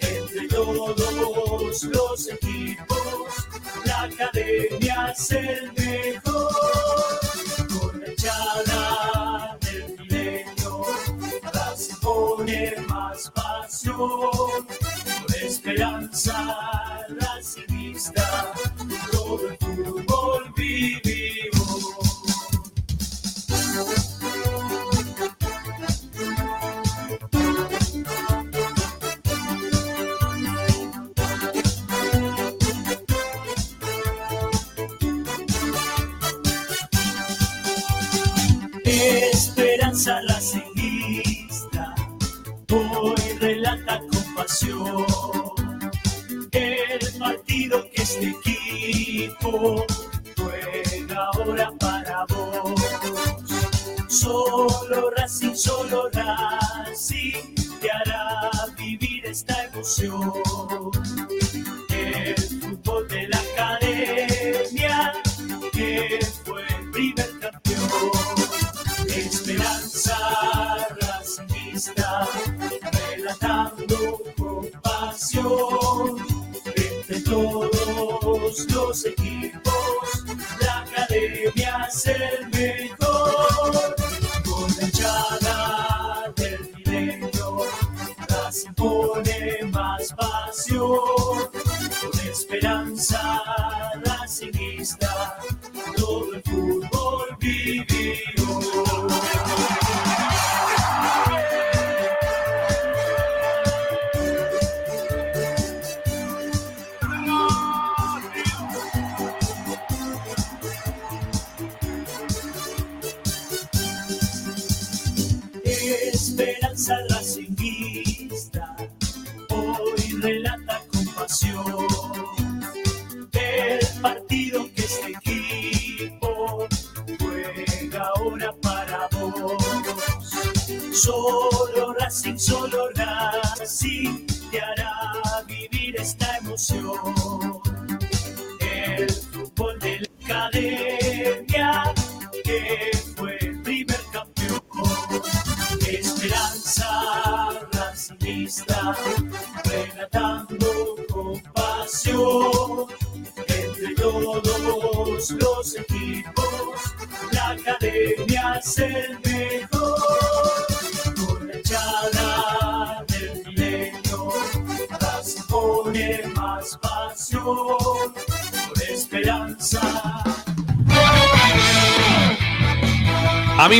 Entre todos los equipos. La academia es el mejor. Con la hinchada del milenio, Racing pone más pasión. Esperanza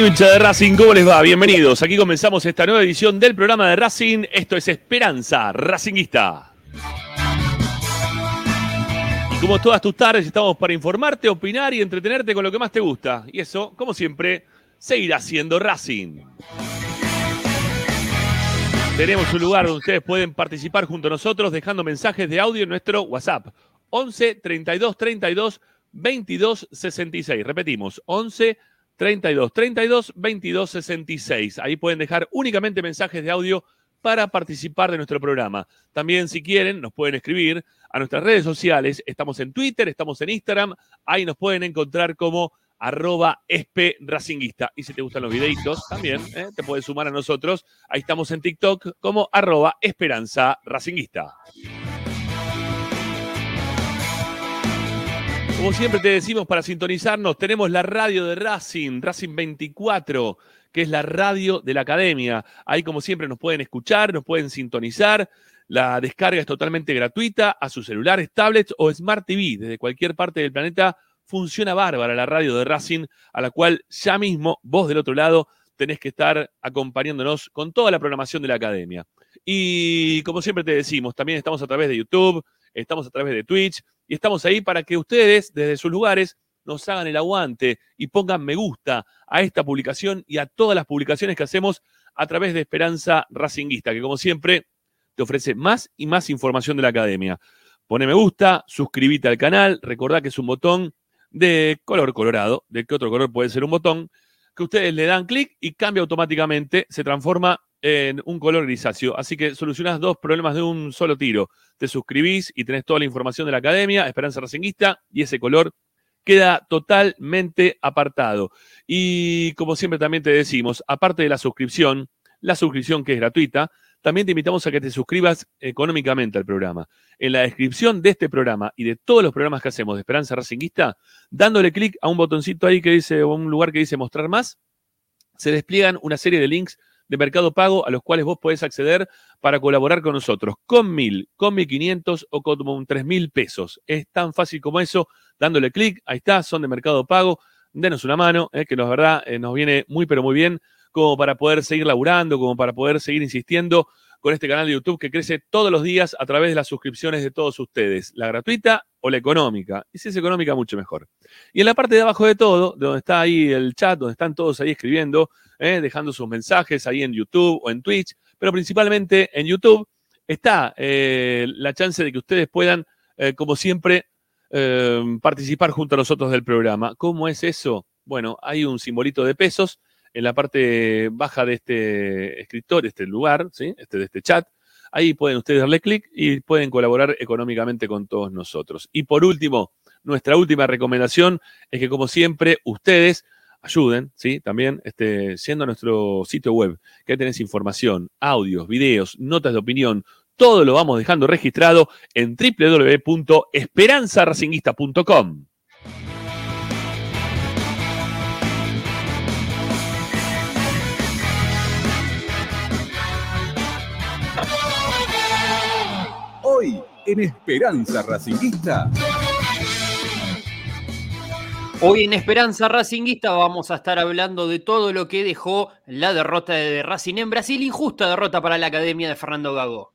hincha de Racing, ¿cómo les va? Bienvenidos. Aquí comenzamos esta nueva edición del programa de Racing. Esto es Esperanza Racinguista. Y como todas tus tardes, estamos para informarte, opinar y entretenerte con lo que más te gusta. Y eso, como siempre, seguirá siendo Racing. Tenemos un lugar donde ustedes pueden participar junto a nosotros dejando mensajes de audio en nuestro WhatsApp. 11 32 32 22 66. Repetimos, 11 32 32 22 66. Ahí pueden dejar únicamente mensajes de audio para participar de nuestro programa. También, si quieren, nos pueden escribir a nuestras redes sociales. Estamos en Twitter, estamos en Instagram. Ahí nos pueden encontrar como arroba espracinguista. Y si te gustan los videitos, también ¿eh? te puedes sumar a nosotros. Ahí estamos en TikTok como arroba esperanza racinguista. Como siempre te decimos para sintonizarnos, tenemos la radio de Racing, Racing 24, que es la radio de la academia. Ahí como siempre nos pueden escuchar, nos pueden sintonizar. La descarga es totalmente gratuita a sus celulares, tablets o Smart TV. Desde cualquier parte del planeta funciona bárbara la radio de Racing, a la cual ya mismo vos del otro lado tenés que estar acompañándonos con toda la programación de la academia. Y como siempre te decimos, también estamos a través de YouTube, estamos a través de Twitch y estamos ahí para que ustedes desde sus lugares nos hagan el aguante y pongan me gusta a esta publicación y a todas las publicaciones que hacemos a través de Esperanza Racinguista, que como siempre te ofrece más y más información de la academia. Pone me gusta, suscríbete al canal, recordá que es un botón de color colorado, de qué otro color puede ser un botón, que ustedes le dan clic y cambia automáticamente, se transforma en un color grisáceo. Así que solucionás dos problemas de un solo tiro. Te suscribís y tenés toda la información de la academia, Esperanza Racinguista, y ese color queda totalmente apartado. Y como siempre también te decimos, aparte de la suscripción, la suscripción que es gratuita, también te invitamos a que te suscribas económicamente al programa. En la descripción de este programa y de todos los programas que hacemos de Esperanza Racinguista, dándole clic a un botoncito ahí que dice, o un lugar que dice mostrar más, se despliegan una serie de links de Mercado Pago a los cuales vos podés acceder para colaborar con nosotros, con mil, con mil quinientos o con tres mil pesos. Es tan fácil como eso, dándole clic, ahí está, son de Mercado Pago, denos una mano, eh, que la verdad eh, nos viene muy pero muy bien como para poder seguir laburando, como para poder seguir insistiendo con este canal de YouTube que crece todos los días a través de las suscripciones de todos ustedes, la gratuita o la económica. Y si es económica, mucho mejor. Y en la parte de abajo de todo, de donde está ahí el chat, donde están todos ahí escribiendo, eh, dejando sus mensajes ahí en YouTube o en Twitch, pero principalmente en YouTube, está eh, la chance de que ustedes puedan, eh, como siempre, participar junto a nosotros del programa. ¿Cómo es eso? Bueno, hay un simbolito de pesos en la parte baja de este escritor, este lugar, ¿sí? este, de este chat. Ahí pueden ustedes darle clic y pueden colaborar económicamente con todos nosotros. Y por último, nuestra última recomendación es que, como siempre, ustedes ayuden, ¿sí? También este, siendo nuestro sitio web, que tenés información, audios, videos, notas de opinión, todo lo vamos dejando registrado en www.esperanzaracinguista.com. en Esperanza Racinguista. Hoy en Esperanza Racinguista vamos a estar hablando de todo lo que dejó la derrota de Racing en Brasil, injusta derrota para la Academia de Fernando Gago.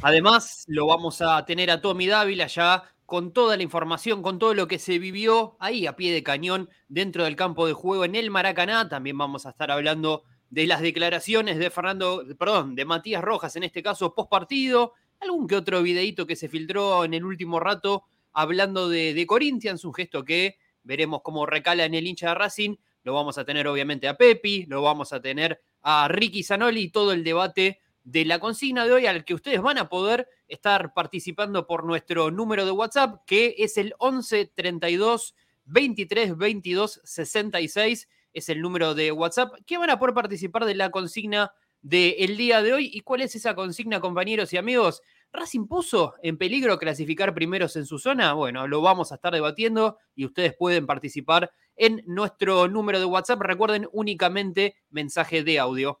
Además, lo vamos a tener a Tommy Dávila ya con toda la información, con todo lo que se vivió ahí a pie de cañón dentro del campo de juego en el Maracaná. También vamos a estar hablando de las declaraciones de Fernando, perdón, de Matías Rojas, en este caso post partido, algún que otro videíto que se filtró en el último rato hablando de, de Corinthians, un gesto que veremos cómo recala en el hincha de Racing. Lo vamos a tener obviamente a Pepi, lo vamos a tener a Ricky Zanoli y todo el debate de la consigna de hoy al que ustedes van a poder estar participando por nuestro número de WhatsApp, que es el 11 32 23 22 66 es el número de WhatsApp, que van a poder participar de la consigna del día de hoy. ¿Y cuál es esa consigna, compañeros y amigos? ¿Racing puso en peligro clasificar primeros en su zona? Bueno, lo vamos a estar debatiendo y ustedes pueden participar en nuestro número de WhatsApp. Recuerden únicamente mensaje de audio.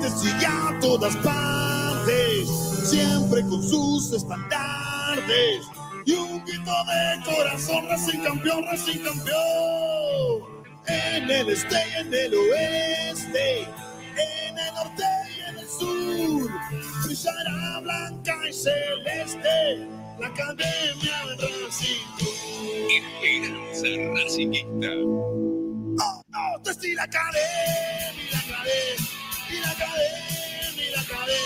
te sigue a todas partes, siempre con sus estandartes y un grito de corazón, Racing campeón, Racing campeón. En el este y en el oeste, en el norte y en el sur, brillará blanca y celeste la academia de Racing. Esperanza Racinguista. Oh, no, te la academia, la academia la la la la la la la la la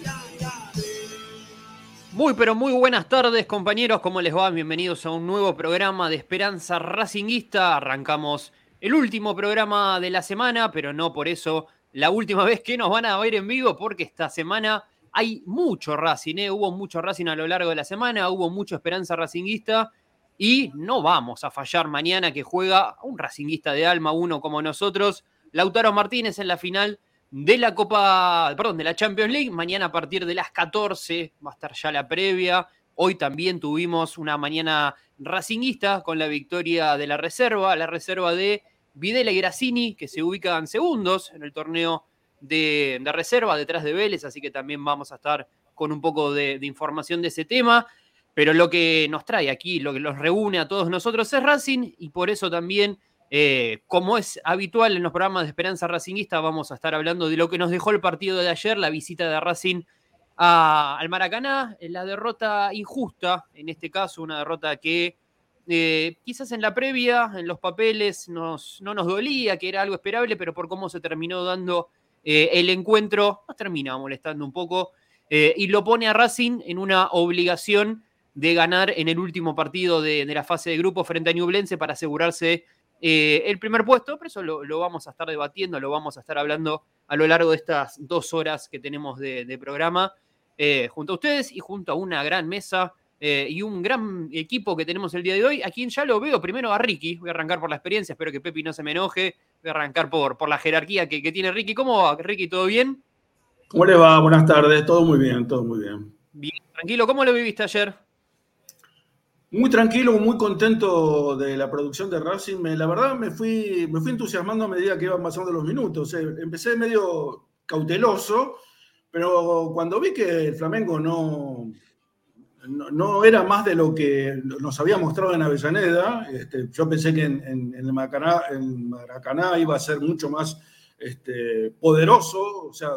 la la. Muy pero muy buenas tardes compañeros, ¿cómo les va? Bienvenidos a un nuevo programa de Esperanza Racinguista. Arrancamos el último programa de la semana, pero no por eso la última vez que nos van a ver en vivo porque esta semana hay mucho Racing, ¿eh? hubo mucho Racing a lo largo de la semana, hubo mucha esperanza racinguista y no vamos a fallar mañana que juega un racinguista de alma, uno como nosotros, Lautaro Martínez en la final de la Copa, perdón, de la Champions League. Mañana a partir de las 14 va a estar ya la previa. Hoy también tuvimos una mañana racinguista con la victoria de la reserva, la reserva de Videla y Grassini, que se ubican segundos en el torneo de, de reserva detrás de Vélez, así que también vamos a estar con un poco de, información de ese tema. Pero lo que nos trae aquí, lo que nos reúne a todos nosotros es Racing y por eso también eh, como es habitual en los programas de Esperanza Racingista, vamos a estar hablando de lo que nos dejó el partido de ayer, la visita de Racing a, al Maracaná, la derrota injusta, en este caso, una derrota que eh, quizás en la previa, en los papeles, no nos dolía, que era algo esperable, pero por cómo se terminó dando eh, el encuentro, nos termina molestando un poco eh, y lo pone a Racing en una obligación de ganar en el último partido de, la fase de grupo frente a Ñublense para asegurarse el primer puesto, pero eso lo, vamos a estar debatiendo, lo vamos a estar hablando a lo largo de estas dos horas que tenemos de, programa, junto a ustedes y junto a una gran mesa eh, y un gran equipo que tenemos el día de hoy, a quien ya lo veo primero a Ricky, voy a arrancar por la experiencia, espero que Pepi no se me enoje, voy a arrancar por, por la jerarquía que, que tiene Ricky. ¿Cómo va, Ricky? ¿Todo bien? ¿Cómo le va? Buenas tardes, todo muy bien, todo muy bien. Bien, tranquilo, ¿cómo lo viviste ayer? Muy tranquilo, muy contento de la producción de Racing. Me, la verdad me fui, me fui entusiasmando a medida que iban pasando los minutos. Eh, empecé medio cauteloso, pero cuando vi que el Flamengo no, no, no, era más de lo que nos había mostrado en Avellaneda, este, yo pensé que en, en, en, el Maracaná, en, Maracaná, iba a ser mucho más este, poderoso, o sea,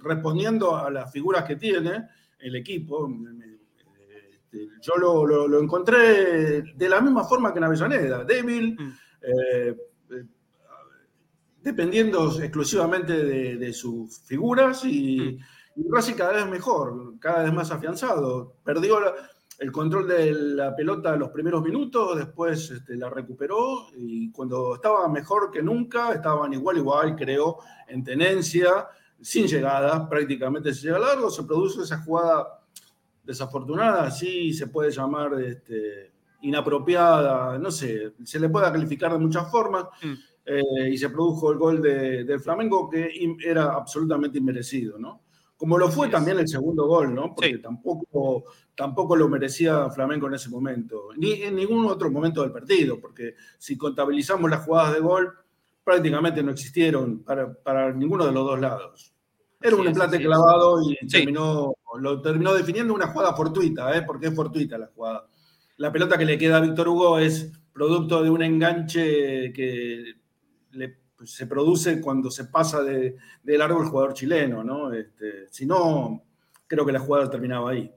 respondiendo a las figuras que tiene el equipo. Este, yo lo, lo, lo, encontré de la misma forma que en Avellaneda, débil, mm. eh, dependiendo exclusivamente de, de, sus figuras y, mm. Y Racing cada vez mejor, cada vez más afianzado. Perdió la, el control de la pelota los primeros minutos, después este, la recuperó y cuando estaba mejor que nunca, estaban igual, igual, creo, en tenencia, sin llegada, prácticamente se llega largo, se produce esa jugada desafortunada, sí se puede llamar este, inapropiada, no sé, se le puede calificar de muchas formas, mm. eh, y se produjo el gol del de Flamengo que era absolutamente inmerecido, ¿no? Como lo fue sí, también el segundo gol, ¿no? Porque sí. tampoco, tampoco lo merecía Flamengo en ese momento, ni en ningún otro momento del partido, porque si contabilizamos las jugadas de gol, prácticamente no existieron para, para ninguno de los dos lados. Era un empate clavado y terminó lo terminó definiendo una jugada fortuita, ¿eh? porque es fortuita la jugada. La pelota que le queda a Víctor Hugo es producto de un enganche que le, pues, se produce cuando se pasa de, de largo el jugador chileno, ¿no? Este, si no, creo que la jugada terminaba ahí.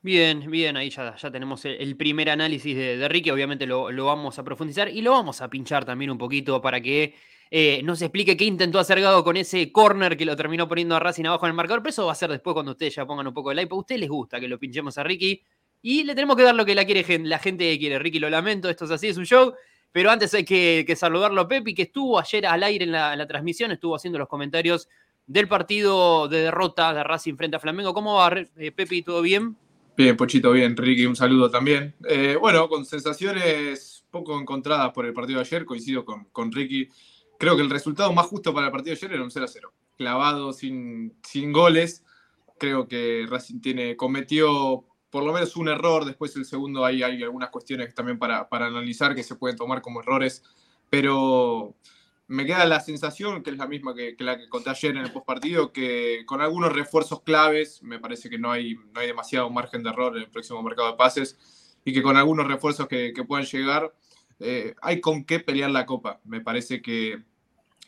Bien, bien, ahí ya, ya tenemos el, primer análisis de, Ricky, obviamente lo, lo, vamos a profundizar y lo vamos a pinchar también un poquito para que eh, nos explique qué intentó hacer Gago con ese corner que lo terminó poniendo a Racing abajo en el marcador, pero eso va a ser después cuando ustedes ya pongan un poco de like, a ustedes les gusta que lo pinchemos a Ricky y le tenemos que dar lo que la, quiere, la gente quiere. Ricky, lo lamento, esto es así, es un show, pero antes hay que, que saludarlo a Pepi, que estuvo ayer al aire en la, transmisión, estuvo haciendo los comentarios del partido de derrota de Racing frente a Flamengo. ¿Cómo va, eh, Pepi? ¿Todo bien? Bien, Pochito, bien. Ricky, un saludo también. Eh, bueno, con sensaciones poco encontradas por el partido de ayer, coincido con, con Ricky creo que el resultado más justo para el partido de ayer era un 0 a 0. Clavado, sin, sin goles. Creo que Racing tiene, cometió por lo menos un error. Después el segundo hay, hay algunas cuestiones también para, para analizar que se pueden tomar como errores. Pero me queda la sensación, que es la misma que, que la que conté ayer en el postpartido, que con algunos refuerzos claves, me parece que no hay, no hay demasiado margen de error en el próximo mercado de pases, y que con algunos refuerzos que, que puedan llegar, eh, hay con qué pelear la Copa. Me parece que,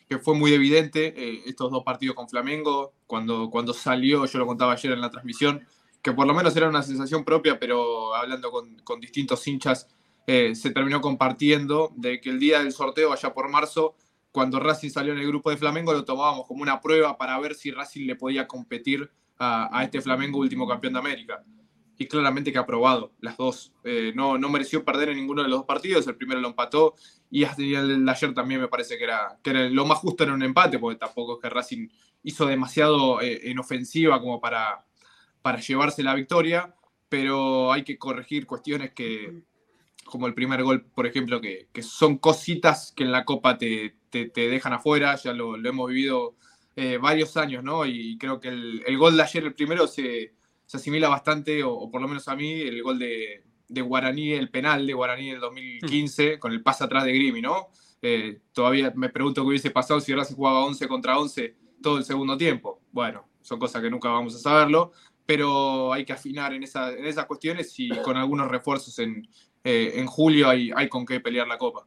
que fue muy evidente eh, estos dos partidos con Flamengo, cuando, cuando salió, yo lo contaba ayer en la transmisión, que por lo menos era una sensación propia, pero hablando con, distintos hinchas, eh, se terminó compartiendo de que el día del sorteo, allá por marzo, cuando Racing salió en el grupo de Flamengo, lo tomábamos como una prueba para ver si Racing le podía competir a, este Flamengo último campeón de América y claramente que ha probado las dos. Eh, no, no mereció perder en ninguno de los dos partidos, el primero lo empató y el de ayer también me parece que era, que lo más justo era un empate, porque tampoco es que Racing hizo demasiado eh, en ofensiva como para, para llevarse la victoria, pero hay que corregir cuestiones que, como el primer gol, por ejemplo, que, que son cositas que en la Copa te, te, te dejan afuera, ya lo, lo hemos vivido eh, varios años, ¿no? Y creo que el, el gol de ayer, el primero, se, se asimila bastante, o, o por lo menos a mí, el gol de, de Guaraní, el penal de Guaraní del 2015, con el pase atrás de Grimi, ¿no? Eh, todavía me pregunto qué hubiese pasado si Racing jugaba 11 contra 11 todo el segundo tiempo. Bueno, son cosas que nunca vamos a saberlo, pero hay que afinar en, esa- en esas cuestiones y con algunos refuerzos en, eh, en julio hay, hay con qué pelear la Copa.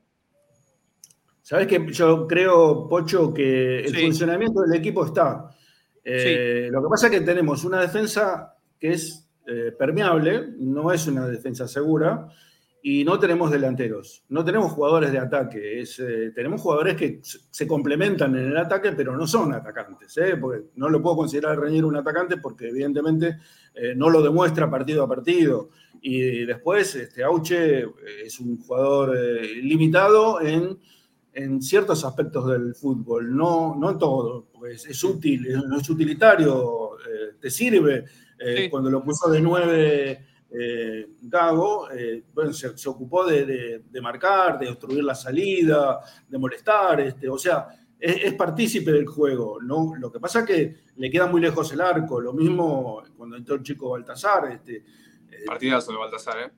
Sabes que yo creo, Pocho, que el Sí. funcionamiento del equipo está. Eh, Lo que pasa es que tenemos una defensa que es eh, permeable, no es una defensa segura, y no tenemos delanteros, no tenemos jugadores de ataque. Es, eh, tenemos jugadores que se complementan en el ataque, pero no son atacantes. ¿eh? Porque no lo puedo considerar a Reñero un atacante porque evidentemente eh, no lo demuestra partido a partido. Y después, este, Auche es un jugador limitado en en ciertos aspectos del fútbol, no, no en todo, pues es útil, es, es utilitario, te sirve. Sí. Cuando lo puso de nueve eh, Gago, eh, bueno, se, se ocupó de, de- de marcar, de obstruir la salida, de molestar, este, o sea, es, es partícipe del juego. ¿no? Lo que pasa es que le queda muy lejos el arco, lo mismo cuando entró el chico Baltasar. Este, eh, Partidazo de Baltasar, ¿eh?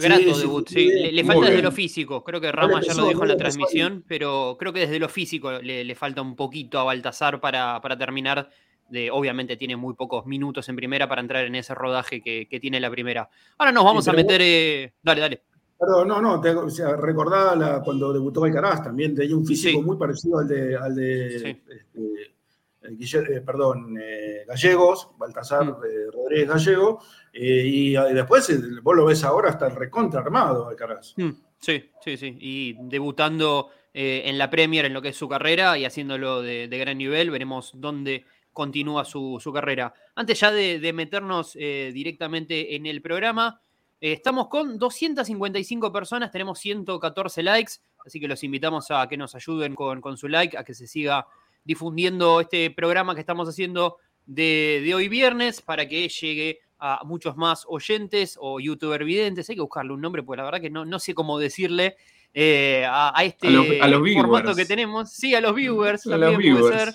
Grato Sí, debut, sí, sí. Le, falta desde bien. lo físico. Creo que Rama ya lo dijo en la transmisión, pero creo que desde lo físico le, le falta un poquito a Baltasar para, para terminar. De, obviamente tiene muy pocos minutos en primera para entrar en ese rodaje que, que tiene la primera. Ahora nos vamos Sí, a meter. eh, Dale, dale. Perdón, no, no, te, o sea, recordá la- cuando debutó Alcaraz también, tenía un físico Sí. muy parecido al de, al de Sí. este, eh, Guille- eh, perdón, eh, Gallegos, Baltasar Mm. eh, Rodríguez Gallego, eh, y, después vos lo ves ahora hasta el recontra armado Alcaraz. Mm, Sí, sí, sí. Y debutando en la Premier en lo que es su carrera y haciéndolo de, de gran nivel, veremos dónde continúa su, su carrera. Antes ya de, de meternos eh, directamente en el programa, eh, estamos con 255 personas, tenemos 114 likes, así que los invitamos a que nos ayuden con, con su like, a que se siga difundiendo este programa que estamos haciendo de, de hoy viernes para que llegue a muchos más oyentes o youtuber videntes. Hay que buscarle un nombre, porque la verdad que no, no sé cómo decirle eh, a, a este A los- a los formato viewers. que tenemos. Sí, a los viewers A los también puede viewers. ser.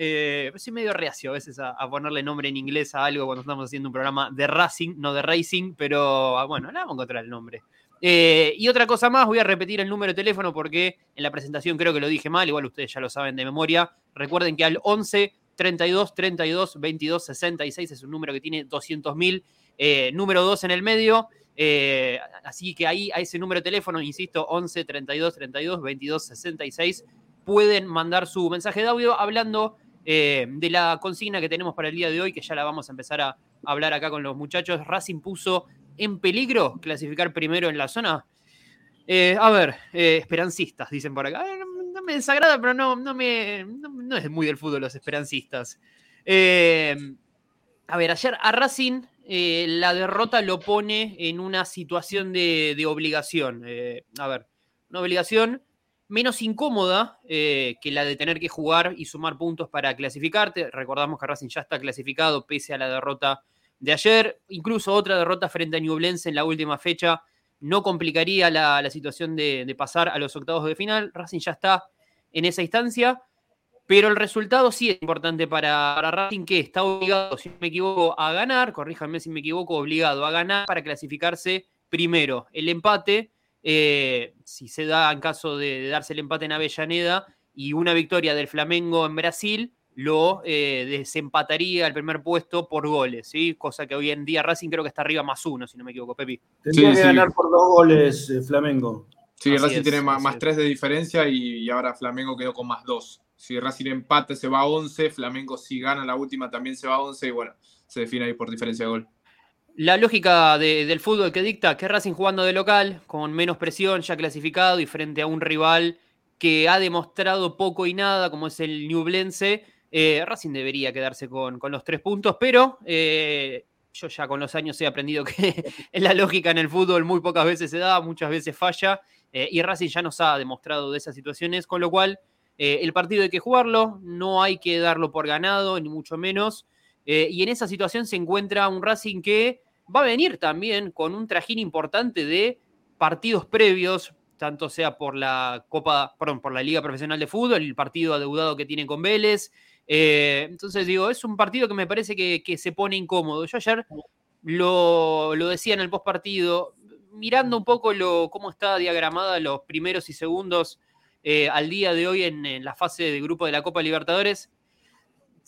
Eh, soy medio reacio a veces a, a ponerle nombre en inglés a algo cuando estamos haciendo un programa de Racing, no de Racing, pero ah, bueno, le vamos a encontrar el nombre. Eh, y otra cosa más, voy a repetir el número de teléfono porque en la presentación creo que lo dije mal, igual ustedes ya lo saben de memoria. Recuerden que al 11 32 32 22 66 es un número que tiene 200.000, eh, número 2 en el medio. eh, así que ahí a ese número de teléfono, insisto, 11 32 32 22 66, pueden mandar su mensaje de audio hablando eh, de la consigna que tenemos para el día de hoy, que ya la vamos a empezar a hablar acá con los muchachos. Racing puso en peligro clasificar primero en la zona. Eh, a ver, eh, esperancistas, dicen por acá. Eh, no, me desagrada, pero no, no, me, no, es muy del fútbol los esperancistas. A ver, ayer a Racing la derrota lo pone en una situación de, de obligación. A ver, una obligación menos incómoda eh, que la de tener que jugar y sumar puntos para clasificarte. Recordamos que Racing ya está clasificado pese a la derrota de ayer. Incluso otra derrota frente a Ñublense en la última fecha no complicaría la, situación de, de pasar a los octavos de final. Racing ya está en esa instancia. Pero el resultado sí es importante para, para Racing, que está obligado, si no me equivoco, a ganar, corríjanme si me equivoco, obligado a ganar para clasificarse primero. El empate, eh, si se da en caso de, de darse el empate en Avellaneda y una victoria del Flamengo en Brasil, lo eh, desempataría el primer puesto por goles, ¿sí? Cosa que hoy en día Racing creo que está arriba más uno, si no me equivoco, Pepi. Tendría Sí, que sí. ganar por dos goles eh, Flamengo. Sí, Así Racing es, tiene más, así más es. 3 de diferencia y, y ahora Flamengo quedó con más 2. Si Racing empate se va a 11, Flamengo si gana la última también se va a 11 y bueno, se define ahí por diferencia de gol. La lógica de- del fútbol que dicta que Racing jugando de local, con menos presión, ya clasificado y frente a un rival que ha demostrado poco y nada, como es el Ñublense, eh, Racing debería quedarse con, con los tres puntos, pero eh, yo ya con los años he aprendido que la lógica en el fútbol muy pocas veces se da, muchas veces falla, eh, y Racing ya nos ha demostrado de esas situaciones, con lo cual el partido hay que jugarlo, no hay que darlo por ganado, ni mucho menos. Y en esa situación se encuentra un Racing que va a venir también con un trajín importante de partidos previos, tanto sea por la Copa, perdón, por la Liga Profesional de Fútbol, el partido adeudado que tienen con Vélez. Eh, entonces digo, es un partido que me parece que, que se pone incómodo. Yo ayer lo, lo decía en el post partido, mirando un poco lo, cómo está diagramada los primeros y segundos eh, al día de hoy en, en la fase de grupo de la Copa Libertadores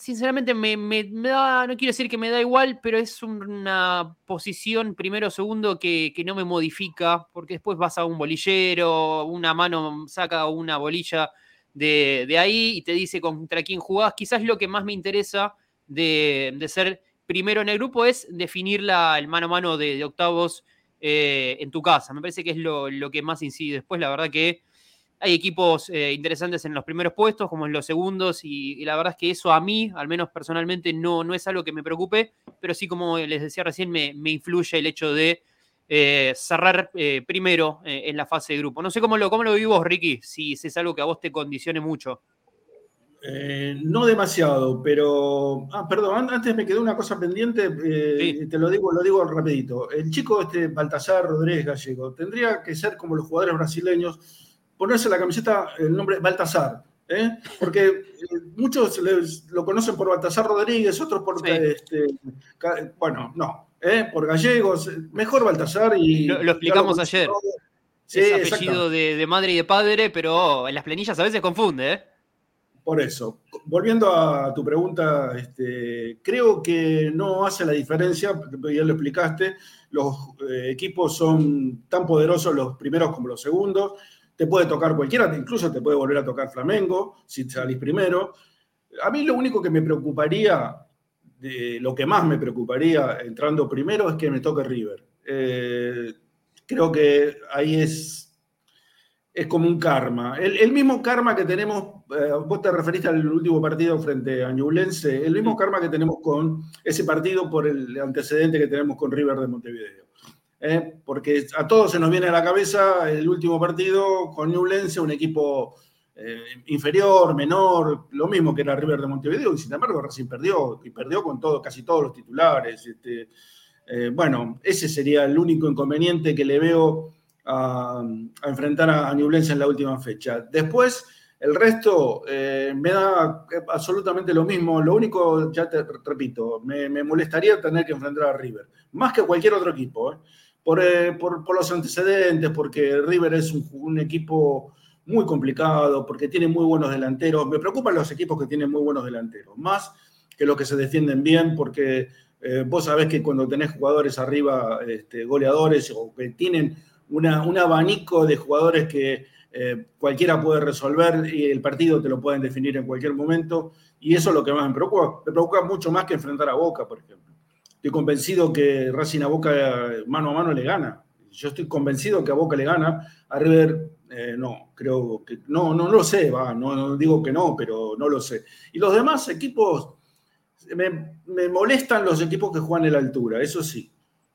sinceramente me, me, da, no quiero decir que me da igual, pero es una posición primero o segundo que, que, no me modifica, porque después vas a un bolillero, una mano saca una bolilla de, de, ahí y te dice contra quién jugás. Quizás lo que más me interesa de, de ser primero en el grupo es definir la, el mano a mano de, de octavos eh, en tu casa. Me parece que es lo, lo, que más incide. Después, la verdad que hay equipos eh, interesantes en los primeros puestos, como en los segundos, y, y, la verdad es que eso a mí, al menos personalmente, no, no es algo que me preocupe, pero sí, como les decía recién, me, me influye el hecho de eh, cerrar eh, primero en la fase de grupo. No sé cómo lo, cómo lo vivís vos, Ricky, si, es algo que a vos te condicione mucho. No demasiado, pero. Ah, perdón, antes me quedó una cosa pendiente, sí. te lo digo, lo digo rapidito. El chico este Baltasar Rodríguez Gallego tendría que ser como los jugadores brasileños ponerse la camiseta el nombre Baltasar, ¿eh? porque eh, muchos les, lo conocen por Baltasar Rodríguez, otros por, sí. este, bueno, no, ¿eh? por gallegos, mejor Baltasar y... Lo, lo explicamos ayer. Sí, es apellido de, de, madre y de padre, pero en las planillas a veces confunde, ¿eh? Por eso, volviendo a tu pregunta, este, creo que no hace la diferencia, ya lo explicaste, los eh, equipos son tan poderosos los primeros como los segundos, te puede tocar cualquiera, incluso te puede volver a tocar Flamengo si salís primero. A mí lo único que me preocuparía, de, lo que más me preocuparía entrando primero es que me toque River. Eh, creo que ahí es, es como un karma. El, el mismo karma que tenemos, eh, vos te referiste al último partido frente a Ñublense, el mismo karma que tenemos con ese partido por el antecedente que tenemos con River de Montevideo. ¿Eh? porque a todos se nos viene a la cabeza el último partido con Newlense, un equipo eh, inferior, menor, lo mismo que era River de Montevideo, y sin embargo recién perdió, y perdió con todo, casi todos los titulares. Este, eh, bueno, ese sería el único inconveniente que le veo a, enfrentar a, a Newlense en la última fecha. Después, el resto me da absolutamente lo mismo. Lo único, ya te repito, me, me, molestaría tener que enfrentar a River, más que cualquier otro equipo. ¿eh? Por, eh, por, por, los antecedentes, porque River es un, equipo muy complicado, porque tiene muy buenos delanteros. Me preocupan los equipos que tienen muy buenos delanteros, más que los que se defienden bien, porque eh, vos sabés que cuando tenés jugadores arriba, este, goleadores, o que tienen un abanico de jugadores que eh, cualquiera puede resolver y el partido te lo pueden definir en cualquier momento, y eso es lo que más me preocupa. Me preocupa mucho más que enfrentar a Boca, por ejemplo estoy convencido que Racing a Boca mano a mano le gana. Yo estoy convencido que a Boca le gana. A River, eh, no, creo que no, no, lo sé, va, no, digo que no, pero no lo sé. Y los demás equipos, me, molestan los equipos que juegan en la altura, eso sí.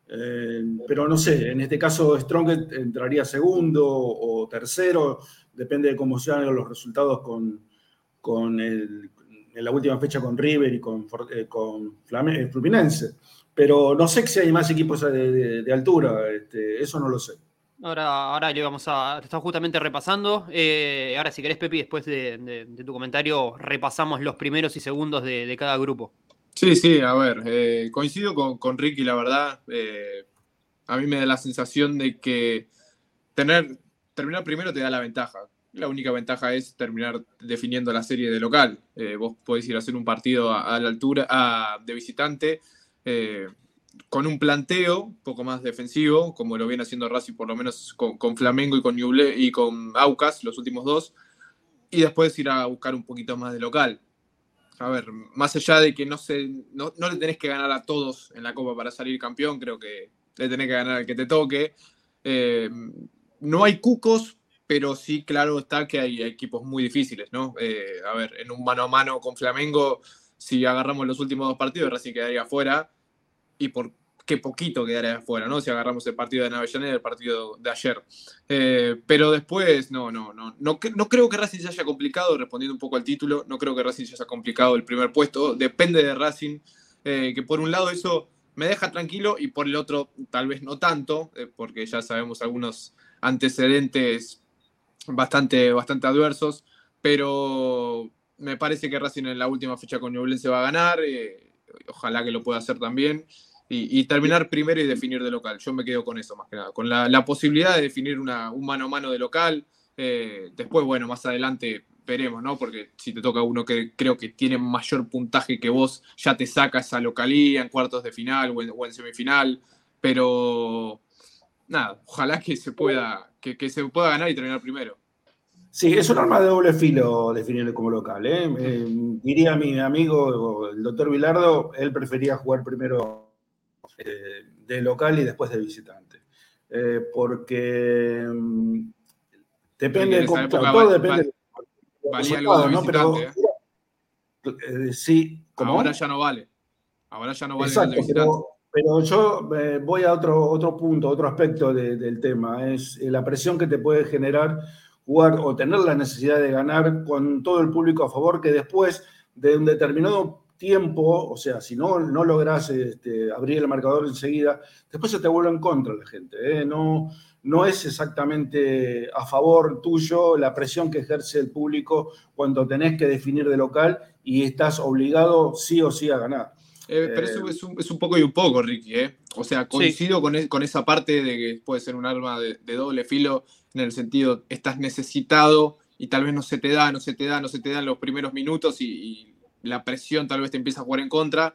Eh, pero no sé, en este caso Strong entraría segundo o tercero, depende de cómo sean los resultados con, en la última fecha con River y con, eh, con Flamengo, Fluminense pero no sé si hay más equipos de, de, de altura, este, eso no lo sé. Ahora, ahora le vamos a. Te estás justamente repasando. Eh, ahora, si querés, Pepi, después de, de, de, tu comentario, repasamos los primeros y segundos de, cada grupo. Sí, sí, a ver, eh, coincido con, con, Ricky, la verdad. Eh, a mí me da la sensación de que tener, terminar primero te da la ventaja. La única ventaja es terminar definiendo la serie de local. Eh, vos podés ir a hacer un partido a, a la altura a, de visitante eh, con un planteo un poco más defensivo, como lo viene haciendo Racing por lo menos con, Flamengo y con, Ñuble, y con Aucas, los últimos dos, y después ir a buscar un poquito más de local. A ver, más allá de que no, se, no, no le tenés que ganar a todos en la Copa para salir campeón, creo que le tenés que ganar al que te toque. Eh, no hay cucos, pero sí, claro está que hay equipos muy difíciles, ¿no? Eh, a ver, en un mano a mano con Flamengo, si agarramos los últimos dos partidos, Racing quedaría fuera y por qué poquito quedaría afuera, ¿no? Si agarramos el partido de Navellaneda, el partido de ayer. Eh, pero después, no, no, no, no, no creo que Racing se haya complicado, respondiendo un poco al título, no creo que Racing se haya complicado el primer puesto, depende de Racing, eh, que por un lado eso me deja tranquilo y por el otro tal vez no tanto, eh, porque ya sabemos algunos antecedentes bastante, bastante adversos, pero me parece que Racing en la última fecha con Ñublense va a ganar, ojalá que lo pueda hacer también, y, y terminar primero y definir de local. Yo me quedo con eso más que nada, con la, la posibilidad de definir una, un mano a mano de local. eh, después, bueno, más adelante veremos, ¿no? Porque si te toca uno que creo que tiene mayor puntaje que vos, ya te saca esa localía en cuartos de final o en, o en semifinal, pero nada, ojalá que se pueda, que, que se pueda ganar y terminar primero. Sí, es un arma de doble filo definirlo como local. ¿eh? Eh, diría mi amigo, el doctor Vilardo, él prefería jugar primero eh, de local y después de visitante. Porque mm, depende, cómo- claro, todo depende val- de valía algo de ¿no? Pero, visitante, sí, ¿cómo? Ahora ya no vale. Ahora ya no vale el Exacto, de visitante. pero, pero yo voy a otro, otro punto, otro aspecto de- del tema, es la presión que te puede generar jugar o tener la necesidad de ganar con todo el público a favor, que después de un determinado tiempo, o sea, si no, no logras este, abrir el marcador enseguida, después se te vuelve en contra la gente. ¿eh? No, no es exactamente a favor tuyo la presión que ejerce el público cuando tenés que definir de local y estás obligado sí o sí a ganar. Eh, pero Eh, eso es un, es un poco y un poco, Ricky, ¿eh? O sea, coincido con, e- con esa parte de que puede ser un arma de, de doble filo, en el sentido, estás necesitado y tal vez no se te da, no se te da, no se te da en los primeros minutos y, y la presión tal vez te empieza a jugar en contra,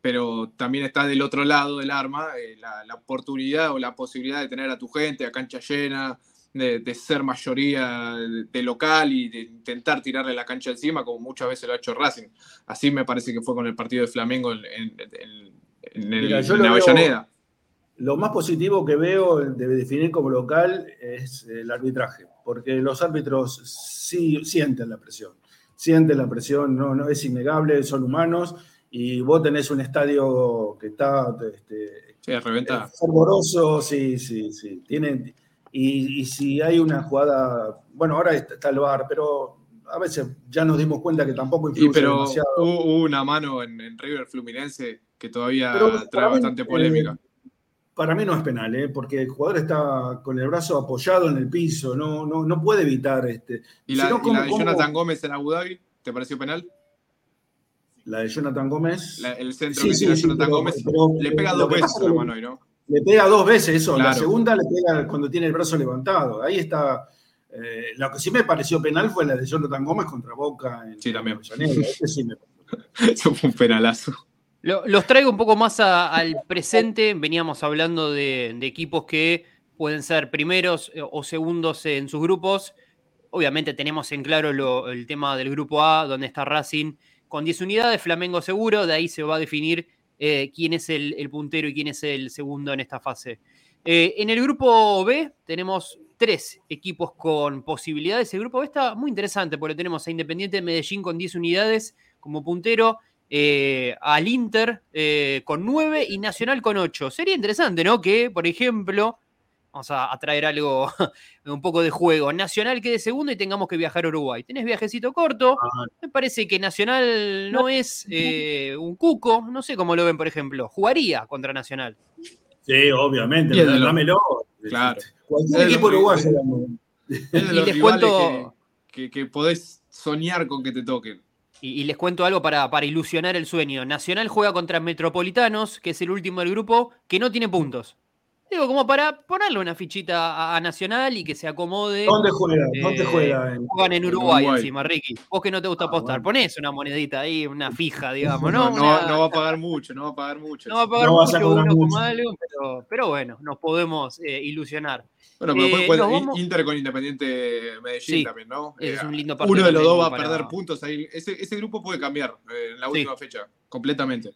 pero también está del otro lado del arma eh, la, la oportunidad o la posibilidad de tener a tu gente a cancha llena, de, de ser mayoría de, de local y de intentar tirarle la cancha encima, como muchas veces lo ha hecho Racing. Así me parece que fue con el partido de Flamengo en, en- en- en el- Mira, yo en lo veo- Avellaneda. Lo más positivo que veo de definir como local es el arbitraje, porque los árbitros sí sienten la presión, sienten la presión, no, no es innegable, son humanos y vos tenés un estadio que está este, Sí, reventar. fervoroso, sí, sí, sí, tienen y, y si hay una jugada, bueno, ahora está, el VAR, pero a veces ya nos dimos cuenta que tampoco Y influye pero demasiado. hubo una mano en, en River Fluminense que todavía Pero trae mí, bastante polémica. eh, para mí no es penal, ¿eh? porque el jugador está con el brazo apoyado en el piso, no, no, no puede evitar este. ¿Y la, si no, y ¿cómo- la de cómo- Jonathan Gómez en Abu Dhabi? ¿Te pareció penal? la de Jonathan Gómez. La- el centro Sí, que sí, Jonathan pero- Gómez pero- le pega dos veces a la mano ¿no? Le pega dos veces eso, la segunda le pega cuando tiene el brazo levantado. Ahí está. eh, lo que sí me pareció penal fue la de Jonathan Gómez contra Boca en, Sí, también. en. Ese sí me- Eso fue un penalazo. Lo- los traigo un poco más al presente. Veníamos hablando de, equipos que pueden ser primeros eh, o segundos en sus grupos. Obviamente tenemos en claro el tema del grupo A, donde está Racing con 10 unidades, Flamengo seguro. De ahí se va a definir eh, quién es el, el puntero y quién es el segundo en esta fase. Eh, en el grupo B tenemos tres equipos con posibilidades. El grupo B está muy interesante porque tenemos a Independiente de Medellín con 10 unidades como puntero, eh, al Inter eh, con 9 y Nacional con 8. Sería interesante, ¿no? Que, por ejemplo, vamos a, a traer algo, un poco de juego. Nacional quede segundo y tengamos que viajar a Uruguay. Tenés viajecito corto. Me parece que Nacional no es eh, un cuco. No sé cómo lo ven, por ejemplo. Jugaría contra Nacional. Sí, obviamente. Dámelo. Claro. Cualquier equipo uruguayo. Y les cuento- que, que- que podés soñar con que te toquen. Y, les cuento algo para, para ilusionar el sueño. Nacional juega contra Metropolitanos, que es el último del grupo, que no tiene puntos. Digo, como para ponerle una fichita a, a Nacional y que se acomode. ¿Dónde juega? Eh, ¿Dónde juega? En- Juegan en En Uruguay, Uruguay. encima, Ricky. Vos que no te gusta Ah, apostar, bueno. ponés una monedita ahí, una fija, digamos, No, ¿no? no, Una- no va a pagar mucho, no va a pagar mucho. no va a pagar No vas a mucho, uno mucho. como algo, pero, pero bueno, nos podemos eh, ilusionar. Bueno, pero Eh, después puede- nos vamos- Inter con Independiente Medellín Sí, también, ¿no? es Eh, un lindo partido Uno de los dos va a para- perder puntos ahí. Ese, ese grupo puede cambiar eh, en la Sí. última fecha, completamente.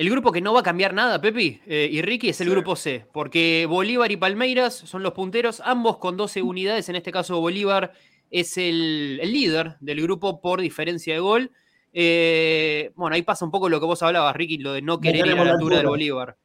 El grupo que no va a cambiar nada, Pepi eh, y Ricky, es el Sí. grupo C, porque Bolívar y Palmeiras son los punteros, ambos con 12 unidades. En este caso, Bolívar es el, el líder del grupo por diferencia de gol. Eh, bueno, ahí pasa un poco lo que vos hablabas, Ricky, lo de no querer ir a tenemos la la altura del. Bolívar.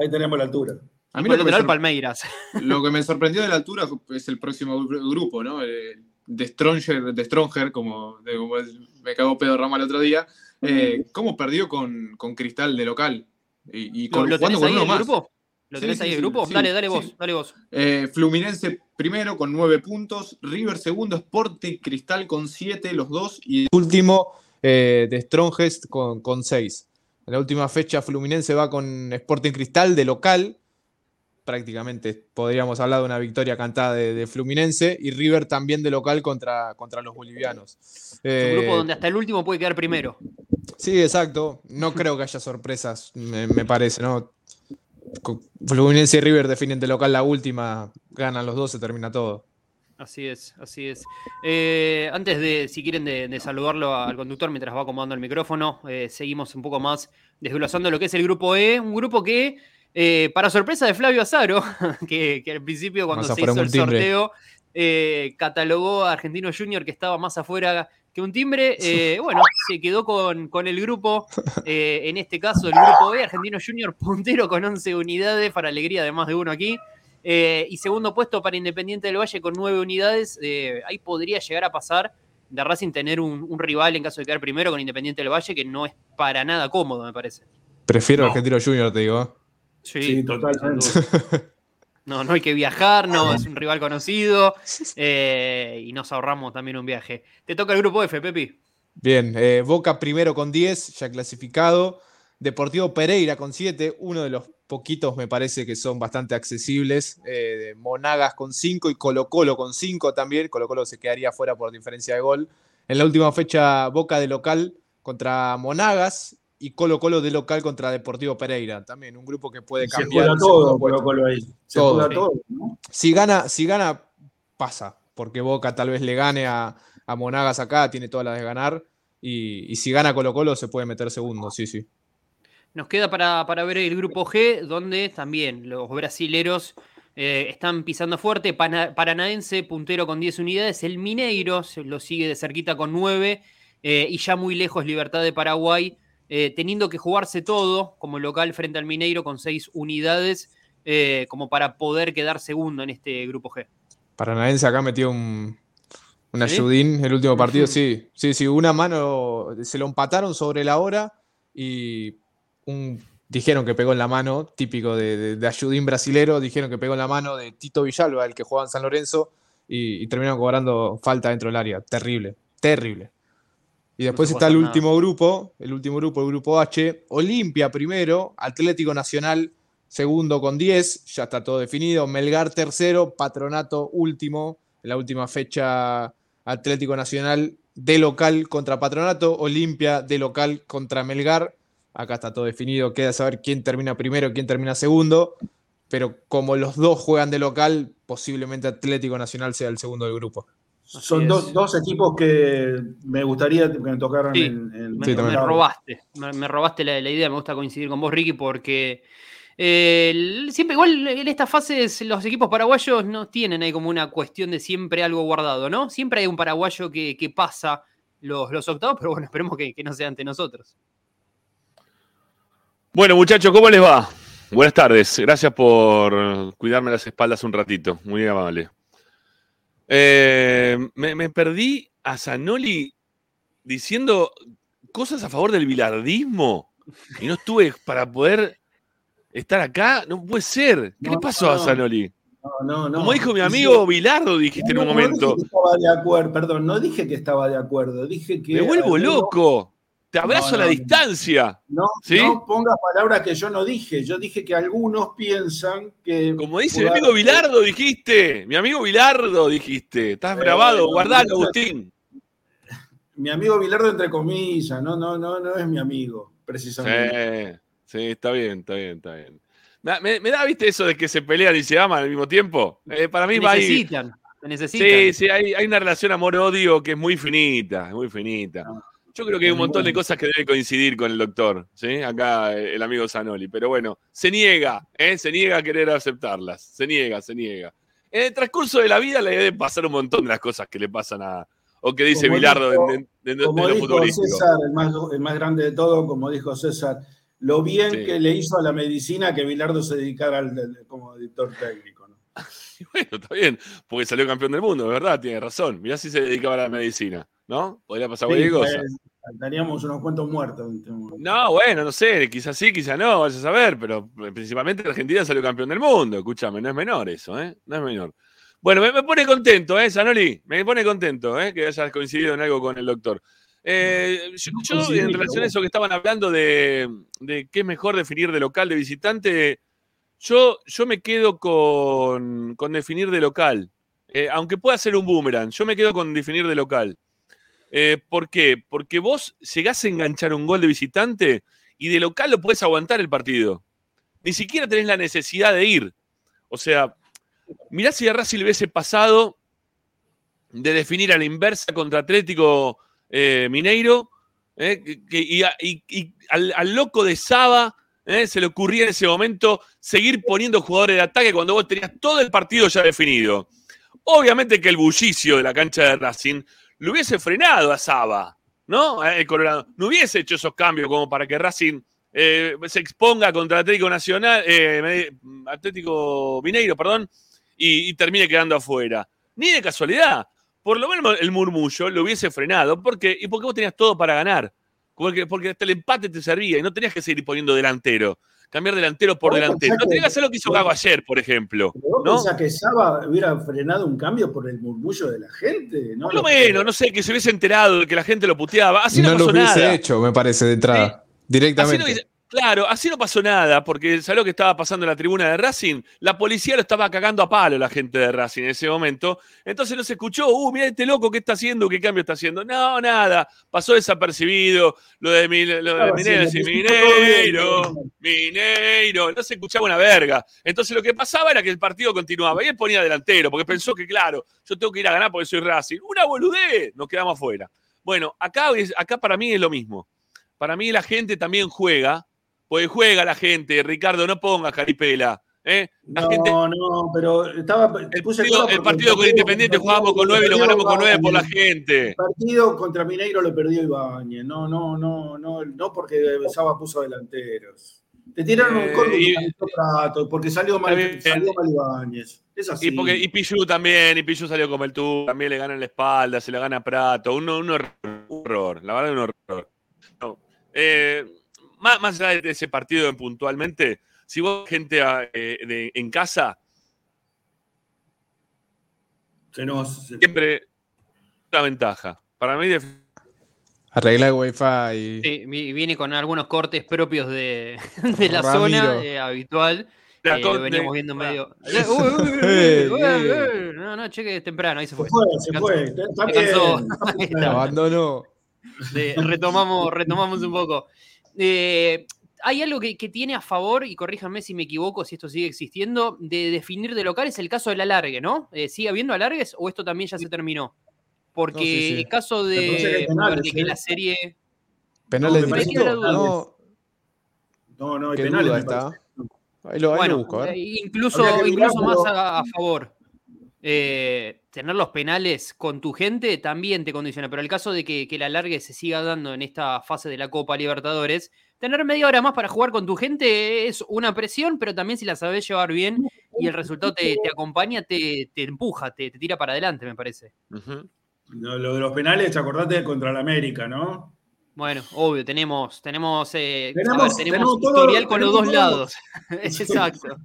Ahí tenemos la altura. A mí lo el que, me Palmeiras. lo que me sorprendió de la altura es el próximo gru- grupo, ¿no? Eh, de Stronger, de Stronger como, de- como me cagó Pedro Rama el otro día. Eh, ¿Cómo perdió con, con Cristal de local? Y, y ¿Lo, con, lo jugando tenés con ahí uno el más. grupo? ¿Lo ¿Lo Sí, tenés sí, ahí el sí, grupo? sí, dale, dale vos, dale vos. Eh, Fluminense primero con nueve puntos, River segundo, Sporting Cristal con siete, los dos, y último eh, de Strongest con, con seis. En la última fecha Fluminense va con Sporting Cristal de local, prácticamente podríamos hablar de una victoria cantada de, de Fluminense, y River también de local contra, contra los bolivianos. Es Eh, un grupo donde hasta el último puede quedar primero. Sí, exacto. No creo que haya sorpresas, me, me parece, ¿no? Fluminense y River definen de local la última, ganan los dos, se termina todo. Así es, así es. Eh, antes de, si quieren, de, de saludarlo al conductor mientras va acomodando el micrófono, eh, seguimos un poco más desglosando lo que es el grupo E, un grupo que, eh, para sorpresa de Flavio Azaro, que, que al principio cuando se hizo el timbre. sorteo, eh, catalogó a Argentino Junior que estaba más afuera que un timbre. eh, bueno, se quedó con, con el grupo, eh, en este caso el grupo E, Argentino Junior puntero con 11 unidades, para alegría de más de uno aquí. Eh, y segundo puesto para Independiente del Valle con nueve unidades. Eh, ahí podría llegar a pasar de Racing tener un, un rival en caso de quedar primero con Independiente del Valle, que no es para nada cómodo, me parece. Prefiero No. Argentino Junior, te digo. Sí, totalmente. sin duda. No, no hay que viajar, no, es un rival conocido eh, y nos ahorramos también un viaje. Te toca el grupo F, Pepi. Bien, eh, Boca primero con 10, ya clasificado. Deportivo Pereira con 7, uno de los poquitos me parece que son bastante accesibles. Eh, Monagas con 5 y Colo Colo con 5 también. Colo Colo se quedaría fuera por diferencia de gol. En la última fecha, Boca de local contra Monagas y Colo Colo de local contra Deportivo Pereira. También un grupo que puede Se cambiar. juega el segundo todo. Colo Colo ahí. Se Todo. juega Sí. todo, ¿no? Si gana, si gana, pasa, porque Boca tal vez le gane a, a Monagas acá, tiene todas las de ganar, y, y si gana Colo Colo se puede meter segundo, sí, sí. Nos queda para, para ver el grupo G, donde también los brasileros eh, están pisando fuerte. Pana- Paranaense, puntero con 10 unidades. El Mineiro se lo sigue de cerquita con 9. eh, y ya muy lejos Libertad de Paraguay, eh, teniendo que jugarse todo como local frente al Mineiro con 6 unidades, eh, como para poder quedar segundo en este grupo G. Paranaense acá metió un, un ¿Sí? ayudín el último partido, sí, sí, sí, una mano, se lo empataron sobre la hora y un, dijeron que pegó en la mano, típico de, de, de ayudín brasilero, dijeron que pegó en la mano de Tito Villalba, el que jugaba en San Lorenzo, y, y terminaron cobrando falta dentro del área, terrible, terrible. Y después está el nada. último grupo, el último grupo, el grupo H, Olimpia primero, Atlético Nacional segundo con 10, ya está todo definido, Melgar tercero, Patronato último, en la última fecha Atlético Nacional de local contra Patronato, Olimpia de local contra Melgar, acá está todo definido, queda saber quién termina primero, quién termina segundo, pero como los dos juegan de local, posiblemente Atlético Nacional sea el segundo del grupo. Son dos, dos equipos que me gustaría que me tocaran Sí, en, en- Me, Sí, me robaste, me, me robaste la, la idea, me gusta coincidir con vos, Ricky, porque eh, siempre igual en estas fases los equipos paraguayos no tienen ahí como una cuestión de siempre algo guardado, ¿no? Siempre hay un paraguayo que, que pasa los, los octavos, pero bueno, esperemos que, que no sea ante nosotros. Bueno, muchachos, ¿cómo les va? Buenas tardes. Gracias por cuidarme las espaldas un ratito. Muy amable. Eh, me, me perdí a Zanoli diciendo cosas a favor del bilardismo y no estuve para poder estar acá. No puede ser. ¿Qué No, le pasó a no. Zanoli? No, no, no. Como dijo mi amigo Bilardo, dijiste en un momento. dije que estaba de acuerdo, perdón, no dije que estaba de acuerdo, dije que. Me vuelvo loco. Te abrazo No, a la distancia. No, ¿Sí? no pongas palabras que yo no dije. Yo dije que algunos piensan que. Como dice mi amigo Bilardo, dijiste. Mi amigo Bilardo, dijiste. Estás Eh, grabado, no, guardalo, no, Agustín. Mi amigo Bilardo, entre comillas, no, no, no, no es mi amigo, precisamente. Sí, sí, está bien, está bien, está bien. Me, me- me da, viste, eso de que se pelean y se aman al mismo tiempo. Eh, para mí Te va ahí. necesitan, te necesitan. Sí, sí, hay, hay una relación amor-odio que es muy finita, muy finita. No. Yo creo que hay un montón de cosas que debe coincidir con el doctor, ¿sí? Acá eh, el amigo Zanoli. Pero bueno, se niega, ¿eh? Se niega a querer aceptarlas. Se niega, se niega. En el transcurso de la vida le debe pasar un montón de las cosas que le pasan a. O que dice dijo- en- en- en- Como lo dijo. César, el más, el más grande de todo, como dijo César, lo bien Sí. que le hizo a la medicina que Bilardo se dedicara al, como editor técnico. ¿no? Bueno, está bien, porque salió campeón del mundo, de verdad, tiene razón. Mirá si se dedicaba a la medicina, ¿no? Podría pasar cualquier Sí, cosa. pues, Estaríamos unos cuantos muertos. No, bueno, no sé, quizás sí, quizás no, vaya a saber, pero principalmente Argentina salió campeón del mundo, escúchame, no es menor eso, ¿eh? No es menor. Bueno, me, me pone contento, ¿eh, Zanoli? Me pone contento, ¿eh? Que hayas coincidido en algo con el doctor. Eh, yo, yo, en relación a eso que estaban hablando de, de qué es mejor definir de local, de visitante, yo, yo me quedo con, con definir de local. Eh, aunque pueda ser un boomerang, yo me quedo con definir de local. Eh, ¿Por qué? Porque vos llegás a enganchar un gol de visitante y de local lo podés aguantar el partido. Ni siquiera tenés la necesidad de ir. O sea, mirá si a Racing le hubiese pasado de definir a la inversa contra Atlético eh, Mineiro eh, y, al, al loco de Saba se le ocurría en ese momento seguir poniendo jugadores de ataque cuando vos tenías todo el partido ya definido. Obviamente que el bullicio de la cancha de Racing lo hubiese frenado a Saba, ¿no? El Colorado. No hubiese hecho esos cambios como para que Racing eh, se exponga contra Atlético Nacional, eh, Atlético Mineiro, perdón, y, y termine quedando afuera. Ni de casualidad. Por lo menos el murmullo lo hubiese frenado. ¿Por qué? Y porque vos tenías todo para ganar. Porque, porque hasta el empate te servía y no tenías que seguir poniendo delantero. Cambiar delantero por delantero. No tenías que hacer lo que hizo Gago ayer, por ejemplo. Pero ¿Vos ¿no? pensás que Saba hubiera frenado un cambio por el murmullo de la gente? ¿no? Por lo menos, no sé, que se hubiese enterado de que la gente lo puteaba. Así no, no lo hubiese nada. hecho, me parece, de entrada. Directamente. no hubiese- claro, así no pasó nada, porque ¿sabes lo que estaba pasando en la tribuna de Racing? La policía lo estaba cagando a palo la gente de Racing en ese momento. Entonces no se escuchó, uh, mira este loco, ¿qué está haciendo? ¿Qué cambio está haciendo? No, nada, pasó desapercibido. Lo de, mi- lo de Claro, Mineiro, sí, sí, hizo todo Mineiro. Mineiro, no se escuchaba una verga. Entonces lo que pasaba era que el partido continuaba y él ponía delantero, porque pensó que, claro, yo tengo que ir a ganar porque soy Racing. Una boludez, nos quedamos afuera. Bueno, acá, acá para mí es lo mismo. Para mí la gente también juega, porque juega la gente. Ricardo, no pongas caripela. ¿eh? La No, gente, no, pero estaba. el partido, el con Independiente jugábamos con nueve y lo ganamos con nueve por la gente. El partido contra Mineiro lo perdió Ibáñez. No, no, no, no, no porque Saba puso delanteros. Te tiraron Eh, un y, trato, porque salió mal, bien. salió mal Ibáñez. Es así. Y, porque, y Pichu también, y Pichu salió como el tú, también le gana en la espalda, se le gana Prato, un, un horror, un horror, la verdad un horror. No. Eh, más, más allá de ese partido en puntualmente, si vos gente ah, eh, de- en casa, Se nos- se- siempre una ventaja. Para mí, def- Arregla el wifi. Sí, vi- viene con algunos cortes propios de, de la Ramiro. zona eh, habitual. La Eh, lo veníamos de- viendo medio. Uy, uy, uy, No, no, cheque temprano, ahí se se fue. fue, se fue. Se está. Abandonó. Sí, retomamos, retomamos un poco. Eh, hay algo que, que tiene a favor, y corríjanme si me equivoco, si esto sigue existiendo, de definir de local, es el caso del alargue, ¿no? Eh, ¿Sigue habiendo alargues o esto también ya se terminó? Porque No, sí, sí. el caso de, penales, de que ¿eh? la serie. Penales No, me parece directos. que era No, No, no, hay penales. duda está. Ahí lo, ahí lo Bueno, busco, a ver. eh, incluso, incluso más a, a favor. Eh, tener los penales con tu gente también te condiciona, pero el caso de que, que el alargue se siga dando en esta fase de la Copa Libertadores, tener media hora más para jugar con tu gente es una presión, pero también si la sabes llevar bien y el resultado te, te acompaña, te, te empuja, te, te tira para adelante, me parece. Lo de los penales, acordate de contra la América, ¿no? Bueno, obvio, tenemos, tenemos, eh, Tenemos- ver, tenemos tenemos todo- con los dos todo. lados. Exacto.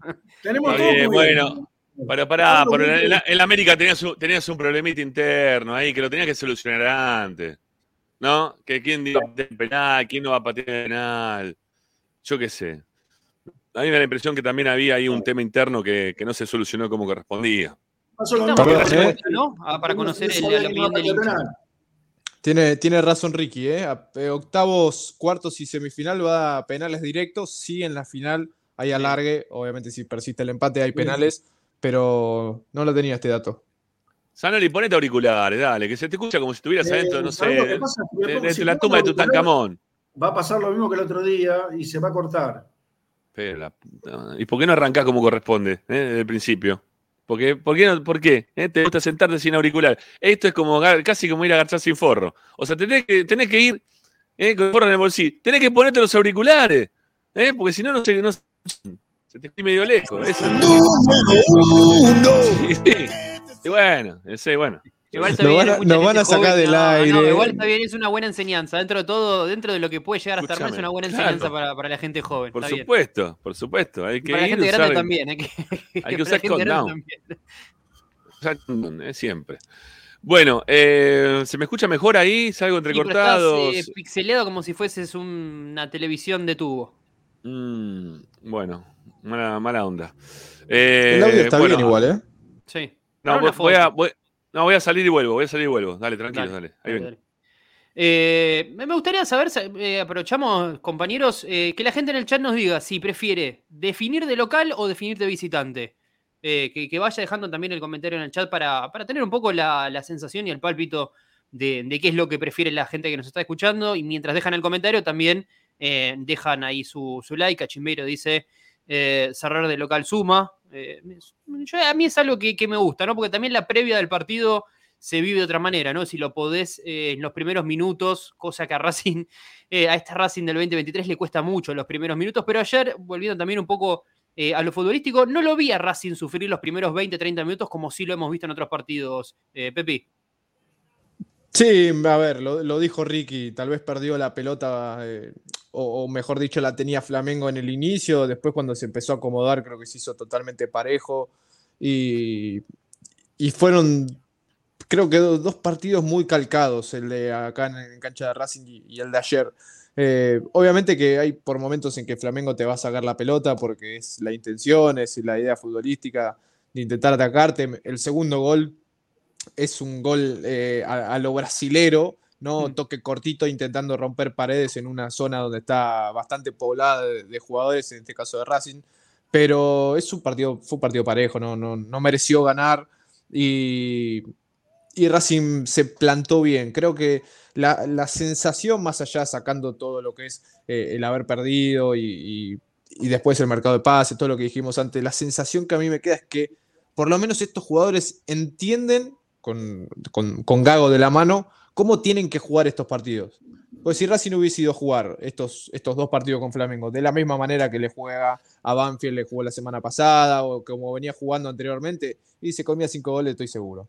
Tenemos todo bueno. Bien. Pero pará, Algo pero muy en, América tenías un, tenías un problemita interno ahí que lo tenías que solucionar antes. ¿No? Que quién patear el penal, quién no va a patear el penal. Yo qué sé. A mí me da la impresión que también había ahí un tema interno que, que no se solucionó como correspondía. Perdón, que ¿eh? ¿no? Ah, para conocer el- la no opinión del. Tiene, tiene razón Ricky, ¿eh? Eh, Octavos, cuartos y semifinal va a penales directos. Sí, en la final hay alargue. Obviamente, si persiste el empate, hay penales. Pero no lo tenía este dato. Sanoli, ponete auriculares, dale, que se te escucha como si estuvieras Eh, adentro, no ¿sabés lo sé, de, Después, de si la tumba de Tutankamón. Va a pasar lo mismo que el otro día y se va a cortar. Pero la. ¿Y por qué no arrancás como corresponde, eh, desde el principio? ¿Por qué? ¿Por qué? no- por qué eh? ¿Te gusta sentarte sin auricular? Esto es como casi como ir a agachar sin forro. O sea, tenés que, tenés que ir eh, con el forro en el bolsillo. Tenés que ponerte los auriculares, eh, porque si no, no se, no se te estoy medio lejos. Eso. Número uno. Sí, sí. Y bueno, ese, bueno. Igual está Nos bien, van a- mucha nos van gente a sacar joven, del no, no, aire. igual está bien, es una buena enseñanza. Dentro de todo, dentro de lo que puede llegar a estar mal, es una buena claro. enseñanza para, para la gente joven. Por está bien. supuesto, por supuesto. Hay que para la ir, gente grande también. Hay que, hay que para la usar condón, eh, siempre. Bueno, eh, ¿se me escucha mejor ahí? ¿Salgo Sí, entrecortado? estás eh, pixeleado como si fueses un- una televisión de tubo. Mm, bueno, mala, mala onda. Eh, El audio está bueno, bien igual, ¿eh? Sí. No, voy, a, voy- no, voy a salir y vuelvo, voy a salir y vuelvo. Dale, tranquilo, Dale, dale. Ahí dale, vengo. dale. Eh, me gustaría saber, sa- eh, aprovechamos, compañeros, eh, que la gente en el chat nos diga si prefiere definir de local o definir de visitante. Eh, que, que vaya dejando también el comentario en el chat para, para tener un poco la, la sensación y el pálpito de, de qué es lo que prefiere la gente que nos está escuchando. Y mientras dejan el comentario, también eh, dejan ahí su, su like. Cachimbeiro dice: eh, cerrar de local suma. Eh, yo- a mí es algo que, me gusta, ¿no? Porque también la previa del partido se vive de otra manera, ¿no? Si lo podés eh, en los primeros minutos, cosa que a Racing, eh, a este Racing del 2023 le cuesta mucho los primeros minutos, pero ayer, volviendo también un poco a lo futbolístico, no lo vi a Racing sufrir los primeros 20, 30 minutos como sí lo hemos visto en otros partidos, Pepi. Sí, a ver, lo, dijo Ricky, tal vez perdió la pelota, eh, o, mejor dicho, la tenía Flamengo en el inicio, después cuando se empezó a acomodar creo que se hizo totalmente parejo y, y fueron, creo que do- dos partidos muy calcados, el de acá en, cancha de Racing y, y el de ayer. Eh, obviamente que hay por momentos en que Flamengo te va a sacar la pelota porque es la intención, es la idea futbolística de intentar atacarte. El segundo gol es un gol eh, a, a lo brasilero, ¿no? Mm. Toque cortito intentando romper paredes en una zona donde está bastante poblada de, de jugadores, en este caso de Racing. Pero es un partido, fue un partido parejo, no, no, no mereció ganar y, y Racing se plantó bien. Creo que la, la sensación, más allá sacando todo lo que es eh, el haber perdido y, y- y después el mercado de pases, todo lo que dijimos antes, la sensación que a mí me queda es que por lo menos estos jugadores entienden, con, con- con Gago de la mano, cómo tienen que jugar estos partidos. Pues si Racing hubiese ido a jugar estos, estos dos partidos con Flamengo de la misma manera que le juega a Banfield, le jugó la semana pasada, o como venía jugando anteriormente, y se comía cinco goles, estoy seguro.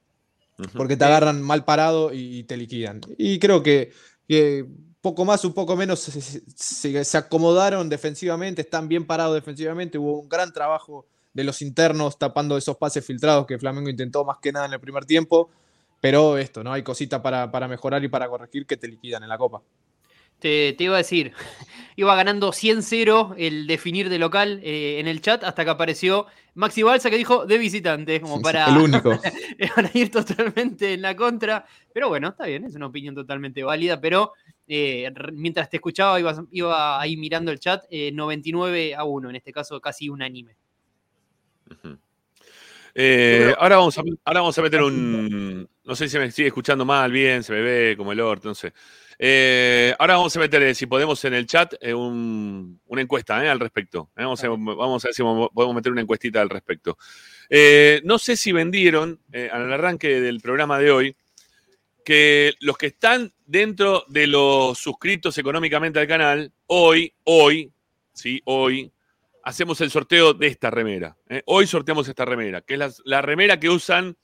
Porque te agarran mal parado y, te liquidan. Y creo que, que poco más, un poco menos se- se- se acomodaron defensivamente, están bien parados defensivamente. Hubo un gran trabajo de los internos tapando esos pases filtrados que Flamengo intentó más que nada en el primer tiempo. Pero esto, ¿no? Hay cositas para, para mejorar y para corregir que te liquidan en la Copa. Te, te iba a decir, iba ganando 100-0 el definir de local eh, en el chat hasta que apareció Maxi Balsa que dijo de visitante, como para, El único. para ir totalmente en la contra. Pero bueno, está bien, es una opinión totalmente válida, pero eh, mientras te escuchaba iba, iba ahí mirando el chat, eh, 99 a 1, en este caso casi unánime. Eh, ahora, vamos a, ahora vamos a meter un. No sé si me sigue escuchando mal, bien, se me ve como el orto, no sé. Eh, ahora vamos a meter, eh, si podemos, en el chat eh, un- una encuesta al respecto. Vamos, a, vamos a ver si podemos meter una encuestita al respecto. No sé si vendieron al arranque del programa de hoy que los que están dentro de los suscritos económicamente al canal, hoy, hoy, sí, hoy, hacemos el sorteo de esta remera. ¿eh? Hoy sorteamos esta remera, que es la, remera que usan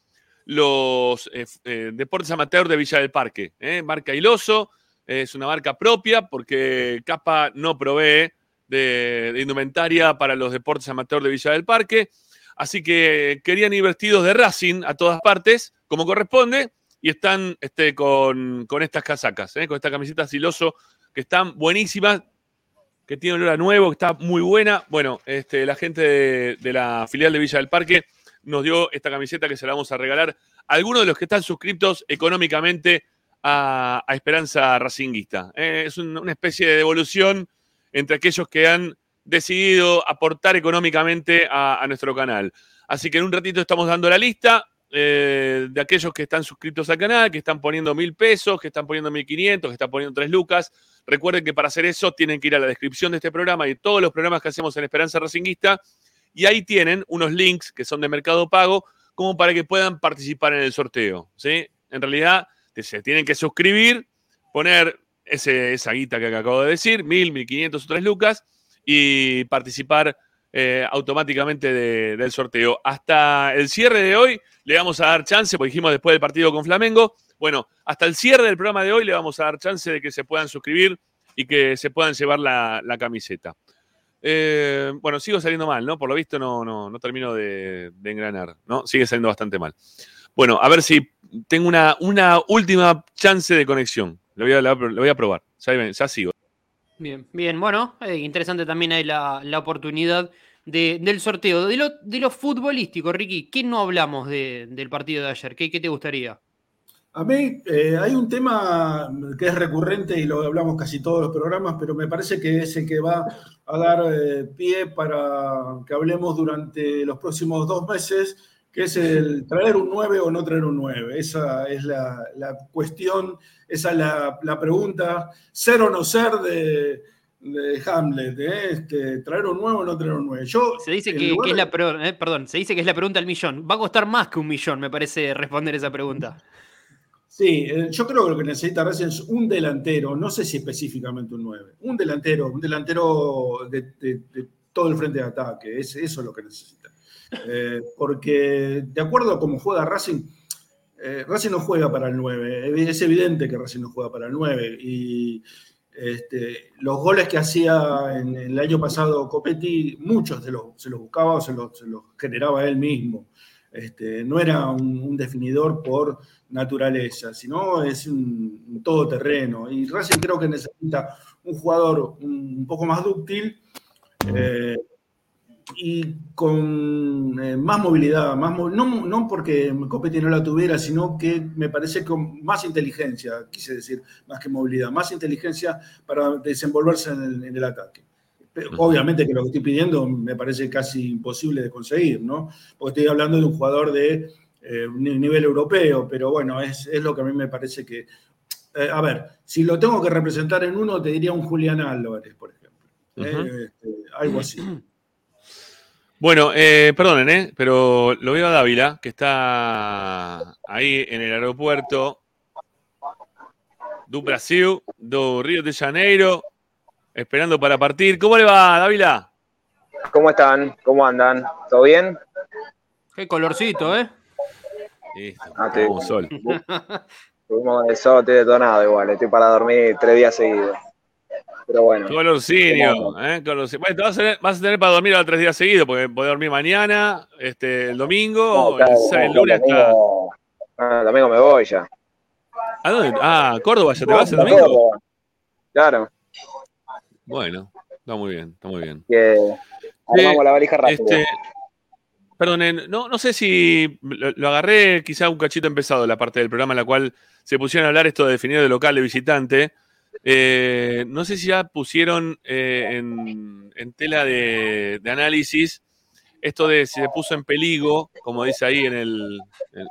los eh, eh, deportes amateur de Villa del Parque. Marca Iloso, eh, es una marca propia porque Capa no provee de, indumentaria para los deportes amateur de Villa del Parque. Así que querían ir vestidos de Racing a todas partes, como corresponde, y están este, con, estas casacas, con estas camisetas Iloso, que están buenísimas, que tiene olor a nuevo, que está muy buena. Bueno, este, la gente de, la filial de Villa del Parque nos dio esta camiseta que se la vamos a regalar a algunos de los que están suscriptos económicamente a, Esperanza Racinguista. Eh, es un- una especie de devolución entre aquellos que han decidido aportar económicamente a nuestro canal. Así que en un ratito estamos dando la lista eh, de aquellos que están suscritos al canal, que están poniendo mil pesos, que están poniendo mil quinientos, que están poniendo tres lucas. Recuerden que para hacer eso tienen que ir a la descripción de este programa y todos los programas que hacemos en Esperanza Racinguista. Y ahí tienen unos links que son de Mercado Pago, como para que puedan participar en el sorteo. ¿sí? En realidad, se tienen que suscribir, poner ese, esa guita que acabo de decir, mil, mil quinientos o tres lucas, y participar eh, automáticamente de- del sorteo. Hasta el cierre de hoy le vamos a dar chance, porque dijimos después del partido con Flamengo. Bueno, hasta el cierre del programa de hoy le vamos a dar chance de que se puedan suscribir y que se puedan llevar la, la camiseta. Eh, bueno, sigo saliendo mal, ¿no? Por lo visto no, no, no termino de, de engranar, ¿no? Sigue saliendo bastante mal. Bueno, a ver si tengo una, una última chance de conexión. Lo voy a, lo voy a probar. Ya, ya sigo. Bien, bien, bueno, eh, interesante también hay la, la oportunidad de- del sorteo. De lo, de futbolístico, Ricky, ¿qué no hablamos de- del partido de ayer? ¿Qué, te gustaría? A mí eh, hay un tema que es recurrente y lo hablamos casi todos los programas, pero me parece que es el que va a dar eh, pie para que hablemos durante los próximos dos meses, que es el traer un 9 o no traer un 9. Esa es la, cuestión, esa es la pregunta, ser o no ser de, de Hamlet, ¿eh? Este, traer un 9 o no traer un 9. Yo, Se dice que, es la eh, perdón, se dice que es la pregunta al millón. Va a costar más que un millón, me parece, responder esa pregunta. Sí, eh, yo creo que lo que necesita Racing es un delantero, no sé si específicamente un 9, un delantero, un delantero de, de- de todo el frente de ataque, es, eso es lo que necesita. Eh, porque de acuerdo a cómo juega Racing, eh, Racing no juega para el 9, es evidente que Racing no juega para el 9 y este, los goles que hacía en, el año pasado Copetti, muchos se los, se los buscaba o se los, generaba él mismo. Este, no era un, definidor por naturaleza, sino es un, todoterreno. Y Racing creo que necesita un jugador un, un poco más dúctil eh, y con eh, más movilidad, más mo- no, no porque Copetti no la tuviera, sino que me parece con más inteligencia, quise decir, más que movilidad, más inteligencia para desenvolverse en el, en el ataque. Pero Obviamente que lo que estoy pidiendo me parece casi imposible de conseguir, ¿no? Porque estoy hablando de un jugador de eh, nivel europeo, pero bueno, es, es lo que a mí me parece que... eh, a ver, si lo tengo que representar en uno, te diría un Julián Álvarez, por ejemplo. ¿eh? Ujú. Este, algo así. Bueno, eh, perdonen, ¿eh? pero lo veo a Dávila, que está ahí en el aeropuerto do Brasil, do Río de Janeiro, esperando para partir. ¿Cómo le va, Dávila? ¿Cómo están? ¿Cómo andan? ¿Todo bien? Qué colorcito, ¿eh? Listo, Ah, te- como sol. Tuvimos el sol, estoy detonado igual, estoy para dormir tres días seguidos. Pero bueno, Colorcinio, ¿eh? Colorcinio. Bueno, te vas a, tener, vas a tener para dormir a tres días seguidos, porque podés dormir mañana, este, el domingo, No, claro, el, lunes domingo, ah, el domingo me voy ya. ¿A dónde? Ah, Córdoba, ¿ya te vas el A domingo? Córdoba. Claro, Bueno, está muy bien, está muy bien. que armamos la valija rápido. Este, perdonen, no, no sé si lo, lo agarré quizá un cachito empezado la parte del programa en la cual se pusieron a hablar esto de definir de local de visitante. Eh, no sé si ya pusieron eh, en, en tela de, de análisis esto de si se puso en peligro, como dice ahí en el,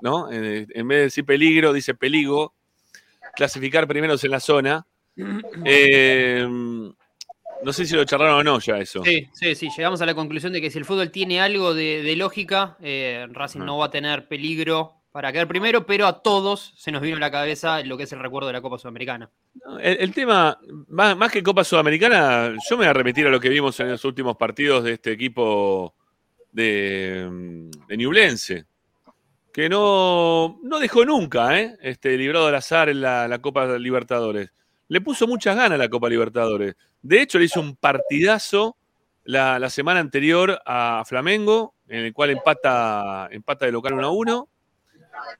¿no? En, en vez de decir peligro, dice peligo, clasificar primeros en la zona. Eh, no sé si lo charlaron o no ya eso. Sí, sí, sí. Llegamos a la conclusión de que si el fútbol tiene algo de, de lógica, eh, Racing Ah. no va a tener peligro para quedar primero, pero a todos se nos vino a la cabeza lo que es el recuerdo de la Copa Sudamericana. El, tema, más, que Copa Sudamericana, yo me voy a repetir a lo que vimos en los últimos partidos de este equipo de, mm, de que no, no dejó nunca, ¿eh? este, librado al azar en la, Copa Libertadores. Le puso muchas ganas a la Copa Libertadores. De hecho, le hizo un partidazo la, la semana anterior a Flamengo, en el cual empata, empata de local 1 a 1.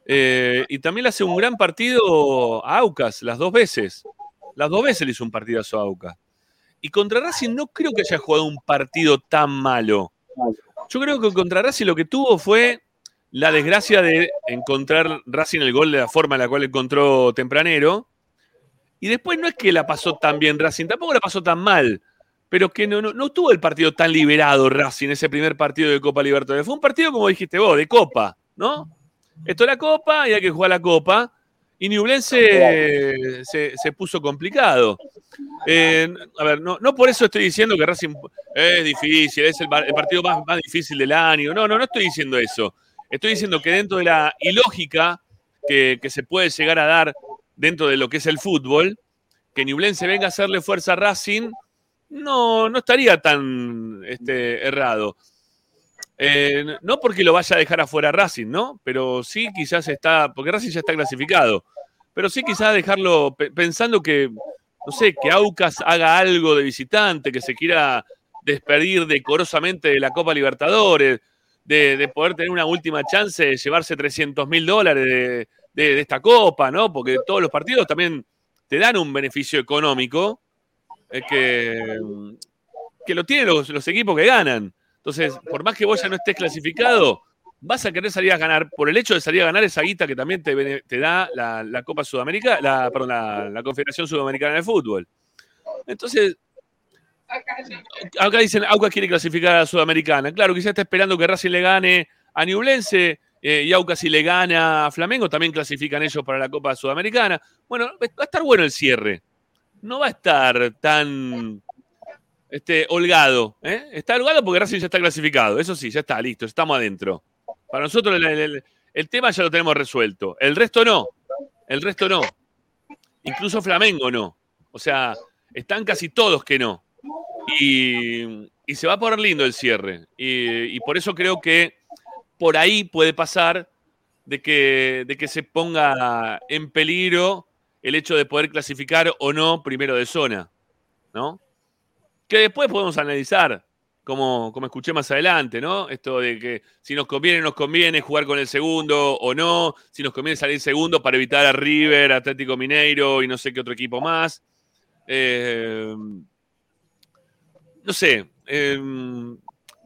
Eh, y también le hace un gran partido a Aucas, las dos veces. Las dos veces le hizo un partidazo a Aucas. Y contra Racing no creo que haya jugado un partido tan malo. Yo creo que contra Racing lo que tuvo fue la desgracia de encontrar Racing el gol de la forma en la cual encontró tempranero. Y después no es que la pasó tan bien Racing, tampoco la pasó tan mal. Pero que no, no, no tuvo el partido tan liberado Racing, ese primer partido de Copa Libertadores. Fue un partido, como dijiste vos, de Copa, ¿no? Esto es la Copa y hay que jugar la Copa. Y Ñublense se, puso complicado. Eh, a ver, no, no por eso estoy diciendo que Racing es difícil, es el, partido más, difícil del año. No, no, no estoy diciendo eso. Estoy diciendo que dentro de la ilógica que, se puede llegar a dar dentro de lo que es el fútbol, que Ñublense venga a hacerle fuerza a Racing no, no estaría tan este, errado. Eh, no porque lo vaya a dejar afuera Racing, ¿no? Pero sí quizás está, porque Racing ya está clasificado, pero sí quizás dejarlo pe- pensando que, no sé, que Aucas haga algo de visitante, que se quiera despedir decorosamente de la Copa Libertadores, de, de poder tener una última chance de llevarse 300 mil dólares de, esta Copa, ¿no? Porque todos los partidos también te dan un beneficio económico eh, que, lo tienen los equipos que ganan. Entonces, por más que vos ya no estés clasificado, vas a querer salir a ganar por el hecho de salir a ganar esa guita que también te, da la, Copa Sudamericana, la, perdón, la, Confederación Sudamericana de Fútbol. Entonces, acá dicen, Aucas quiere clasificar a la Sudamericana. Claro, quizás está esperando que Racing le gane a Ñublense eh, y Aucas si le gana a Flamengo, también clasifican ellos para la Copa Sudamericana. Bueno, va a estar bueno el cierre. No va a estar tan este, holgado. ¿eh? Está holgado porque Racing ya está clasificado. Eso sí, ya está, listo, estamos adentro. Para nosotros el, tema ya lo tenemos resuelto. El resto no. El resto no. Incluso Flamengo no. O sea, están casi todos que no. Y, y se va a poner lindo el cierre. Y, y por eso creo que por ahí puede pasar de que, de que se ponga en peligro el hecho de poder clasificar o no primero de zona. ¿No? Que después podemos analizar, como, como escuché más adelante, ¿no? Esto de que si nos conviene, nos conviene jugar con el segundo o no, si nos conviene salir segundo para evitar a River, Atlético Mineiro y no sé qué otro equipo más. Eh, no sé. eh,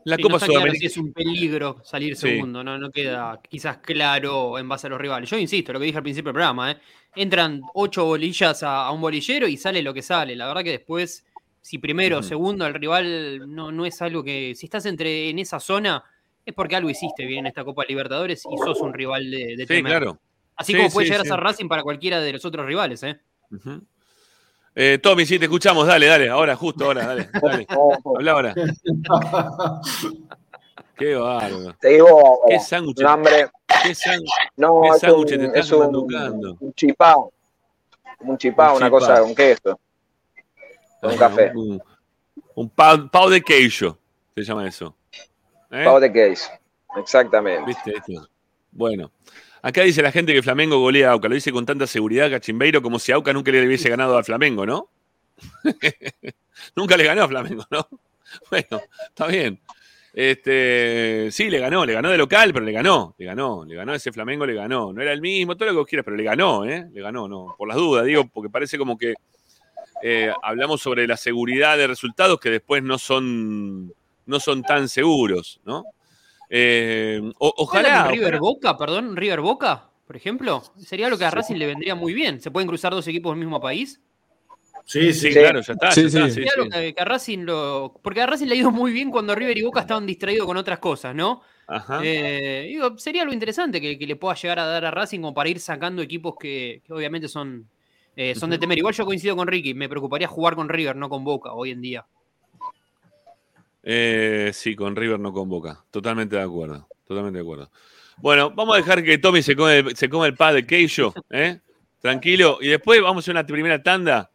la Sí, no Copa claro Sudamericana. es un peligro salir Sí. segundo, ¿no? no queda quizás claro en base a los rivales. Yo insisto, lo que dije al principio del programa, ¿eh? entran ocho bolillas a, a un bolillero y sale lo que sale. La verdad que después, si primero o segundo, el rival no, no es algo que. Si estás entre en esa zona, es porque algo hiciste bien en esta Copa Libertadores y sos un rival de, de Sí, temer. claro. Así Sí, como puede sí, llegar sí. a ser Racing para cualquiera de los otros rivales, ¿eh? Eh, Tommy, sí, te escuchamos. Dale, dale. Ahora, justo ahora, dale. dale. Habla ahora. Qué bárbaro. Te digo, Qué sándwich. hambre. Qué sándwich. No, ¿Qué es sándwich te un, estás es un, manducando? un chipao. Un chipao, Un una chipao. cosa con queso. Con un café. Un, un pau, pau de queijo, se llama eso. ¿Eh? Pao de queso. Exactamente. ¿Viste esto? Bueno. Acá dice la gente que Flamengo golea a Auca. Lo dice con tanta seguridad Cachimbeiro como si Auca nunca le hubiese ganado a Flamengo, ¿no? nunca le ganó a Flamengo, ¿no? Bueno, está bien. Este, sí, le ganó, le ganó de local, pero le ganó, le ganó, le ganó ese Flamengo, le ganó. No era el mismo, todo lo que vos quieras, pero le ganó, ¿eh? Le ganó, no, por las dudas, digo, porque parece como que eh, hablamos sobre la seguridad de resultados que después no son, no son tan seguros, ¿no? Eh, o- ojalá. River ojalá- Boca, perdón, River Boca, por ejemplo. Sería lo que a Racing le vendría muy bien. ¿Se pueden cruzar dos equipos del mismo país? Sí, Sí, sí. claro, ya está. Sí, ya está, sí. sí, Sería sí. lo que, que a Racing lo. Porque a Racing le ha ido muy bien cuando River y Boca estaban distraídos con otras cosas, ¿no? Ajá. Eh, digo, sería lo interesante que, que le pueda llegar a dar a Racing como para ir sacando equipos que, que obviamente son, eh, son de temer. Igual yo coincido con Ricky, me preocuparía jugar con River, no con Boca, hoy en día. Eh, sí, con River no convoca. Totalmente de acuerdo. Totalmente de acuerdo. Bueno, vamos a dejar que Tommy se come, se come el pad de queijo, ¿eh? Tranquilo. Y después vamos a una primera tanda.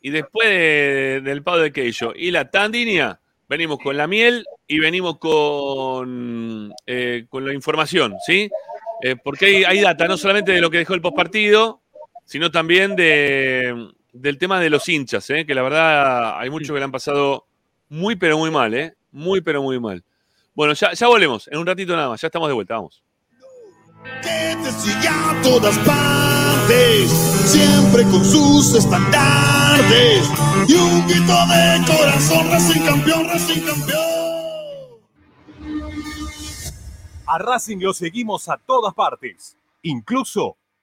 Y después de- del pad de queijo y la tandinia, venimos con la miel y venimos con, eh, con la información, ¿sí? Eh, porque hay, hay data, no solamente de lo que dejó el postpartido, sino también de, del tema de los hinchas, ¿eh? que la verdad hay muchos que le han pasado muy, pero muy mal, ¿eh? Muy, pero muy mal. Bueno, ya, ya volvemos, en un ratito nada más, ya estamos de vuelta, vamos. que te siga a todas partes, siempre con sus estandartes y un grito de corazón, Racing campeón, Racing campeón. A Racing lo seguimos a todas partes, incluso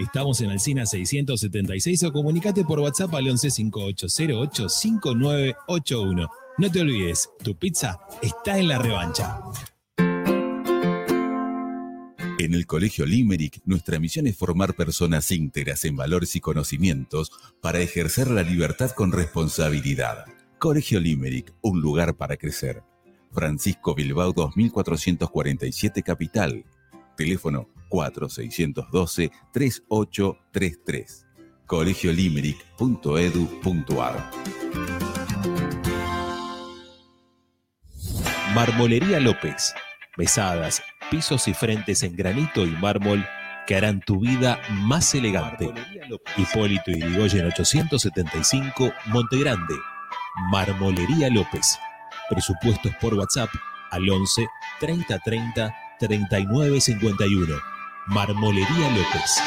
Estamos en Alcina 676 o comunicate por WhatsApp al 11 5808 5981. No te olvides, tu pizza está en la revancha. En el Colegio Limerick, nuestra misión es formar personas íntegras en valores y conocimientos para ejercer la libertad con responsabilidad. Colegio Limerick, un lugar para crecer. Francisco Bilbao 2447 Capital. Teléfono 4612-3833. colegiolimerick.edu.ar Marmolería López. Mesadas, pisos y frentes en granito y mármol que harán tu vida más elegante. Hipólito Yrigoyen 875, Montegrande. Marmolería López. Presupuestos por WhatsApp al 11 30 30 39 51. Marmolería López.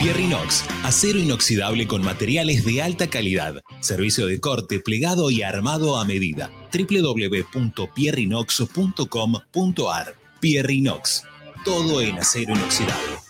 Pierrinox, acero inoxidable con materiales de alta calidad. Servicio de corte, plegado y armado a medida. www.pierrinox.com.ar Pierrinox, todo en acero inoxidable.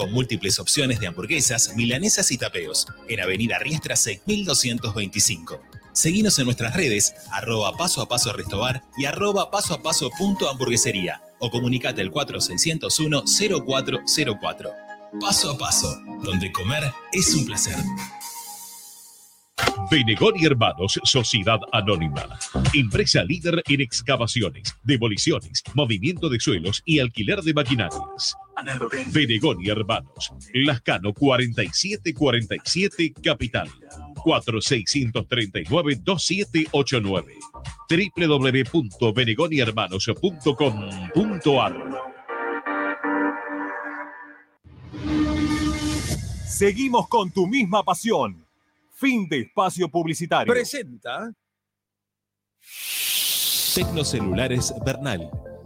con múltiples opciones de hamburguesas, milanesas y tapeos, en Avenida Riestra 6225. Seguinos en nuestras redes, arroba paso a paso restobar y arroba paso a paso punto hamburguesería o comunicate al 4601 0404. Paso a paso, donde comer es un placer. Benegón y Hermanos, Sociedad Anónima. Empresa líder en excavaciones, demoliciones, movimiento de suelos y alquiler de maquinarias. Benegón y Hermanos, Lascano 4747 Capital. 4639-2789 www.benegonihermanos.com.ar Seguimos con tu misma pasión. Fin de espacio publicitario. Presenta Tecnocelulares Bernal.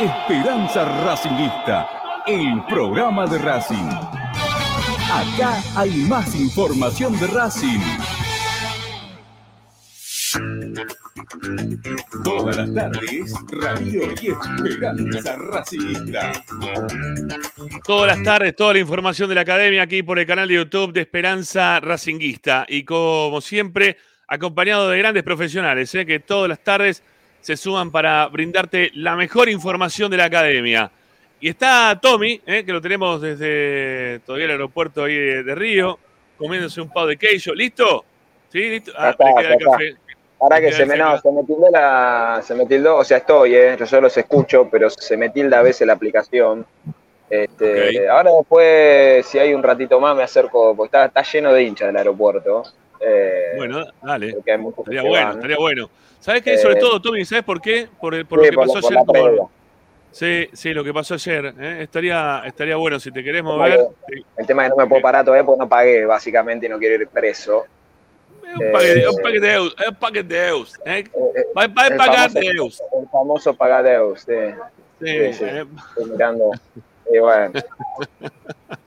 Esperanza Racingista, el programa de Racing. Acá hay más información de Racing. Todas las tardes, Radio y Esperanza Racingista. Todas las tardes, toda la información de la academia aquí por el canal de YouTube de Esperanza Racinguista. Y como siempre, acompañado de grandes profesionales, ¿eh? que todas las tardes se suman para brindarte la mejor información de la academia. Y está Tommy, ¿eh? que lo tenemos desde todavía el aeropuerto ahí de, de Río, comiéndose un pavo de queijo. ¿Listo? ¿Sí? ¿Listo? Ah, está, le queda ya el está. café. Ahora que se me, no, se me tildó la, se me tildó, o sea, estoy, eh, yo solo los escucho, pero se me tilda a veces la aplicación. Este, Ahora después, si hay un ratito más, me acerco, porque está, está lleno de hinchas del aeropuerto. Eh, Bueno, dale. Estaría bueno, estaría bueno. ¿Sabes qué? Eh, Sobre todo, Tommy, ¿sabes por qué? Por, el- por Sí, lo que por pasó ayer con. Sí, sí, lo que pasó ayer. ¿eh? Estaría, estaría bueno si te querés mover. que El tema es que no me puedo parar todavía porque no pagué, básicamente, y no quiero ir preso. Un paquete, un paquete de euros. Un paquete de euros. ¿eh? Va, va a pagar famoso- de euros. El famoso pagadeus, sí. Sí, Sí, sí. eh. Estoy mirando. Y bueno.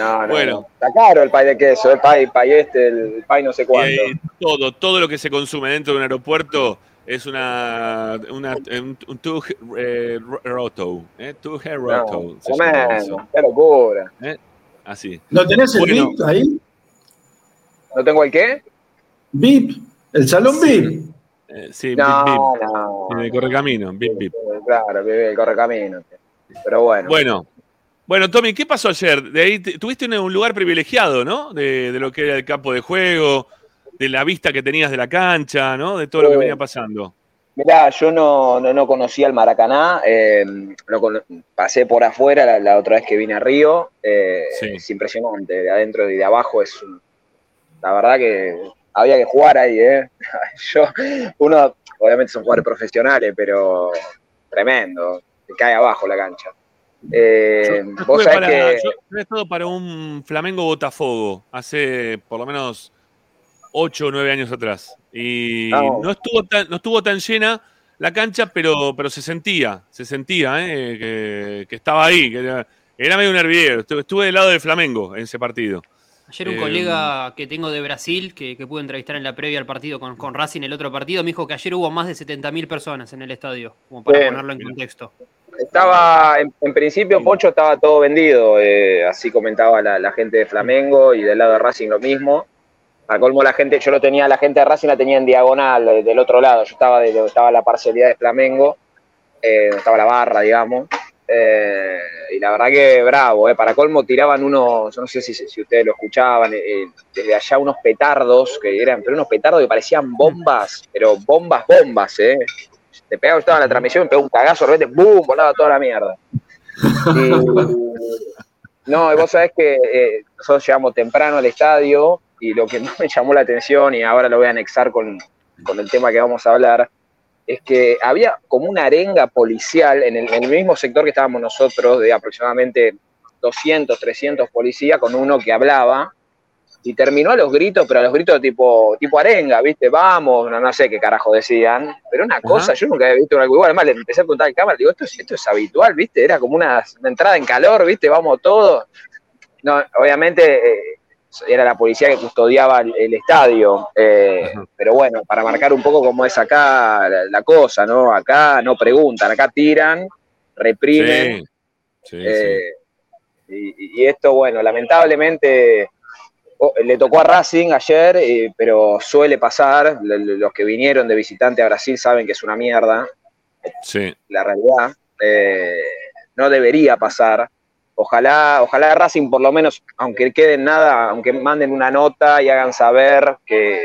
No, no, Bueno. no. Está caro el pay de queso, el pay, pay este, el pay no sé cuánto. Eh, todo, todo lo que se consume dentro de un aeropuerto es una, una un, un eh, roto, ¿eh? Roto. No, tremendo, qué locura. ¿eh? Así. ¿No tenés el Bueno. VIP ahí? ¿No tengo el qué? VIP, el salón VIP. Eh, sí, No, bip, bip. no. En el correcamino, bip, bip. Claro, el correcamino. Pero bueno. Bueno, bueno, Tommy, ¿qué pasó ayer? De ahí te- tuviste un, lugar privilegiado, ¿no? De, de lo que era el campo de juego, de la vista que tenías de la cancha, ¿no? De todo lo que Sí. venía pasando. Mirá, yo no, no, no conocía el Maracaná, eh, lo pasé por afuera la, la otra vez que vine a Río, eh, es impresionante, de adentro y de abajo es un- la verdad que había que jugar ahí, ¿eh? Yo, uno, obviamente son jugadores profesionales, pero tremendo, se cae abajo la cancha. Eh, Yo vos estuve sabés para, que... yo he estado para un Flamengo Botafogo hace por lo menos 8 o 9 años atrás. Y no, estuvo tan, no estuvo tan llena la cancha, pero, pero se sentía, se sentía ¿eh? que, que estaba ahí, que era, era medio un hervidero. Estuve, estuve del lado del Flamengo en ese partido. Ayer un Eh, colega que tengo de Brasil, que, que pude entrevistar en la previa al partido con, con Racing, el otro partido, me dijo que ayer hubo más de 70.000 personas en el estadio, como para ponerlo en contexto. Estaba, en, en principio, Pocho estaba todo vendido, eh, así comentaba la, la gente de Flamengo y del lado de Racing lo mismo. Al colmo la gente, yo lo tenía, la gente de Racing la tenía en diagonal, del otro lado, yo estaba de, estaba la parcialidad de Flamengo, eh, estaba la barra, digamos. Eh, y la verdad que bravo, eh. para colmo tiraban unos, yo no sé si, si ustedes lo escuchaban, eh, desde allá unos petardos, que eran, pero unos petardos que parecían bombas, pero bombas, bombas, eh. Te pegaba, estaba en la transmisión, me pegó un cagazo, de repente, ¡boom! volaba toda la mierda. No, vos sabés que eh, nosotros llegamos temprano al estadio y lo que más me llamó la atención, y ahora lo voy a anexar con, con el tema que vamos a hablar, es que había como una arenga policial en el, en el mismo sector que estábamos nosotros, de aproximadamente 200, 300 policías, con uno que hablaba, y terminó a los gritos, pero a los gritos tipo, tipo arenga, ¿viste? Vamos, no, no sé qué carajo decían, pero una cosa, yo nunca había visto algo igual, además le empecé a preguntar al cámara, digo, esto es, esto es habitual, ¿viste? Era como una, una entrada en calor, ¿viste? Vamos todos. No, obviamente eh, era la policía que custodiaba el, el estadio, eh, pero bueno, para marcar un poco cómo es acá la, la cosa, ¿no? Acá no preguntan, acá tiran, reprimen. Sí, sí, eh, Y, y esto, bueno, lamentablemente oh, le tocó a Racing ayer, eh, pero suele pasar. Los que vinieron de visitante a Brasil saben que es una mierda, sí. la realidad. No debería pasar. Ojalá, ojalá Racing por lo menos, aunque queden nada, aunque manden una nota y hagan saber que,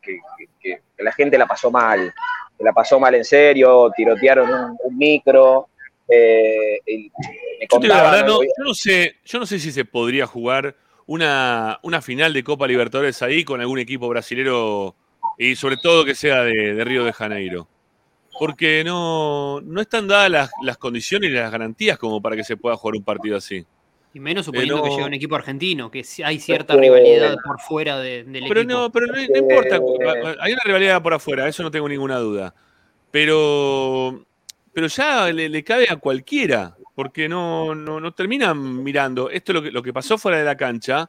que- que- que la gente la pasó mal, que la pasó mal en serio, tirotearon un, un micro. eh, y me Yo verdad, no, ¿no? yo, no sé, yo no sé si se podría jugar una, una final de Copa Libertadores ahí con algún equipo brasilero y sobre todo que sea de, de Río de Janeiro. Porque no, no están dadas las, las condiciones y las garantías como para que se pueda jugar un partido así. Y menos suponiendo no- que llega un equipo argentino, que hay cierta Eh, rivalidad por fuera de- del Pero equipo. no, pero no, no importa. Hay una rivalidad por afuera, eso no tengo ninguna duda. Pero, pero ya le, le cabe a cualquiera, porque no, no, no terminan mirando. Esto lo que, lo que pasó fuera de la cancha.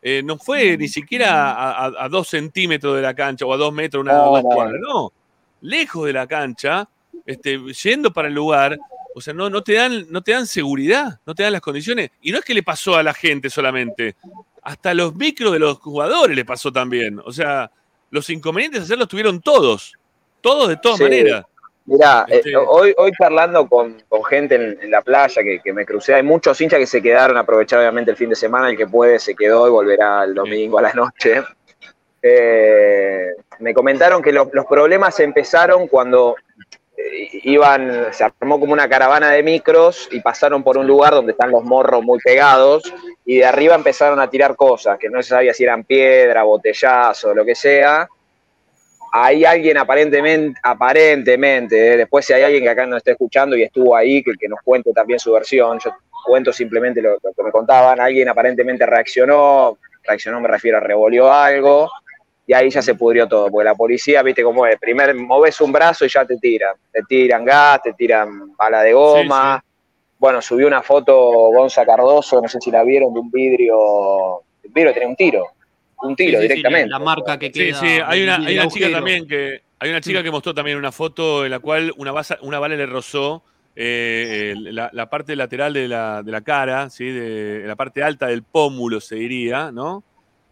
eh, no fue ni siquiera a, a- a dos centímetros de la cancha o a dos metros, una No, dos no. cuadras, no. Lejos de la cancha, este, yendo para el lugar, o sea, no, no, te dan, no te dan seguridad, no te dan las condiciones. Y no es que le pasó a la gente solamente, hasta los micros de los jugadores le pasó también. O sea, los inconvenientes de hacerlos tuvieron todos, todos de todas Sí. maneras. Mirá, eh, Este- hoy, hoy charlando con, con gente en, en la playa que, que me crucé, hay muchos hinchas que se quedaron aprovechar obviamente el fin de semana, el que puede se quedó y volverá el domingo a la noche. Eh, me comentaron que lo- los problemas empezaron cuando eh, iban, se armó como una caravana de micros y pasaron por un lugar donde están los morros muy pegados y de arriba empezaron a tirar cosas, que no se sabía si eran piedra, botellazo, lo que sea. Hay alguien aparentemente, aparentemente, eh, después si hay alguien que acá no esté escuchando y estuvo ahí, que, que nos cuente también su versión, yo cuento simplemente lo, lo que me contaban, alguien aparentemente reaccionó, reaccionó me refiero a revolvió algo, y ahí ya se pudrió todo, porque la policía, viste cómo es, primero moves un brazo y ya te tiran, te tiran gas, te tiran bala de goma. Bueno, subió una foto Gonza Cardoso, no sé si la vieron, de un vidrio, el vidrio tenía un tiro, un tiro Sí, sí, sí, directamente. la, la marca que Sí, queda. sí, hay una, hay una chica también que. Hay una chica que mostró también una foto en la cual una, basa- una bala le rozó eh, la, la parte lateral de la, de la cara, ¿sí? de la parte alta del pómulo, se diría, ¿no?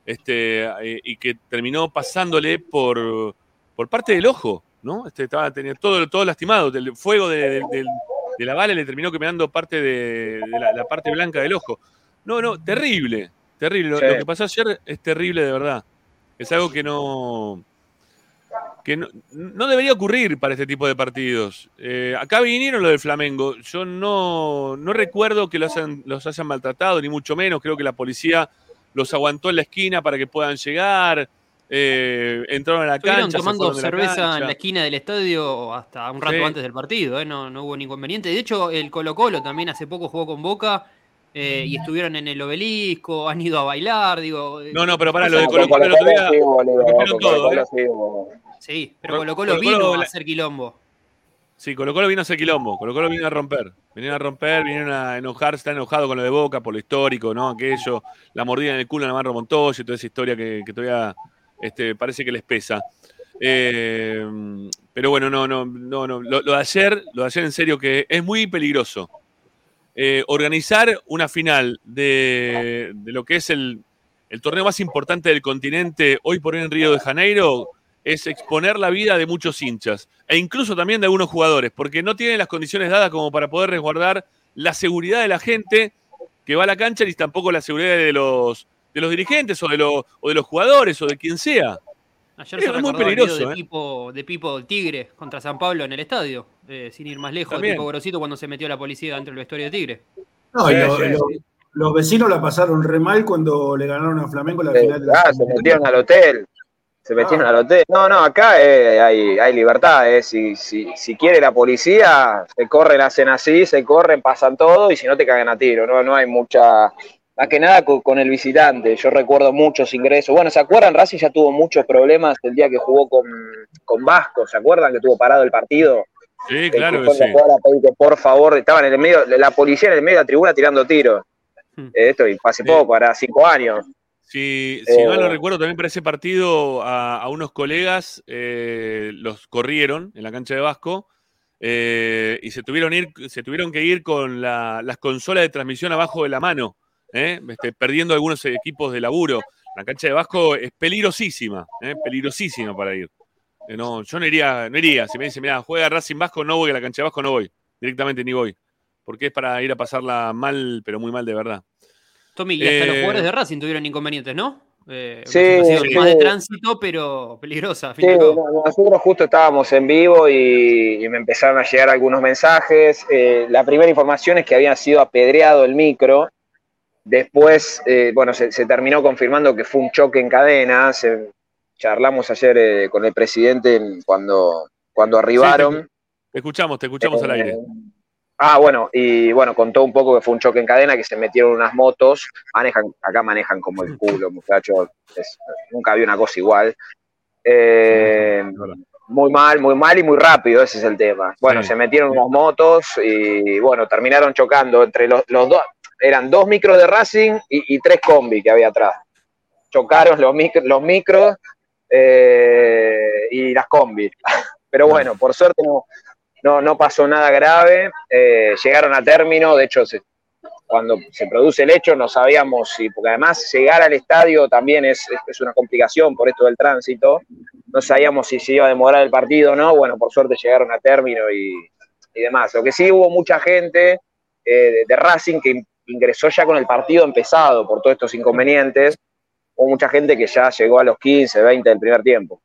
Este, eh, y que terminó pasándole por, por parte del ojo, ¿no? Este, estaba, tenía todo, todo lastimado. El fuego de, de- del- de la bala le terminó quemando parte de, de la, la parte blanca del ojo. No, no, terrible, terrible. Lo, Sí. lo que pasó ayer es terrible de verdad. Es algo que no que no, no debería ocurrir para este tipo de partidos. Eh, acá vinieron lo del Flamengo. Yo no, no recuerdo que los, hayan- los hayan maltratado, ni mucho menos. Creo que la policía los aguantó en la esquina para que puedan llegar. Eh, entraron a la Estuvieron cancha. se tomando fueron de la cerveza cancha. en la esquina del estadio hasta un rato Sí. antes del partido, ¿eh? no, no hubo ningún inconveniente. De hecho, el Colo Colo también hace poco jugó con Boca eh, y estuvieron en el obelisco, han ido a bailar, digo. eh, No, no, pero pará, lo de Colo Colo otro día. sí, boludo, todo, ¿eh? sí, boludo. Sí, pero Colo- Colo Colo Colo-Colo vino a hacer quilombo. Sí, Colo Colo vino a hacer quilombo, Colo Colo vino a romper, vinieron a romper, vinieron a enojarse, está enojado con lo de Boca por lo histórico, ¿no? Aquello, la mordida en el culo a Navarro Montoya y toda esa historia que, todavía este, parece que les pesa. Eh, pero bueno, no, no, no, no. Lo, lo de ayer, lo de ayer en serio que es muy peligroso. Eh, organizar una final de, de lo que es el, el torneo más importante del continente hoy por hoy en Río de Janeiro es exponer la vida de muchos hinchas e incluso también de algunos jugadores, porque no tienen las condiciones dadas como para poder resguardar la seguridad de la gente que va a la cancha ni tampoco la seguridad de los, de los dirigentes o de, los, o de los jugadores o de quien sea. Ayer Es se muy el peligroso, de ¿eh? Pipo, de Pipo el Tigre contra San Pablo en el estadio, eh, sin ir más lejos, de También. Pipo Grosito cuando se metió la policía dentro del vestuario de Tigre. No, y Sí, lo- sí, lo- sí. los vecinos la pasaron re mal cuando le ganaron a Flamengo la Eh, final de la ah, se metieron al hotel. Se metieron al hotel. No, no, acá eh, hay, hay libertad. eh. Si, si, si quiere la policía, se corren, hacen así, se corren, pasan todo y si no te cagan a tiro. No, no hay mucha. Más que nada con, con el visitante. Yo recuerdo muchos ingresos. Bueno, ¿se acuerdan? Racing ya tuvo muchos problemas el día que jugó con, con Vasco. ¿Se acuerdan que tuvo parado el partido? Sí, El claro que sí. por favor, estaban en el medio, la policía en el medio de la tribuna tirando tiros. Hmm. Eh, Esto y hace poco, hará cinco años. Si, si Eh, mal no recuerdo, también para ese partido a, a unos colegas eh, los corrieron en la cancha de Vasco eh, y se tuvieron, ir, se tuvieron que ir con la- las consolas de transmisión abajo de la mano, ¿eh? Este, perdiendo algunos equipos de laburo. La cancha de Vasco es peligrosísima, ¿eh? peligrosísima para ir. Eh, no, yo no iría, no iría. Si me dicen, mira, juega Racing Vasco, no voy a la cancha de Vasco, no voy. Directamente ni voy. Porque es para ir a pasarla mal, pero muy mal de verdad. Tommy, y hasta los Eh, jugadores de Racing tuvieron inconvenientes, ¿no? Eh, Sí, sí. más de tránsito, pero peligrosa. Sí, no, nosotros justo estábamos en vivo y, y me empezaron a llegar algunos mensajes. Eh, la primera información es que había sido apedreado el micro. Después, eh, bueno, se, se terminó confirmando que fue un choque en cadena. Se- charlamos ayer eh, con el presidente en- cuando, cuando arribaron. Te escuchamos, te escuchamos al aire. Ah, bueno, y bueno, contó un poco que fue un choque en cadena, que se metieron unas motos, manejan, acá manejan como el culo, muchachos, es- nunca había una cosa igual. Eh, muy mal, muy mal y muy rápido, ese es el tema. Bueno, Sí. se metieron unas motos y bueno, terminaron chocando entre los, los dos, eran dos micros de Racing y, y tres combi que había atrás. Chocaron los, micro- los micros eh, y las combi. Pero bueno, por suerte no, no, no pasó nada grave, eh, llegaron a término, de hecho cuando se produce el hecho no sabíamos si, porque además llegar al estadio también es, es- una complicación por esto del tránsito, no sabíamos si se iba a demorar el partido o no, bueno, por suerte llegaron a término y, y demás. Lo que sí hubo mucha gente eh, de, de Racing que ingresó ya con el partido empezado por todos estos inconvenientes, hubo mucha gente que ya llegó a los 15, 20 del primer tiempo.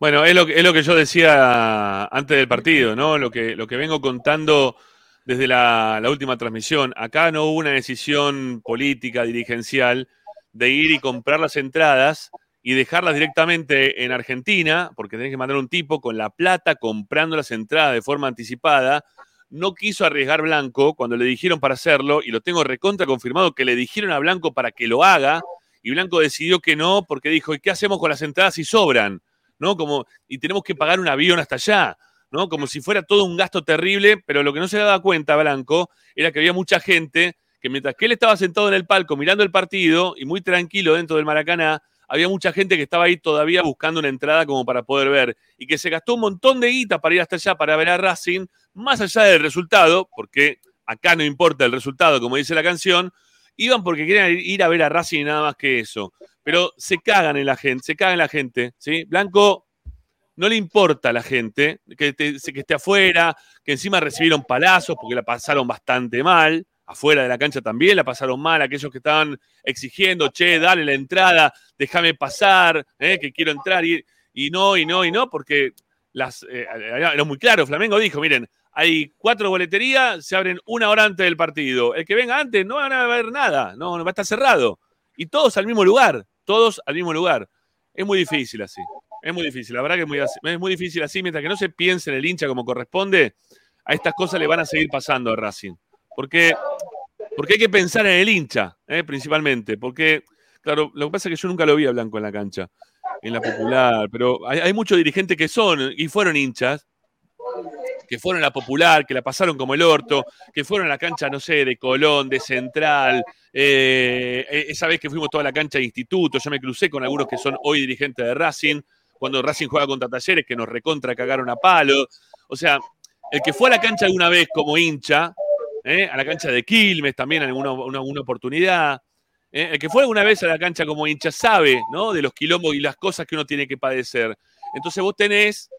Bueno, es lo, que- es lo que yo decía antes del partido, ¿no? Lo que, lo que vengo contando desde la, la última transmisión. Acá no hubo una decisión política, dirigencial, de ir y comprar las entradas y dejarlas directamente en Argentina, porque tenés que mandar un tipo con la plata comprando las entradas de forma anticipada. No quiso arriesgar Blanco cuando le dijeron para hacerlo, y lo tengo recontra confirmado que le dijeron a Blanco para que lo haga, y Blanco decidió que no, porque dijo, ¿y qué hacemos con las entradas si sobran? ¿No? Como, y tenemos que pagar un avión hasta allá, ¿no? Como si fuera todo un gasto terrible, pero lo que no se daba cuenta Blanco era que había mucha gente que mientras que él estaba sentado en el palco mirando el partido y muy tranquilo dentro del Maracaná, había mucha gente que estaba ahí todavía buscando una entrada como para poder ver y que se gastó un montón de guita para ir hasta allá para ver a Racing, más allá del resultado, porque acá no importa el resultado, como dice la canción, iban porque querían ir a ver a Racing y nada más que eso. Pero se cagan en la gente, se cagan en la gente, ¿sí? Blanco no le importa a la gente que, que esté afuera, que encima recibieron palazos porque la pasaron bastante mal, afuera de la cancha también la pasaron mal, aquellos que estaban exigiendo, che, dale la entrada, déjame pasar, ¿eh? que quiero entrar, y, y no, y no, y no, porque las, eh, era muy claro, Flamengo dijo, miren, hay cuatro boleterías, se abren una hora antes del partido, el que venga antes no van a ver nada, no, va a estar cerrado, y todos al mismo lugar, todos al mismo lugar. Es muy difícil así. Es muy difícil. La verdad que es muy, es muy difícil así. Mientras que no se piense en el hincha como corresponde, a estas cosas le van a seguir pasando a Racing. Porque, porque hay que pensar en el hincha, ¿eh? principalmente. Porque, claro, lo que pasa es que yo nunca lo vi a Blanco en la cancha, en la popular. Pero hay, hay muchos dirigentes que son y fueron hinchas, que fueron a la popular, que la pasaron como el orto, que fueron a la cancha, no sé, de Colón, de Central, eh, eh, esa vez que fuimos toda la cancha de instituto, yo me crucé con algunos que son hoy dirigentes de Racing, cuando Racing juega contra Talleres, que nos recontra cagaron a palo. O sea, el que fue a la cancha alguna vez como hincha, ¿eh? a la cancha de Quilmes también en alguna, una, una oportunidad, ¿eh? el que fue alguna vez a la cancha como hincha sabe, ¿no? De los quilombos y las cosas que uno tiene que padecer. Entonces vos tenés,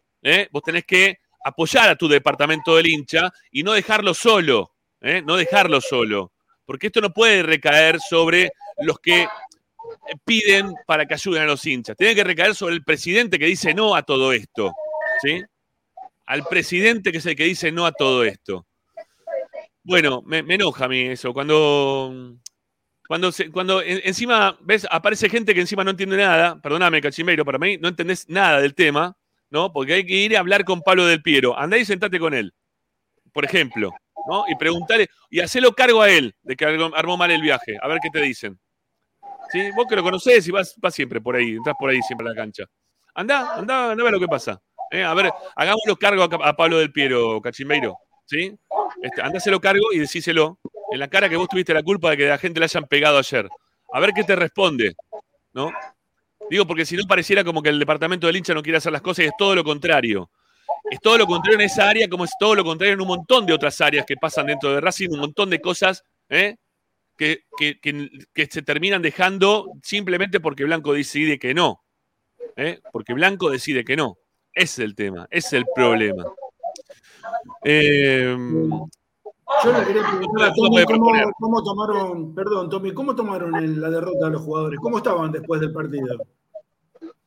vos tenés que apoyar a tu departamento del hincha y no dejarlo solo, ¿eh? no dejarlo solo, porque esto no puede recaer sobre los que piden para que ayuden a los hinchas. Tiene que recaer sobre el presidente que dice no a todo esto, ¿sí? Al presidente que es el que dice no a todo esto. Bueno, me, enoja a mí eso. Cuando, cuando, se- cuando en- encima, ves, aparece gente que encima no entiende nada, perdóname, Cachimeiro, para mí no entendés nada del tema, ¿no? Porque hay que ir a hablar con Pablo del Piero. Andá y sentate con él, por ejemplo, ¿no? Y preguntarle, y hacelo cargo a él de que armó mal el viaje, a ver qué te dicen. ¿Sí? Vos que lo conocés y vas, vas siempre por ahí, entras por ahí siempre a la cancha. Andá, andá, andá a ver lo que pasa. ¿eh? A ver, hagámoslo cargo a, a Pablo del Piero, Cachimeiro. ¿Sí? Este, andáselo cargo y decíselo en la cara que vos tuviste la culpa de que la gente le hayan pegado ayer. A ver qué te responde. ¿No? Digo, porque si no pareciera como que el departamento del hincha no quiere hacer las cosas y es todo lo contrario. Es todo lo contrario en esa área, como es todo lo contrario en un montón de otras áreas que pasan dentro de Racing, un montón de cosas ¿eh? que, que- que- se terminan dejando simplemente porque Blanco decide que no. ¿eh? Porque Blanco decide que no. Es el tema, es el problema. Eh, Yo le quería preguntar a ¿Cómo Tommy cómo, tomaron, perdón, Tommy, ¿cómo tomaron el- la derrota de los jugadores? ¿Cómo estaban después del partido?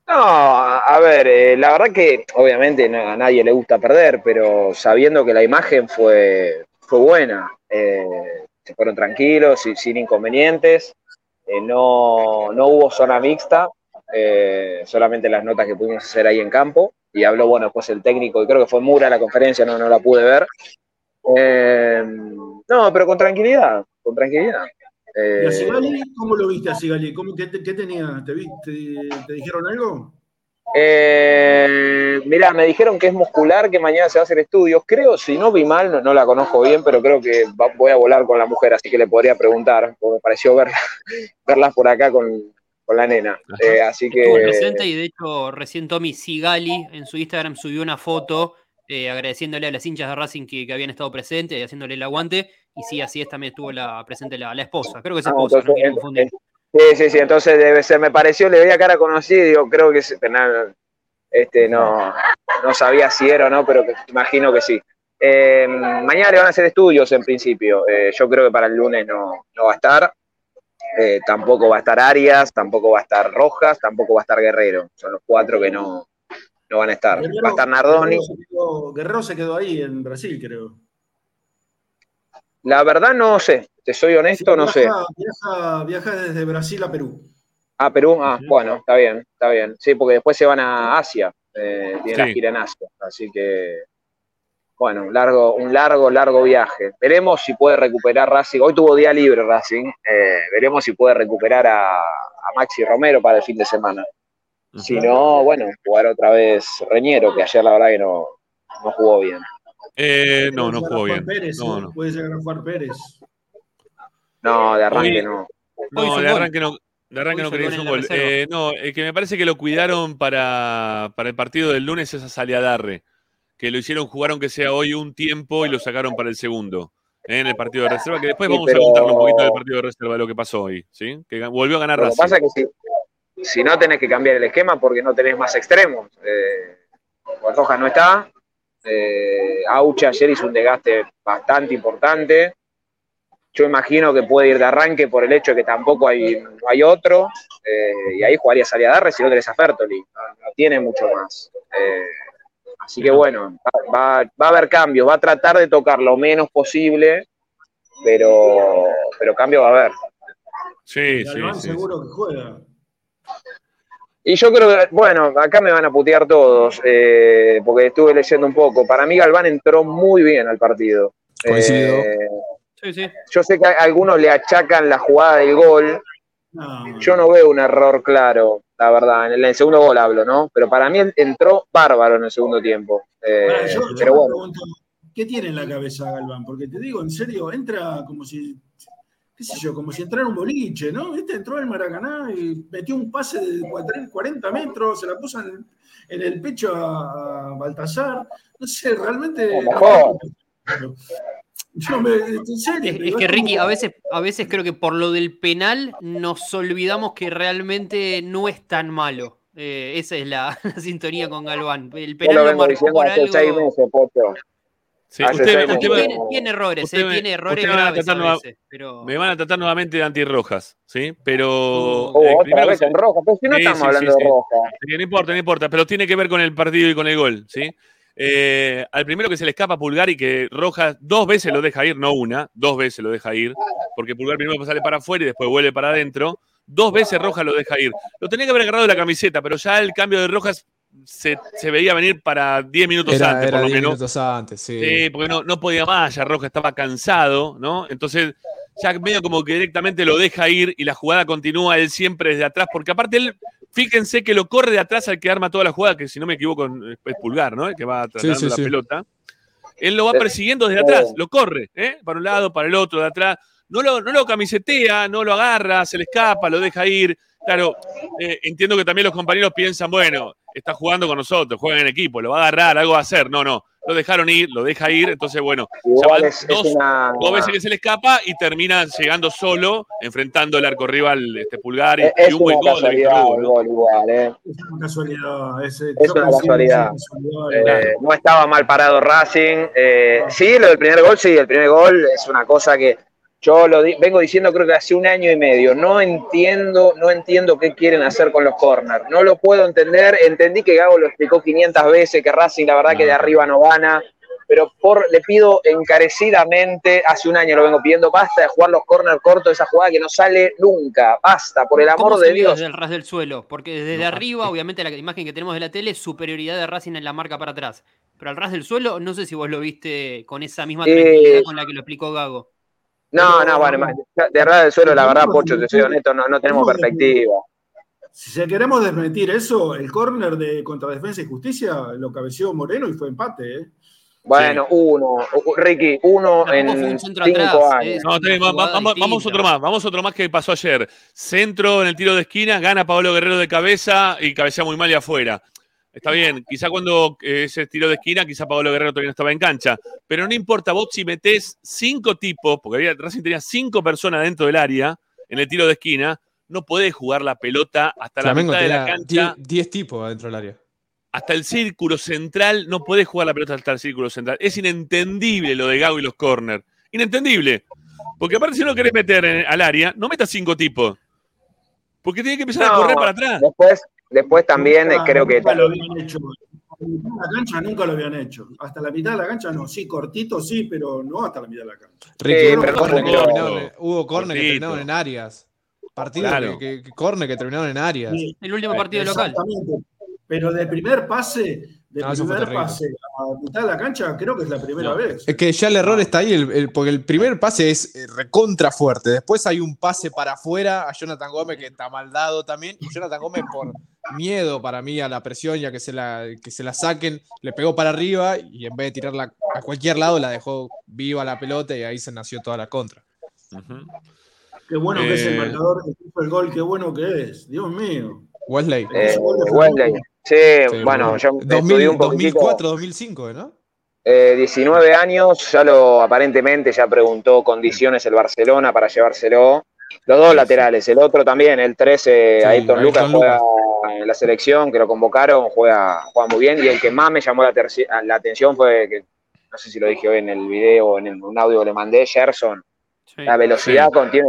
No, a ver, eh, la verdad que obviamente no- a nadie le gusta perder, pero sabiendo que la imagen fue, fue buena, eh, se fueron tranquilos y sin inconvenientes, eh, no, no hubo zona mixta, eh, solamente las notas que pudimos hacer ahí en campo, y habló, bueno, después el técnico, y creo que fue Mura la conferencia, no, no la pude ver. Eh, no, pero con tranquilidad, con tranquilidad. ¿Y Eh, a Sigali? ¿Cómo lo viste a Sigali? ¿Cómo, qué, te- qué tenía? ¿Te, vi- te, te dijeron algo? Eh, mirá, me dijeron que es muscular, que mañana se va a hacer estudios. Creo, si no vi mal, no, no la conozco bien, pero creo que va- voy a volar con la mujer, así que le podría preguntar, porque me pareció ver, verlas por acá con, con la nena. Eh, así Estuvo que. presente y de hecho recién Tommy Sigali en su Instagram subió una foto eh, agradeciéndole a las hinchas de Racing que, que habían estado presentes y haciéndole el aguante. Y sí, así es, también estuvo la, presente la, la esposa. Creo que es Ah, esposa, no entonces, en- confundir. en- sí, sí, sí, entonces debe ser, me pareció, le veía cara conocida y digo, creo que es- no, este, no, no sabía si era o no, pero que- imagino que sí. Eh, mañana le van a hacer estudios en principio. Eh, yo creo que para el lunes no, no va a estar. Eh, tampoco va a estar Arias, tampoco va a estar Rojas, tampoco va a estar Guerrero. Son los cuatro que no, no van a estar. Guerrero- Va a estar Nardoni. Guerrero se, quedó, Guerrero se quedó ahí en Brasil, creo. La verdad no sé, te soy honesto, no sé. Viaja, desde Brasil a Perú. Ah, Perú, ah, bueno, está bien, está bien. Sí, porque después se van a Asia, eh, tienen Sí. la gira en Asia, así que, bueno, un largo, un largo, largo viaje. Veremos si puede recuperar Racing. Hoy tuvo día libre Racing, eh, veremos si puede recuperar a, a Maxi Romero para el fin de semana. Si no, bueno, jugar otra vez Reñero, que ayer la verdad que no, no jugó bien. Eh, no, no jugó bien. Pérez, No, ¿eh? no. Puede llegar a jugar Pérez. No, de arranque Hoy- no. No, de arranque no. De arranque Hoy no quería un gol. Eh, no, el que me parece que lo cuidaron para, para el partido del lunes es a Saliadarre, que lo hicieron jugar aunque sea hoy un tiempo y lo sacaron para el segundo. eh, en el partido de reserva, que después Sí, vamos pero- a contarle un poquito del partido de reserva de lo que pasó hoy, ¿sí? Que volvió a ganar Lo que Racing. pasa es que si, si no tenés que cambiar el esquema porque no tenés más extremos. Eh, no está. Eh, Auche ayer hizo un desgaste bastante importante. Yo imagino que puede ir de arranque por el hecho de que tampoco hay, no hay otro. eh, y ahí jugaría Saliadarre si no tenés a Fertoli. No, no tiene mucho más. Eh, así que bueno, va, va- va a haber cambios. Va a tratar de tocar lo menos posible, pero, pero cambio va a haber. Sí, sí, Galván sí. seguro que juega. Y yo creo que, bueno, acá me van a putear todos, eh, porque estuve leyendo un poco. Para mí Galván entró muy bien al partido. Coincido. Eh, Sí, sí. yo sé que a- algunos le achacan la jugada del gol. No, Yo no veo un error claro, la verdad. En el, en el segundo gol hablo, ¿no? Pero para mí entró bárbaro en el segundo tiempo. Eh, yo, yo pero me bueno, pregunto, ¿qué tiene en la cabeza Galván? Porque te digo, en serio, entra como si, qué sé yo, como si entrara un boliche, ¿no? Este entró al Maracaná y metió un pase de 40 metros, se la puso en, en el pecho a, Baltasar. No sé, realmente. Yo me, en serio. Es, que Ricky, a veces, a veces creo que por lo del penal nos olvidamos que realmente no es tan malo. Eh, esa es la, la sintonía con Galván. El penal lo lo vengo marcó diciendo por hace algo. seis meses, Pocho. Sí, usted- usted Tiene, tiene errores, usted eh, me- tiene errores me van a graves veces, pero Me van a tratar nuevamente de antirrojas, ¿sí? Pero. Oh, eh, otra primero que vez se- en roja, pero si no Sí, estamos sí, hablando sí, de sí. roja. Sí, no importa, no importa, pero tiene que ver con el partido y con el gol, ¿sí? Eh, al primero que se le escapa a Pulgar y que Rojas dos veces lo deja ir, no una, dos veces lo deja ir, porque Pulgar primero sale para afuera y después vuelve para adentro. Dos veces Rojas lo deja ir. Lo tenía que haber agarrado de la camiseta, pero ya el cambio de Rojas se, se veía venir para 10 minutos Era, antes, era por lo 10 menos. minutos antes, sí. Sí, porque no, no podía más, ya Rojas estaba cansado, ¿no? Entonces, ya medio como que directamente lo deja ir y la jugada continúa él siempre desde atrás, porque aparte él, fíjense que lo corre de atrás al que arma toda la jugada, que si no me equivoco es Pulgar, ¿no? El que va tratando sí, la sí. pelota. Él lo va persiguiendo desde atrás, lo corre, ¿eh? Para un lado, para el otro, de atrás. No lo, no lo camisetea, no lo agarra, se le escapa, lo deja ir. Claro, eh, entiendo que también los compañeros piensan, bueno, está jugando con nosotros, juega en equipo, lo va a agarrar, algo va a hacer. No, no, lo dejaron ir, lo deja ir, entonces bueno, Igual es, es dos, una. dos veces que se le escapa y termina llegando solo, enfrentando el arco rival este Pulgar y, Es, y es un buen una gol de Víctor Hugo, ¿no? gol igual, ¿eh? Es una casualidad. Es, Es yo una casualidad. es una casualidad. Eh, no estaba mal parado Racing. Eh, sí, lo del primer gol, sí, el primer gol es una cosa que yo lo di- vengo diciendo creo que hace un año y medio. No entiendo, no entiendo qué quieren hacer con los corners. No lo puedo entender. Entendí que Gago lo explicó 500 veces, que Racing la verdad que de arriba no gana. Pero por, le pido encarecidamente, hace un año lo vengo pidiendo, basta de jugar los corners cortos, esa jugada que no sale nunca, basta, por el ¿Cómo amor de Dios. desde el ras del suelo? Porque desde arriba, obviamente, la imagen que tenemos de la tele es superioridad de Racing en la marca para atrás. Pero al ras del suelo, no sé si vos lo viste con esa misma Eh, tranquilidad con la que lo explicó Gago. No, Pero- no, bueno, de verdad del suelo, la verdad, Pocho, te soy honesto, no, no tenemos perspectiva. Si queremos desmentir eso, el córner de contra Defensa y Justicia lo cabeció Moreno y fue empate, ¿eh? Bueno, uno, Ricky, uno en un cinco atrás, años. es No, va- va- vamos, vamos otro más, vamos otro más que pasó ayer. Centro en el tiro de esquina, gana Pablo Guerrero de cabeza y cabecea muy mal y afuera. Está bien, quizá cuando eh, ese tiro de esquina, quizá Pablo Guerrero todavía no estaba en cancha. Pero no importa, vos si metés cinco tipos, porque había, Racing tenía cinco personas dentro del área, en el tiro de esquina, no podés jugar la pelota hasta Flamengo la mitad de la cancha, 10 tipos adentro del área. hasta el círculo central, no podés jugar la pelota hasta el círculo central. Es inentendible lo de Gago y los corners. Inentendible. Porque aparte, si no querés meter en- al área, no metas cinco tipos. Porque tiene que empezar a correr para atrás. Después, después también eh, Nunca- creo que nunca lo habían hecho. hasta la mitad de la cancha nunca lo habían hecho. Hasta la mitad de la cancha no, sí, cortito sí, pero no hasta la mitad de la cancha. Ricky, Sí, hubo pero corner que no- terminaron en- que terminaron áreas. Partidos Claro. que, que- que terminaron en áreas. Sí, El último partido local. Exactamente. Pero de primer pase, de No, fue primer pase a mitad de la cancha, creo que es la primera No. vez. Es que ya el error está ahí, el- el- porque el primer pase es eh, recontra fuerte. Después hay un pase para afuera a Jonathan Gómez que está mal dado también. Y Jonathan Gómez, por miedo para mí a la presión y a que se la, que se la saquen, le pegó para arriba y en vez de tirarla a cualquier lado, la dejó viva la pelota y ahí se nació toda la contra. Qué bueno que es el Eh. marcador que puso el gol, qué bueno que es. Dios mío. Wesley. Eh, Wesley. Sí, Sí, bueno, yo 2000, estudié un poquitito. 2004, 2005, ¿no? Eh, 19 años, ya lo aparentemente ya preguntó condiciones el Barcelona para llevárselo. Los dos laterales, el otro también, el 13, Sí, Ayrton Lucas juega en la selección, que lo convocaron, juega, juega muy bien. Y el que más me llamó la, atención fue que, no sé si lo dije hoy en el video o en el- un audio que le mandé, Gerson. Sí. La velocidad contiene,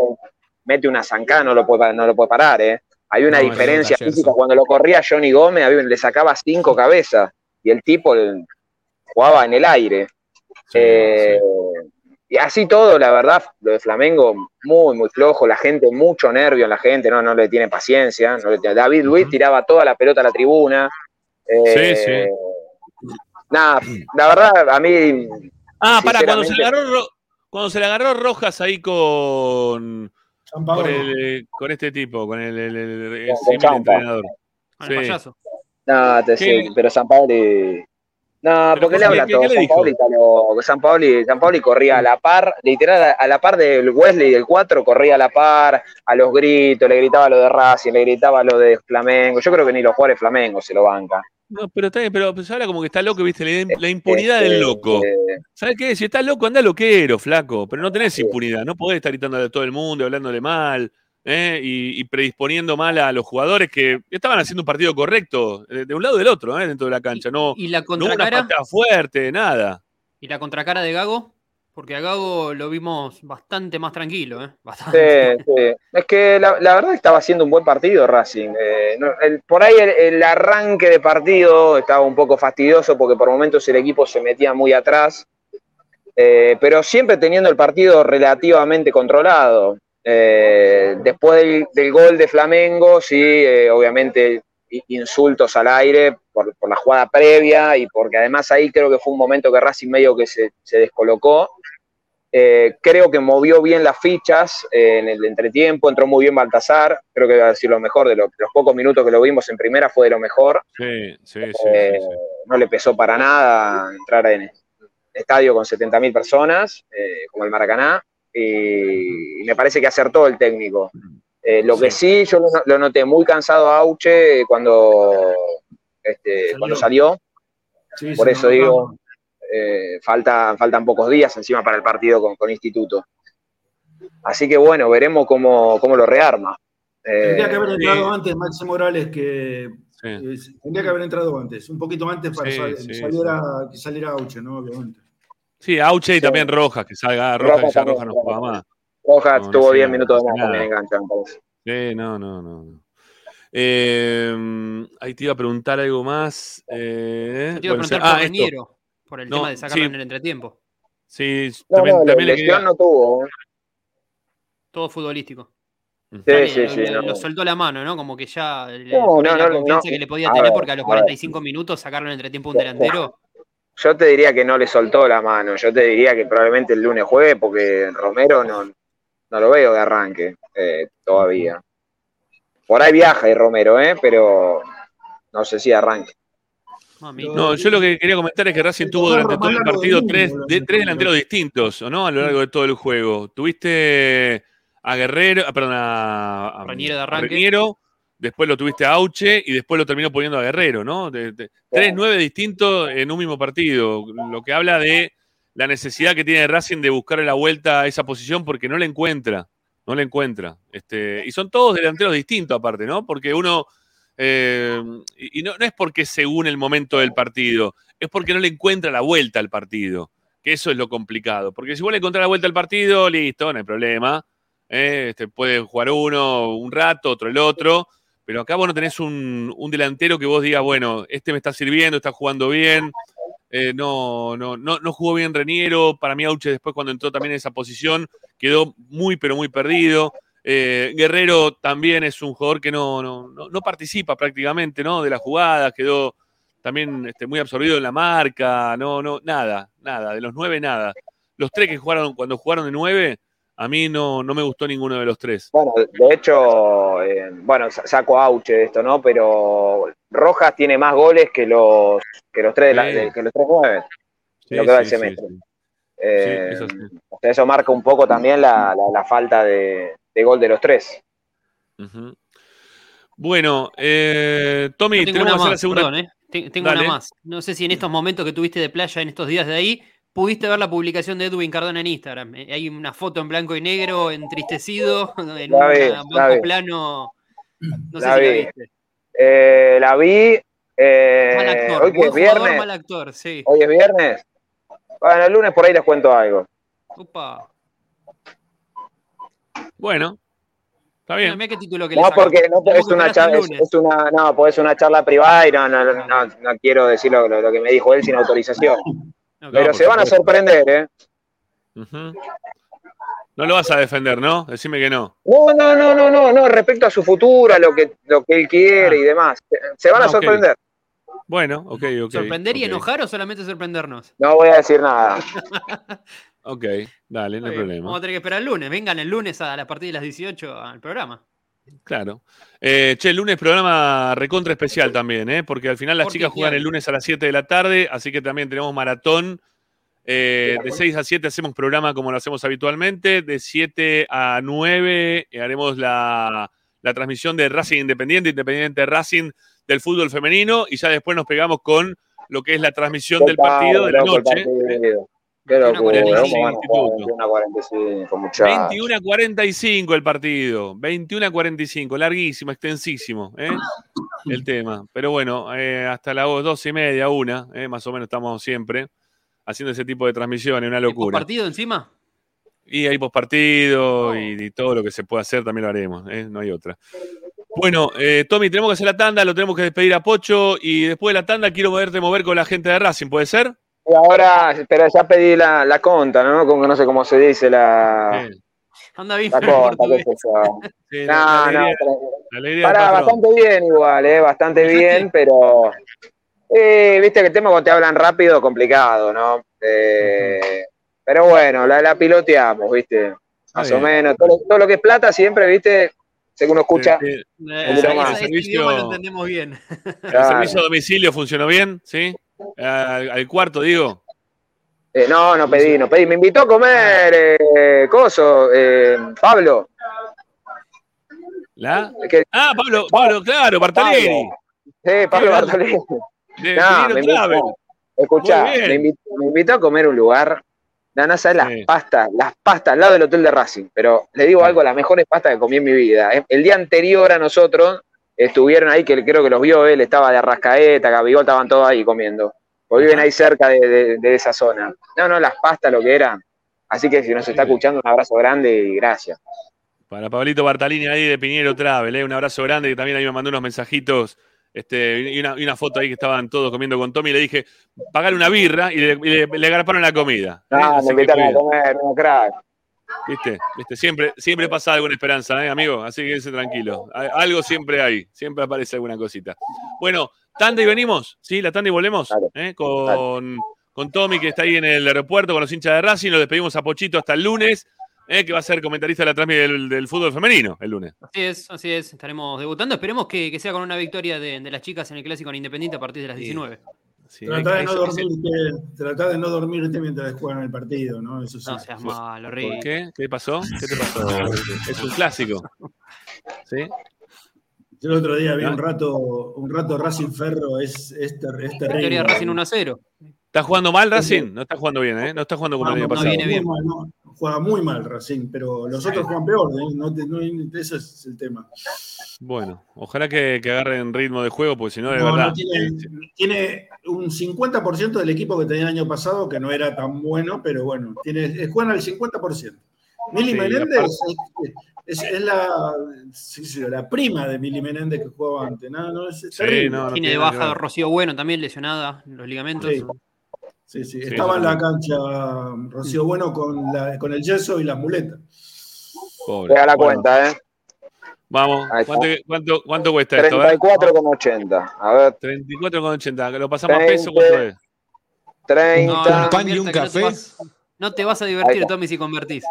mete una zancada, no lo puede, no lo puede parar, ¿eh? Hay una No, diferencia física. Cuando lo corría Johnny Gómez, había- le sacaba cinco cabezas y el tipo el- jugaba en el aire. Sí, Eh, Y así todo, la verdad, lo de Flamengo, muy, muy flojo. La gente, mucho nervio en la gente, no, no le tiene paciencia. no le tiene- David Luis tiraba toda la pelota a la tribuna. Eh, Sí, sí. Nada, la verdad, a mí. Ah, para, cuando se le agarró cuando se le agarró Rojas ahí con, con, el- con este tipo, con el, el- el- el Con entrenador. Sí. payaso. No, te sé, pero San Paoli. No, Pero porque le ¿qué- habla qué- todo. qué le San? Paoli. San Paoli, San Paoli corría a la par, literal, a- a la par del Wesley del 4, corría a la par, a los gritos, le gritaba lo de Racing, le gritaba lo de Flamengo. Yo creo que ni los jugadores Flamengo se lo bancan. No, pero está bien, pero se habla como que está loco, viste, la, la impunidad Este, del loco. eh, ¿Sabes qué? Si estás loco, anda loquero, flaco. Pero no tenés impunidad. No podés estar gritándole a todo el mundo, hablándole mal, ¿eh? y, y predisponiendo mal a los jugadores que estaban haciendo un partido correcto, eh, de un lado y del otro, ¿eh? dentro de la cancha. No, ¿Y la no una contracara? patada fuerte, nada. ¿Y la contracara de Gago? Porque a Gago lo vimos bastante más tranquilo, ¿eh? Sí, sí. Es que la, verdad estaba haciendo un buen partido Racing. Eh, por ahí el, arranque de partido estaba un poco fastidioso porque por momentos el equipo se metía muy atrás, eh, pero siempre teniendo el partido relativamente controlado. Eh, después del, gol de Flamengo, sí, obviamente insultos al aire por, la jugada previa y porque además ahí creo que fue un momento que Racing medio que se descolocó. Eh, creo que movió bien las fichas eh, en el entretiempo, entró muy bien Baltasar, creo que va a decir lo mejor, de, lo- de los pocos minutos que lo vimos en primera fue de lo mejor, Sí, sí. Eh, sí, sí. no le pesó para nada entrar en el estadio con 70.000 personas, eh, como el Maracaná, y, y me parece que acertó el técnico. Eh, lo que sí, yo lo, lo noté muy cansado a Auche cuando, este, cuando salió, Sí, por eso digo, eh, falta, faltan pocos días encima para el partido con, con Instituto. Así que bueno, veremos cómo, cómo lo rearma. Eh, Tendría que haber entrado sí. antes Maxi Morales que. Sí. eh, tendría que haber entrado antes, un poquito antes para Sí, sal- sí, saliera, que saliera Auche, ¿no? Obviamente. Sí, Auche y Sí. también Rojas, que salga Rojas, Rojas que ya también, Rojas no juega más. Rojas No, tuvo hace 10 nada, minutos más también engancha, me parece. Sí, no, no, no. Eh, ahí te iba a preguntar algo más. Eh, Te iba a bueno, preguntar ah, por esto. Por el No, tema de sacarlo sí. en el entretiempo. Sí, No, también, no, también le lesión quería- no tuvo. Todo futbolístico. Sí, sí, lo, sí. lo- no. lo soltó la mano, ¿no? Como que ya le- No, no, la no, confianza no. que le podía A tener, ver, porque a los a ver. 45 minutos sacarlo en el entretiempo un delantero. Yo te diría que no le soltó la mano. Yo te diría que probablemente el lunes juegue porque Romero no, no lo veo de arranque eh, todavía. Por ahí viaja y Romero, ¿eh? pero no sé si arranque. Mamita. No, yo lo que quería comentar es que Racing tuvo durante todo el partido tres, de- tres delanteros distintos, ¿o no? A lo largo de todo el juego. Tuviste a Guerrero, ah, perdón, a, a- Reñero de a después lo tuviste a Auche y después lo terminó poniendo a Guerrero, ¿no? De- de- tres nueve distintos en un mismo partido, lo que habla de la necesidad que tiene Racing de buscarle la vuelta a esa posición porque no la encuentra, no la encuentra. Este, y son todos delanteros distintos aparte, ¿no? Porque uno, eh, y no, es porque según el momento del partido, es porque no le encuentra la vuelta al partido, que eso es lo complicado. Porque si vos le encontrás la vuelta al partido, listo, no hay problema. eh, este, puede jugar uno un rato, otro el otro, Pero acá vos no tenés un, un delantero que vos digas, bueno, este me está sirviendo, está jugando bien. Eh, no, no, no, no jugó bien Reniero. Para mí, Auche, después cuando entró también en esa posición, quedó muy, pero muy perdido. Eh, Guerrero también es un jugador que no, no, no, no participa prácticamente ¿no? de las jugadas, quedó también este, muy absorbido en la marca, no, no, nada, nada, de los nueve nada. Los tres que jugaron, cuando jugaron de nueve, a mí no, no me gustó ninguno de los tres. Bueno, de hecho, eh, bueno, sa- saco a Auche de esto, ¿no? Pero Rojas tiene más goles que los que los tres de la- que los tres nueve, Sí, lo que va sí, semestre. sí. Eh, eso marca un poco también la, la- la falta de, de gol de los tres. Bueno, eh, Tommy, tengo tenemos una que hacer la más, segunda. perdón, ¿eh? Te- Tengo Dale. una más. No sé si en estos momentos que tuviste de playa, en estos días de ahí, pudiste ver la publicación de Edwin Cardona en Instagram. Eh, Hay una foto en blanco y negro, entristecido, en La un vi, la plano. No sé La si la vi. viste. Eh, la vi. eh, Mal actor, hoy que es jugador, viernes. mal actor, sí. Hoy es viernes. Bueno, el lunes por ahí les cuento algo. Upa. Bueno, está bien. mira qué título que le No, porque no, es una charla, es, una, no, pues es una charla privada y no, no, no, no, no quiero decir lo, lo- lo que me dijo él sin autorización. Pero se van a sorprender, ¿eh? No lo vas a defender, ¿no? Decime que no. No, no, no, no, no, no, respecto a su futuro, a lo que, lo que él quiere y demás. Se- van Ah, a ok. sorprender. Bueno, ok, ok. ¿Sorprender y enojar o solamente sorprendernos? No voy a decir nada. Ok, dale, no hay problema. Vamos a tener que esperar el lunes. Vengan el lunes a la partir de las 18 al programa. Claro. Eh, che, el lunes programa recontra especial también, ¿eh? Porque al final las Porque chicas juegan el lunes a las 7 de la tarde, así que también tenemos maratón. Eh, de 6 a 7 hacemos programa como lo hacemos habitualmente. De 7 a 9 eh, haremos la, la transmisión de Racing Independiente, Independiente Racing del fútbol femenino. Y ya después nos pegamos con lo que es la transmisión del partido de la noche. Qué 21 locura, ¿cómo van a jugar Instituto. 21 a 45, muchachos? 21 a 45 el partido. 21 a 45. Larguísimo, extensísimo. ¿eh? El tema. Pero bueno, eh, hasta las 12 y media, una, ¿eh? más o menos estamos siempre haciendo ese tipo de transmisiones. Una locura. partido encima? Y hay pospartido y, y todo lo que se pueda hacer también lo haremos. ¿eh? No hay otra. Bueno, eh, Tommy, tenemos que hacer la tanda, lo tenemos que despedir a Pocho y después de la tanda quiero poderte mover con la gente de Racing, ¿puede ser? Y ahora, pero ya pedí la, la conta, ¿no? Como que no sé cómo se dice la, Sí. Anda bien, la conta, qué sé yo. Sí, No, la, no, alegría, patrón. bastante bien igual, ¿eh? Bastante bien, pero... eh, Viste que el tema cuando te hablan rápido, complicado, ¿no? Eh, Pero bueno, la, la piloteamos, ¿viste? Más o menos. Todo, lo- todo lo que es plata siempre, ¿viste? Sé que uno escucha... Eh, Eh, ese El servicio- lo entendemos bien. ¿El servicio a domicilio funcionó bien? ¿Sí? Al, al cuarto, digo. Eh, no, no pedí, no pedí. Me invitó a comer, eh, Coso, eh, Pablo. ¿La? Que- Ah, Pablo, Pablo, claro, Bartalieri. Sí, Pablo Bartolini. No, me invitó, escuchá, me invitó, me invitó a comer un lugar. Sabes Sí. las pastas, las pastas al lado del hotel de Racing. Pero le digo algo, las mejores pastas que comí en mi vida. El día anterior a nosotros estuvieron ahí, que creo que los vio él, estaba de Arrascaeta, Gabigol, estaban todos ahí comiendo. Porque viven ahí cerca de, de- de esa zona. No, no, las pastas lo que eran. Así que si nos está escuchando, un abrazo grande y gracias. Para Pablito Bartalini ahí de Piñero Travel, ¿eh? un abrazo grande que también ahí me mandó unos mensajitos este, y, una, y una foto ahí que estaban todos comiendo con Tommy y le dije, pagar una birra y le, y le, le agarparon la comida. ¿eh? No, Así me invitaron a comer, no, crack. ¿Viste? ¿Viste? Siempre, siempre pasa alguna esperanza, ¿eh, amigo? Así que quédese tranquilo. Algo siempre hay, siempre aparece alguna cosita. Bueno, tanda y venimos, ¿sí? La tanda y volvemos ¿eh? con, con Tommy, que está ahí en el aeropuerto con los hinchas de Racing. Nos despedimos a Pochito hasta el lunes, ¿eh? que va a ser comentarista de la transmisión del, del fútbol femenino el lunes. Así es, así es. Estaremos debutando. Esperemos que, que sea con una victoria de, de las chicas en el clásico en Independiente a partir de las Sí. 19. Sí, Trata de, no dormirte, trata de no dormirte mientras juegan el partido, ¿no? Eso sí. No seas malo, ¿Por Rick. qué? ¿Qué pasó? ¿Qué te pasó? Es un clásico. ¿Sí? Yo el otro día vi ¿Ah? un rato, un rato Racing Ferro, es, es, ter- es terrible. Racing 1 a 0. ¿Está jugando mal Racing? No está jugando bien, ¿eh? No está jugando como el Juega año muy- pasado. viene bien. muy mal, no, juega muy mal Racing, pero los otros juegan peor, ¿eh? No ese es el tema. Bueno, ojalá que, que agarren ritmo de juego, porque si no, de No, no, verdad. tiene, tiene un 50% del equipo que tenía el año pasado, que no era tan bueno, pero bueno, tiene, juegan al 50%. Mili Sí, Menéndez es, es la, sí, sí, la prima de Mili Menéndez que jugaba antes. No, no, es, es Sí, terrible. no, no Tiene de baja. Rocío Bueno también lesionada en los ligamentos. Sí. Sí, Estaba en la cancha Rocío Bueno con, la, con el yeso y las muletas. Pobre. Pega la Bueno, cuenta, ¿eh? Vamos. ¿cuánto, cuánto, cuánto cuesta esto? A ver. 34,80. A ver, 34,80. ¿Lo pasamos a 20. peso? ¿Cuánto es? 30. No, ¿Un pan y un no te café? vas- No te vas a divertir. Tommy, si convertís.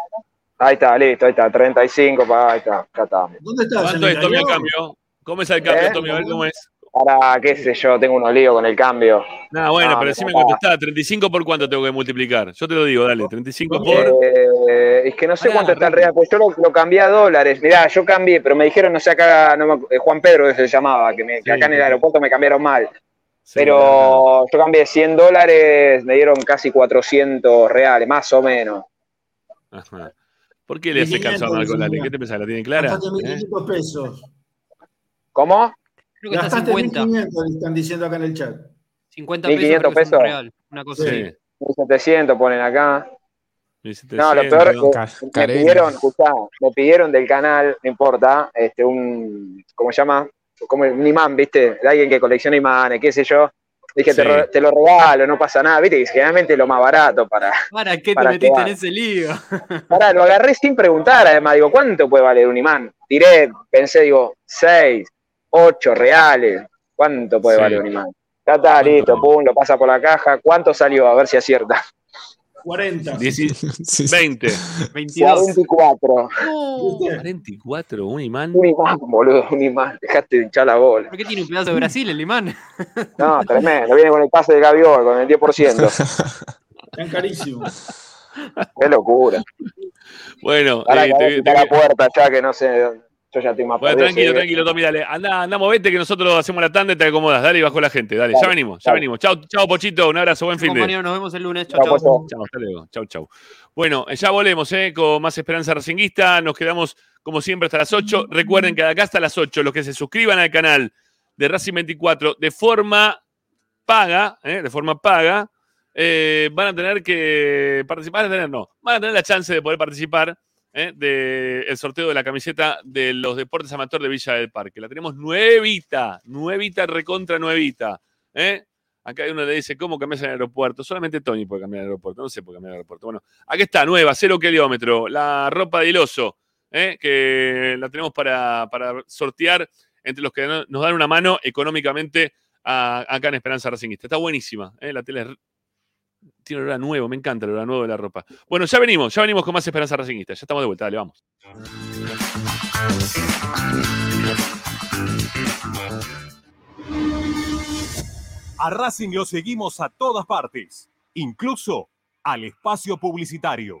Ahí está, listo, ahí está. 35, pa, ahí está, ya está. ¿Dónde estás? ¿Cuánto ¿En es, Tommy, el italiano? cambio? ¿Cómo es el cambio, ¿Eh? Tommy? A ver cómo es. Ahora, qué sé yo, tengo unos líos con el cambio. Nada, bueno, No, pero me decime papá. cuánto está. ¿35 por cuánto tengo que multiplicar? Yo te lo digo, dale. 35 por. Eh, es que no sé cuánto está el real, pues yo lo, lo cambié a dólares. Mirá, yo cambié, pero me dijeron, no sé, acá, no me- eh, Juan Pedro que se llamaba, que, me- que Sí, acá en el aeropuerto me cambiaron mal. Sí, pero yo cambié 100 dólares, me dieron casi 400 reales, más o menos. Ajá. ¿Por qué le haces caso a Marco Lale? ¿Qué te pensás? ¿La tiene clara? ¿Eh? 1.500 pesos. ¿Cómo? Creo que está Gastaste 50. 1.500, están diciendo acá en el chat. 50 pesos, 1500 creo que es un pesos. real. Una cosa así. Sí. 1700 ponen acá. 1700. No, lo peor es que Ca- me pidieron, escuchá, me pidieron del canal, no importa, este, un, ¿cómo se llama? Como un imán, ¿viste? De alguien que colecciona imanes, qué sé yo. Dije, te, Sí. ro- te lo regalo, no pasa nada, ¿viste? Y generalmente es lo más barato para... ¿Para qué te metiste jugar. en ese lío? Pará, lo agarré sin preguntar, además, digo, ¿cuánto puede valer un imán? Tiré, pensé, digo, 6, 8 reales, ¿cuánto puede Sí. valer un imán? Ya está, listo, pum, lo pasa por la caja. ¿Cuánto salió? A ver si acierta. 40. 10 Sí, sí. 20. 22. 44. ¿Viste? 44, un imán. Un imán, boludo, un imán. Dejaste de hinchar la bola. ¿Por qué tiene un pedazo de Brasil el imán? No, tremendo. Viene con el pase de Gaviol, con el 10%. Están carísimos. Qué locura. Bueno, Ahora eh, te- te- está la puerta ya, que no sé. Yo ya estoy más bueno, tranquilo, tranquilo, Tommy, dale. Anda, anda, movete que nosotros hacemos la tanda y te acomodas. Dale y bajo la gente. Dale, ya Dale, venimos, ya dale. venimos. Chau, chau, Pochito. Un abrazo, buen fin de. Compañero, nos vemos el lunes. Chau, Chau, chau. Hasta luego. Chau, chau. Bueno, eh, ya volvemos eh, con más Esperanza Racinguista. Nos quedamos, como siempre, hasta las 8. Recuerden que de acá hasta las 8, los que se suscriban al canal de Racing 24 de forma paga, eh, de forma paga, eh, van a tener que participar, van a tener, no, van a tener la chance de poder participar eh, del sorteo de la camiseta de los deportes amateur de Villa del Parque. La tenemos nuevita, nuevita, recontra nuevita. ¿eh? Acá hay uno le dice, ¿cómo cambias el aeropuerto? Solamente Tony puede cambiar el aeropuerto, no sé qué cambiar el aeropuerto. Bueno, aquí está, nueva, cero kilómetro, la ropa de hiloso, ¿eh? que la tenemos para, para sortear entre los que no- nos dan una mano económicamente acá en Esperanza Racingista. Está buenísima, ¿eh? la tele tiene olor nuevo, me encanta el olor nuevo de la ropa. Bueno, ya venimos, ya venimos con más Esperanza Racingista, ya estamos de vuelta, dale, vamos. A Racing lo seguimos a todas partes, incluso al espacio publicitario.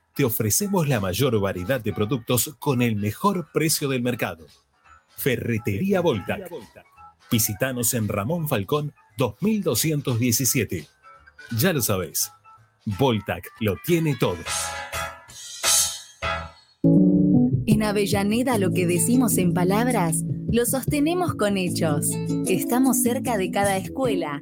te ofrecemos la mayor variedad de productos con el mejor precio del mercado. Ferretería Voltac. Visítanos en Ramón Falcón 2217. Ya lo sabés, Voltac lo tiene todo. En Avellaneda lo que decimos en palabras, lo sostenemos con hechos. Estamos cerca de cada escuela,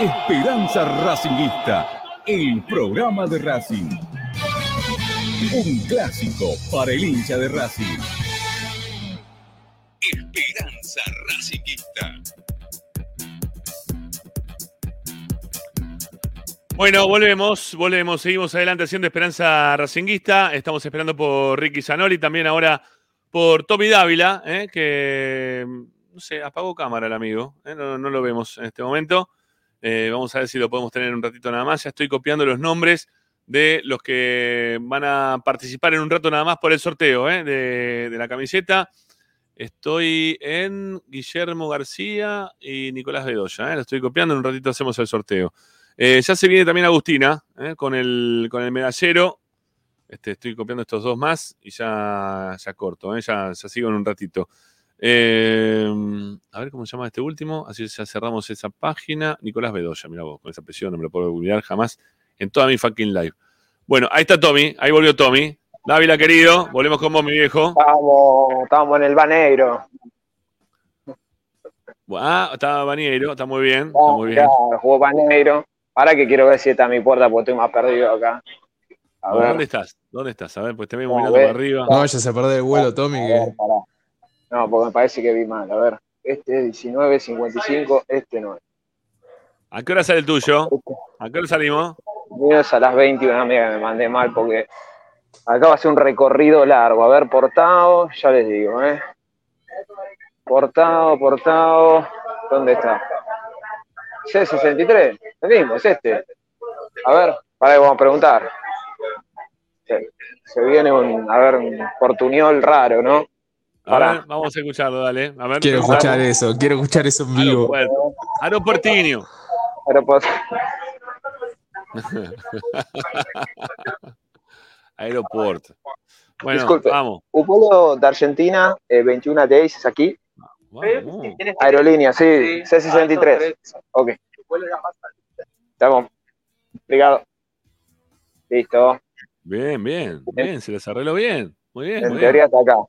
Esperanza Racingista, el programa de Racing. Un clásico para el hincha de Racing. Esperanza Racingista. Bueno, volvemos, volvemos, seguimos adelante haciendo Esperanza Racinguista. Estamos esperando por Ricky Zanoli, también ahora por Tommy Dávila, ¿eh? que no sé, apagó cámara el amigo, ¿eh? no, no lo vemos en este momento. Eh, vamos a ver si lo podemos tener un ratito nada más. Ya estoy copiando los nombres de los que van a participar en un rato nada más por el sorteo ¿eh? de, la camiseta. Estoy en Guillermo García y Nicolás Bedoya. ¿eh? Lo estoy copiando, en un ratito hacemos el sorteo. Ya se viene también Agustina con, el, con el medallero. Este, estoy copiando estos dos más y ya, ya corto, ya, ya sigo en un ratito. Eh, a ver cómo se llama este último. Así ya cerramos esa página. Nicolás Bedoya, mira vos, con esa presión no me lo puedo olvidar jamás en toda mi fucking live. Bueno, ahí está Tommy, ahí volvió Tommy. Dávila, querido, volvemos con vos, mi viejo. Estamos, estamos en el Baneiro. Ah, está Bañeiro, está muy bien, está muy bien. Claro, jugó Baneiro. Ahora que quiero ver si está a mi puerta porque estoy más perdido acá. A ver. ¿Dónde estás? ¿Dónde estás? A ver, pues te veo mirando para arriba. No vayas a perder el vuelo, Tommy. que- No, porque me parece que vi mal. A ver. Este es 19.55, este no es. ¿A qué hora sale el tuyo? ¿A qué hora salimos? Mío es a las 21, amiga, me mandé mal porque acá va a ser un recorrido largo. A ver, portado, ya les digo, ¿eh? Portado, portado. ¿Dónde está? C63, el mismo, es este. A ver, para que vamos a preguntar. Se, se viene un, a ver, un portuñol raro, ¿no? A Pará. ver, vamos a escucharlo, dale. A ver, Quiero escuchar eso, quiero escuchar eso en vivo. Aeropuerto. Aeropuertino. Pero pues, Aeropuerto. Bueno, Disculpe. vamos. Un vuelo de Argentina, eh, 21 days, es aquí. Aerolínea, sí, C63. Ok. Estamos. Obrigado. Listo. Bien, bien, bien, se les arregló bien. Muy bien, En muy teoría bien. está acá.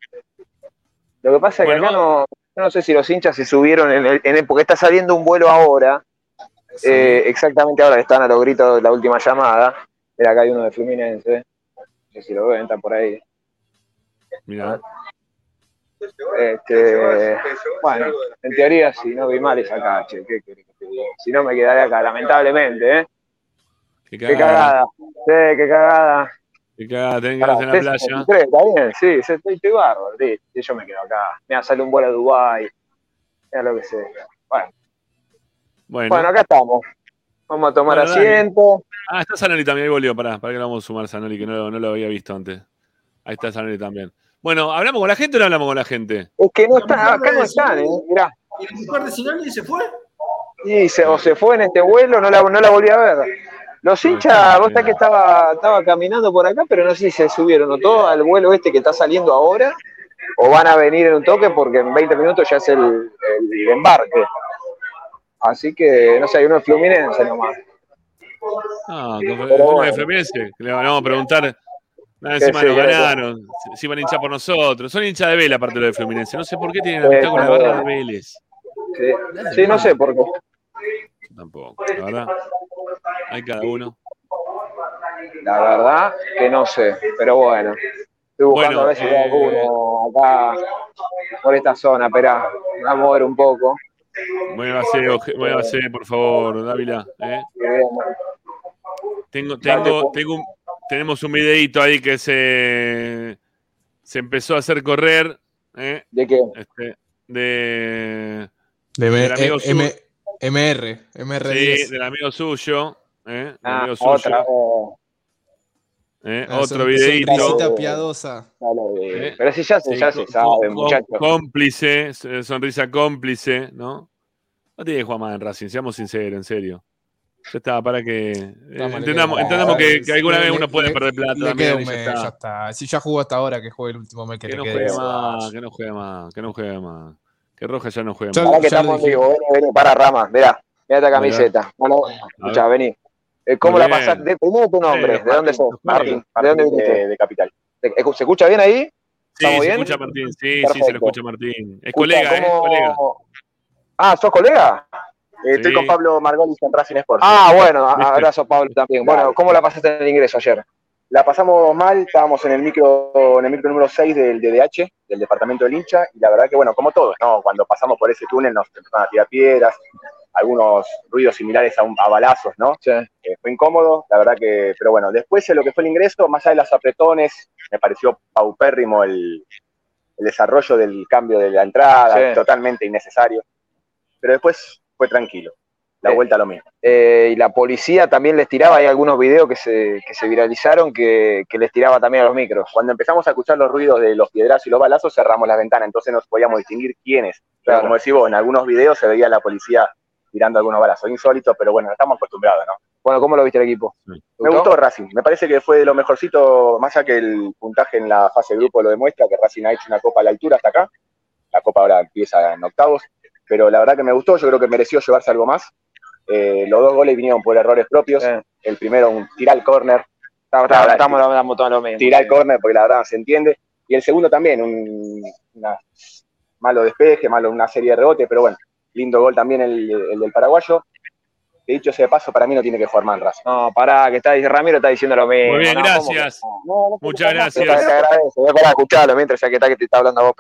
Lo que pasa es que acá no, yo no sé si los hinchas se subieron en el, en el- porque está saliendo un vuelo ahora. eh, exactamente ahora que están a los gritos de la última llamada. Mira, acá hay uno de Fluminense. No sé si lo ven, está por ahí. Mira. Este, bueno, en teoría, si no vi mal es acá, che. ¿qué te diga? Si no, me quedaré acá, lamentablemente, ¿eh? Qué Qué cagada. Sí, qué cagada. Qué cagada, tenés que en la playa. C63, está bien, sí, sí, estoy, estoy bárbaro. sí, sí, yo me quedo acá. Mira, sale un vuelo a Dubái. Mira lo que sé. Bueno, Bueno, bueno, acá estamos. Vamos a tomar Bueno, dale. asiento. Ah, está Sanoli también, ahí volvió, pará, para que lo vamos a sumar Sanoli, que no, lo- no lo había visto antes. Ahí está Sanoli también. Bueno, ¿hablamos con la gente o no hablamos con la gente? Es que no está, acá no están, ¿eh? Mirá. ¿Y mujer de Sinali se fue? Y se, o se fue en este vuelo, no la, no la volví a ver. Los hinchas, vos sabés que estaba, estaba caminando por acá, pero no sé si se subieron o todo al vuelo este que está saliendo ahora, o van a venir en un toque porque en 20 minutos ya es el, el embarque. Así que, no sé, hay uno en Fluminense nomás. Ah, con- Pero uno de. Fluminense, le vamos a preguntar. Nada, encima nos ganaron. Si- van a hinchar por nosotros. Son hinchas de Vélez, aparte de los de Fluminense. No sé por qué tienen amistad con la también. barra de Vélez. Sí, sí, no sé por qué. Tampoco, la verdad. Hay cada uno. La verdad que no sé, pero bueno. Estoy buscando Bueno, a ver si eh, alguno acá por esta zona, espera, vamos a mover un poco. Muévase, muévase, por favor, Dávila. ¿eh? Tengo, tengo, tengo un- tenemos un videito ahí que se, se empezó a hacer correr. ¿eh? ¿De qué? Este, de, De suyo. M- MR, MR10. Sí, del amigo suyo. ¿eh? Del Ah, amigo suyo. otra. oh, ¿eh? Ah, Otro son- videito. sonrisita piadosa. ¿eh? Pero si ya se, Sí, ya con- se sabe, muchachos. Cómplice, eh, sonrisa cómplice, ¿no? No tiene que jugar más en Racing, seamos sinceros, en serio. Ya está, para que eh, entendamos, que, que alguna le- vez uno le- puede le- perder plata le también. queda y un ya mes, está. ya está. Si ya jugó hasta ahora, que juegue el último mes que, Que le no quede. juegue más, que no juegue más, que no juegue más. Que Roja ya no más. Que estamos vivo, vení, vení, para Rama, mirá, mirá esta camiseta. Bueno, escuchá, vení. Eh, ¿Cómo la pasaste? Primero tu nombre, ¿de dónde sos? Martín, ¿De dónde viniste? De, Capital. ¿Se escucha bien ahí? Sí, ¿Estamos se bien? escucha Martín, sí, sí, se lo escucha Martín. Es colega, ¿eh? ¿cómo- Colega. Ah, ¿sos colega? Eh, Estoy Sí. con Pablo Margolis en Racing Sports. Ah, bueno, abrazo Pablo también. Bueno, ¿cómo la pasaste en el ingreso ayer? La pasamos mal, estábamos en el micro, en el micro número 6 del DDH, del departamento del hincha, y la verdad que, bueno, como todos, ¿no? Cuando pasamos por ese túnel nos empezaron a tirar piedras, algunos ruidos similares a, un, a balazos, ¿no? Eh, fue incómodo, la verdad que, pero bueno, después de lo que fue el ingreso, más allá de los apretones, me pareció paupérrimo el, el desarrollo del cambio de la entrada, Sí. totalmente innecesario. Pero después fue tranquilo, la Eh, vuelta a lo mismo. Eh, y la policía también les tiraba, hay algunos videos que se, que se viralizaron que, que les tiraba también a los micros. Cuando empezamos a escuchar los ruidos de los piedrazos y los balazos, cerramos las ventanas, entonces no podíamos distinguir quiénes. Pero Claro. como decís vos, en algunos videos se veía la policía tirando algunos balazos. Insólito, pero bueno, estamos acostumbrados, ¿no? Bueno, ¿cómo lo viste el equipo? ¿Te Me gustó Racing. Me parece que fue de lo mejorcito, más allá que el puntaje en la fase de grupo lo demuestra, que Racing ha hecho una copa a la altura hasta acá. La copa ahora empieza en octavos. Pero la verdad que me gustó, yo creo que mereció llevarse algo más. Eh, los dos goles vinieron por errores propios. El primero, un tirar al córner. Estamos, hablando todo lo mismo. tirar al córner porque la verdad no se entiende. Y el segundo también, un una- malo despeje, malo una serie de rebotes, pero bueno, lindo gol también el, el del paraguayo. Que dicho sea de paso, para mí no tiene que jugar Racing. No, pará, que está, Ramiro está diciendo lo mismo. Muy bien, ¿no? ¿Cómo que- gracias. No, no, Muchas Pero te gracias. agradezco, voy escucharlo mientras ya que está que te está hablando a vos,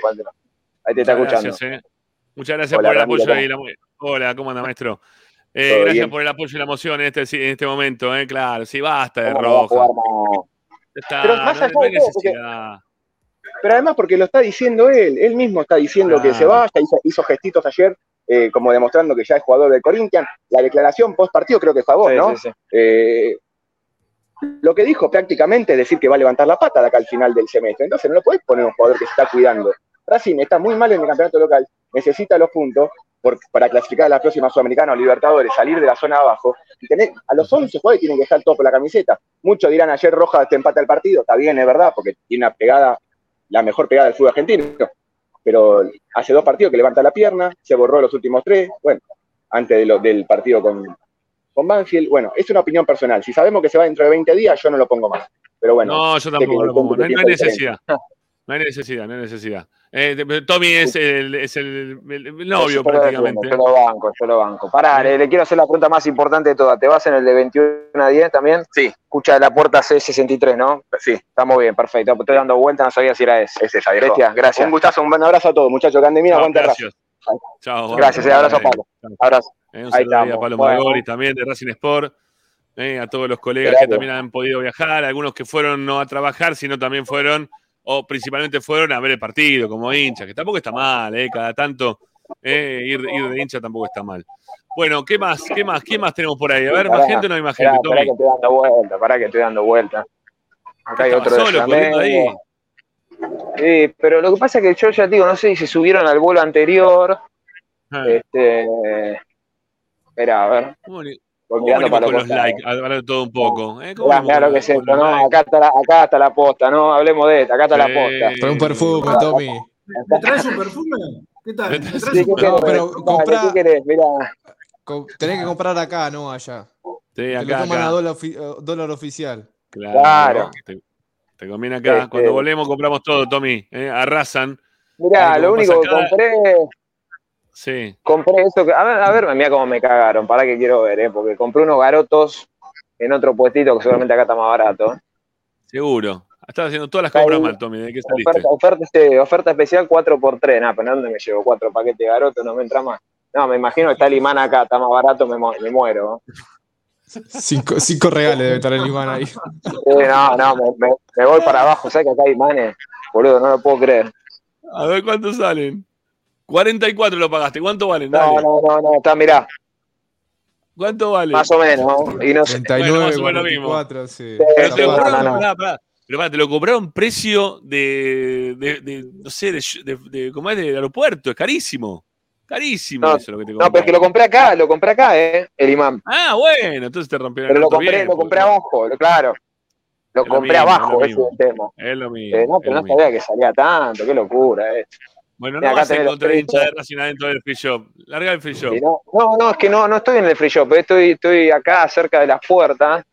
ponértelo. Ahí te está Muchas escuchando. gracias, eh. Muchas gracias Hola, por el Ramiro, apoyo y la Hola, ¿cómo anda, maestro? Eh, gracias bien. por el apoyo y la emoción en este, en este momento, ¿eh? Claro, sí, basta de ¿Cómo no va a roja. está, Pero más no, allá no de todo, porque-. Pero además porque lo está diciendo él, él mismo está diciendo que se vaya, hizo, hizo gestitos ayer, eh, como demostrando que ya es jugador del Corinthians. La declaración post partido creo que es favor, Sí, ¿no? sí, sí. Eh, lo que dijo prácticamente es decir que va a levantar la pata de acá al final del semestre. Entonces no lo podés poner un jugador que se está cuidando. Racing está muy mal en el campeonato local, necesita los puntos por- para clasificar a la próxima Sudamericana o Libertadores, salir de la zona de abajo, y tener, a los 11 jugadores tienen que dejar todo por la camiseta. Muchos dirán, ayer Roja te empata el partido, está bien, es verdad, porque tiene una pegada, la mejor pegada del fútbol argentino, pero hace dos partidos que levanta la pierna, se borró los últimos tres, bueno, antes de lo- del partido con, con Banfield, bueno, es una opinión personal. Si sabemos que se va dentro de 20 días, yo no lo pongo más. Pero bueno, no, yo tampoco lo pongo. No, no hay necesidad. No hay necesidad, no hay necesidad. Eh, Tommy es el, es el, novio Yo prácticamente. Yo lo banco, yo lo banco. Pará, le, le quiero hacer la pregunta más importante de todas. ¿Te vas en el de 21 a 10 también? Sí. Escucha la puerta C63, ¿no? Sí. Estamos bien, perfecto. Estoy dando vuelta, no sabía si era ese. Es esa, viejo. Bestia, gracias. Un gustazo, un buen abrazo a todos, muchachos. Aguante el gracias. Chao, Gracias, vamos. abrazo, Pablo. Abrazo. Eh, un Ahí saludo ahí a estamos. Pablo Bueno. También de Racing Sport. eh, a todos los colegas Gracias. que también han podido viajar, algunos que fueron no a trabajar, sino también fueron, o principalmente fueron a ver el partido como hinchas, que tampoco está mal, eh, cada tanto eh, ir, ir de hincha tampoco está mal. Bueno, ¿qué más? ¿Qué más? ¿Qué más tenemos por ahí? A ver, ¿más Pará, gente o no hay más gente? pará que estoy dando vuelta, pará que estoy dando vuelta. Acá hay otro de solo corriendo ahí. Sí, pero lo que pasa es que yo ya digo, no sé si se subieron al vuelo anterior. Ah. Este. Espera, a ver. ¿Cómo Voy ¿Cómo venimos para con los likes? Hablar de todo un poco. ¿eh? ¿Cómo Mirá, venimos mirá con lo que los ¿no? Acá está, la, acá está la posta, ¿no? Hablemos de esta, acá está la Sí. posta. Trae un perfume, Tommy. ¿Me traes un perfume? ¿Qué tal? ¿Me traes Sí, un ¿qué No, querés? pero comprá- ¿Qué querés? Mirá. Tenés que comprar acá, no allá. Sí, Te lo acá, toman acá. a dólar, ofi- eh, dólar oficial. Claro. Claro. Te, te conviene acá. Este- Cuando volvemos compramos todo, Tommy. ¿eh? Arrasan. Mirá, lo único que acá- compré, Sí. compré esto que. A ver, a ver, mira cómo me cagaron, para que quiero ver, ¿eh? Porque compré unos garotos en otro puestito que seguramente acá está más barato. Seguro. Estás haciendo todas las compras mal, Tommy. ¿De qué saliste? Oferta, oferta, oferta especial 4x3. Nada, pero ¿dónde me llevo? Cuatro paquetes de garotos, no me entra más. No, me imagino que está el imán acá, está más barato, me, mu- me muero. Cinco, cinco reales debe estar el imán ahí. Sí, no, no, me, me- me voy para abajo, ¿sabes que acá hay imanes? Boludo, no lo puedo creer. A ver cuántos salen. 44 lo pagaste. ¿Cuánto valen? No, Dale. no, no, no, está, mirá, ¿Cuánto vale? más o menos. ¿no? Y no sé. 39, Bueno, más o menos lo mismo. 44, sí. Pero te lo no, compraron, no, no. pará, pará. Pero pará, te lo compraron precio de, de, de- no sé, de, de, de- ¿cómo es? Del aeropuerto. Es carísimo. Carísimo No, eso lo que te No, pero es que lo compré acá, lo compré acá, ¿eh? El imán. Ah, bueno, entonces te rompieron Pero el lo compré, bien, lo compré porque- abajo, lo- claro. Lo Es lo compré mismo, abajo, es ese es mismo. el tema. Es lo mismo. Eh, no, pero no mismo. sabía que salía tanto, qué locura, eh. Bueno, no vas a encontrar hincha de. Racing adentro del free shop. Larga el free shop. No, no, no, es que no, no estoy en el free shop, eh, estoy, estoy acá cerca de las puertas.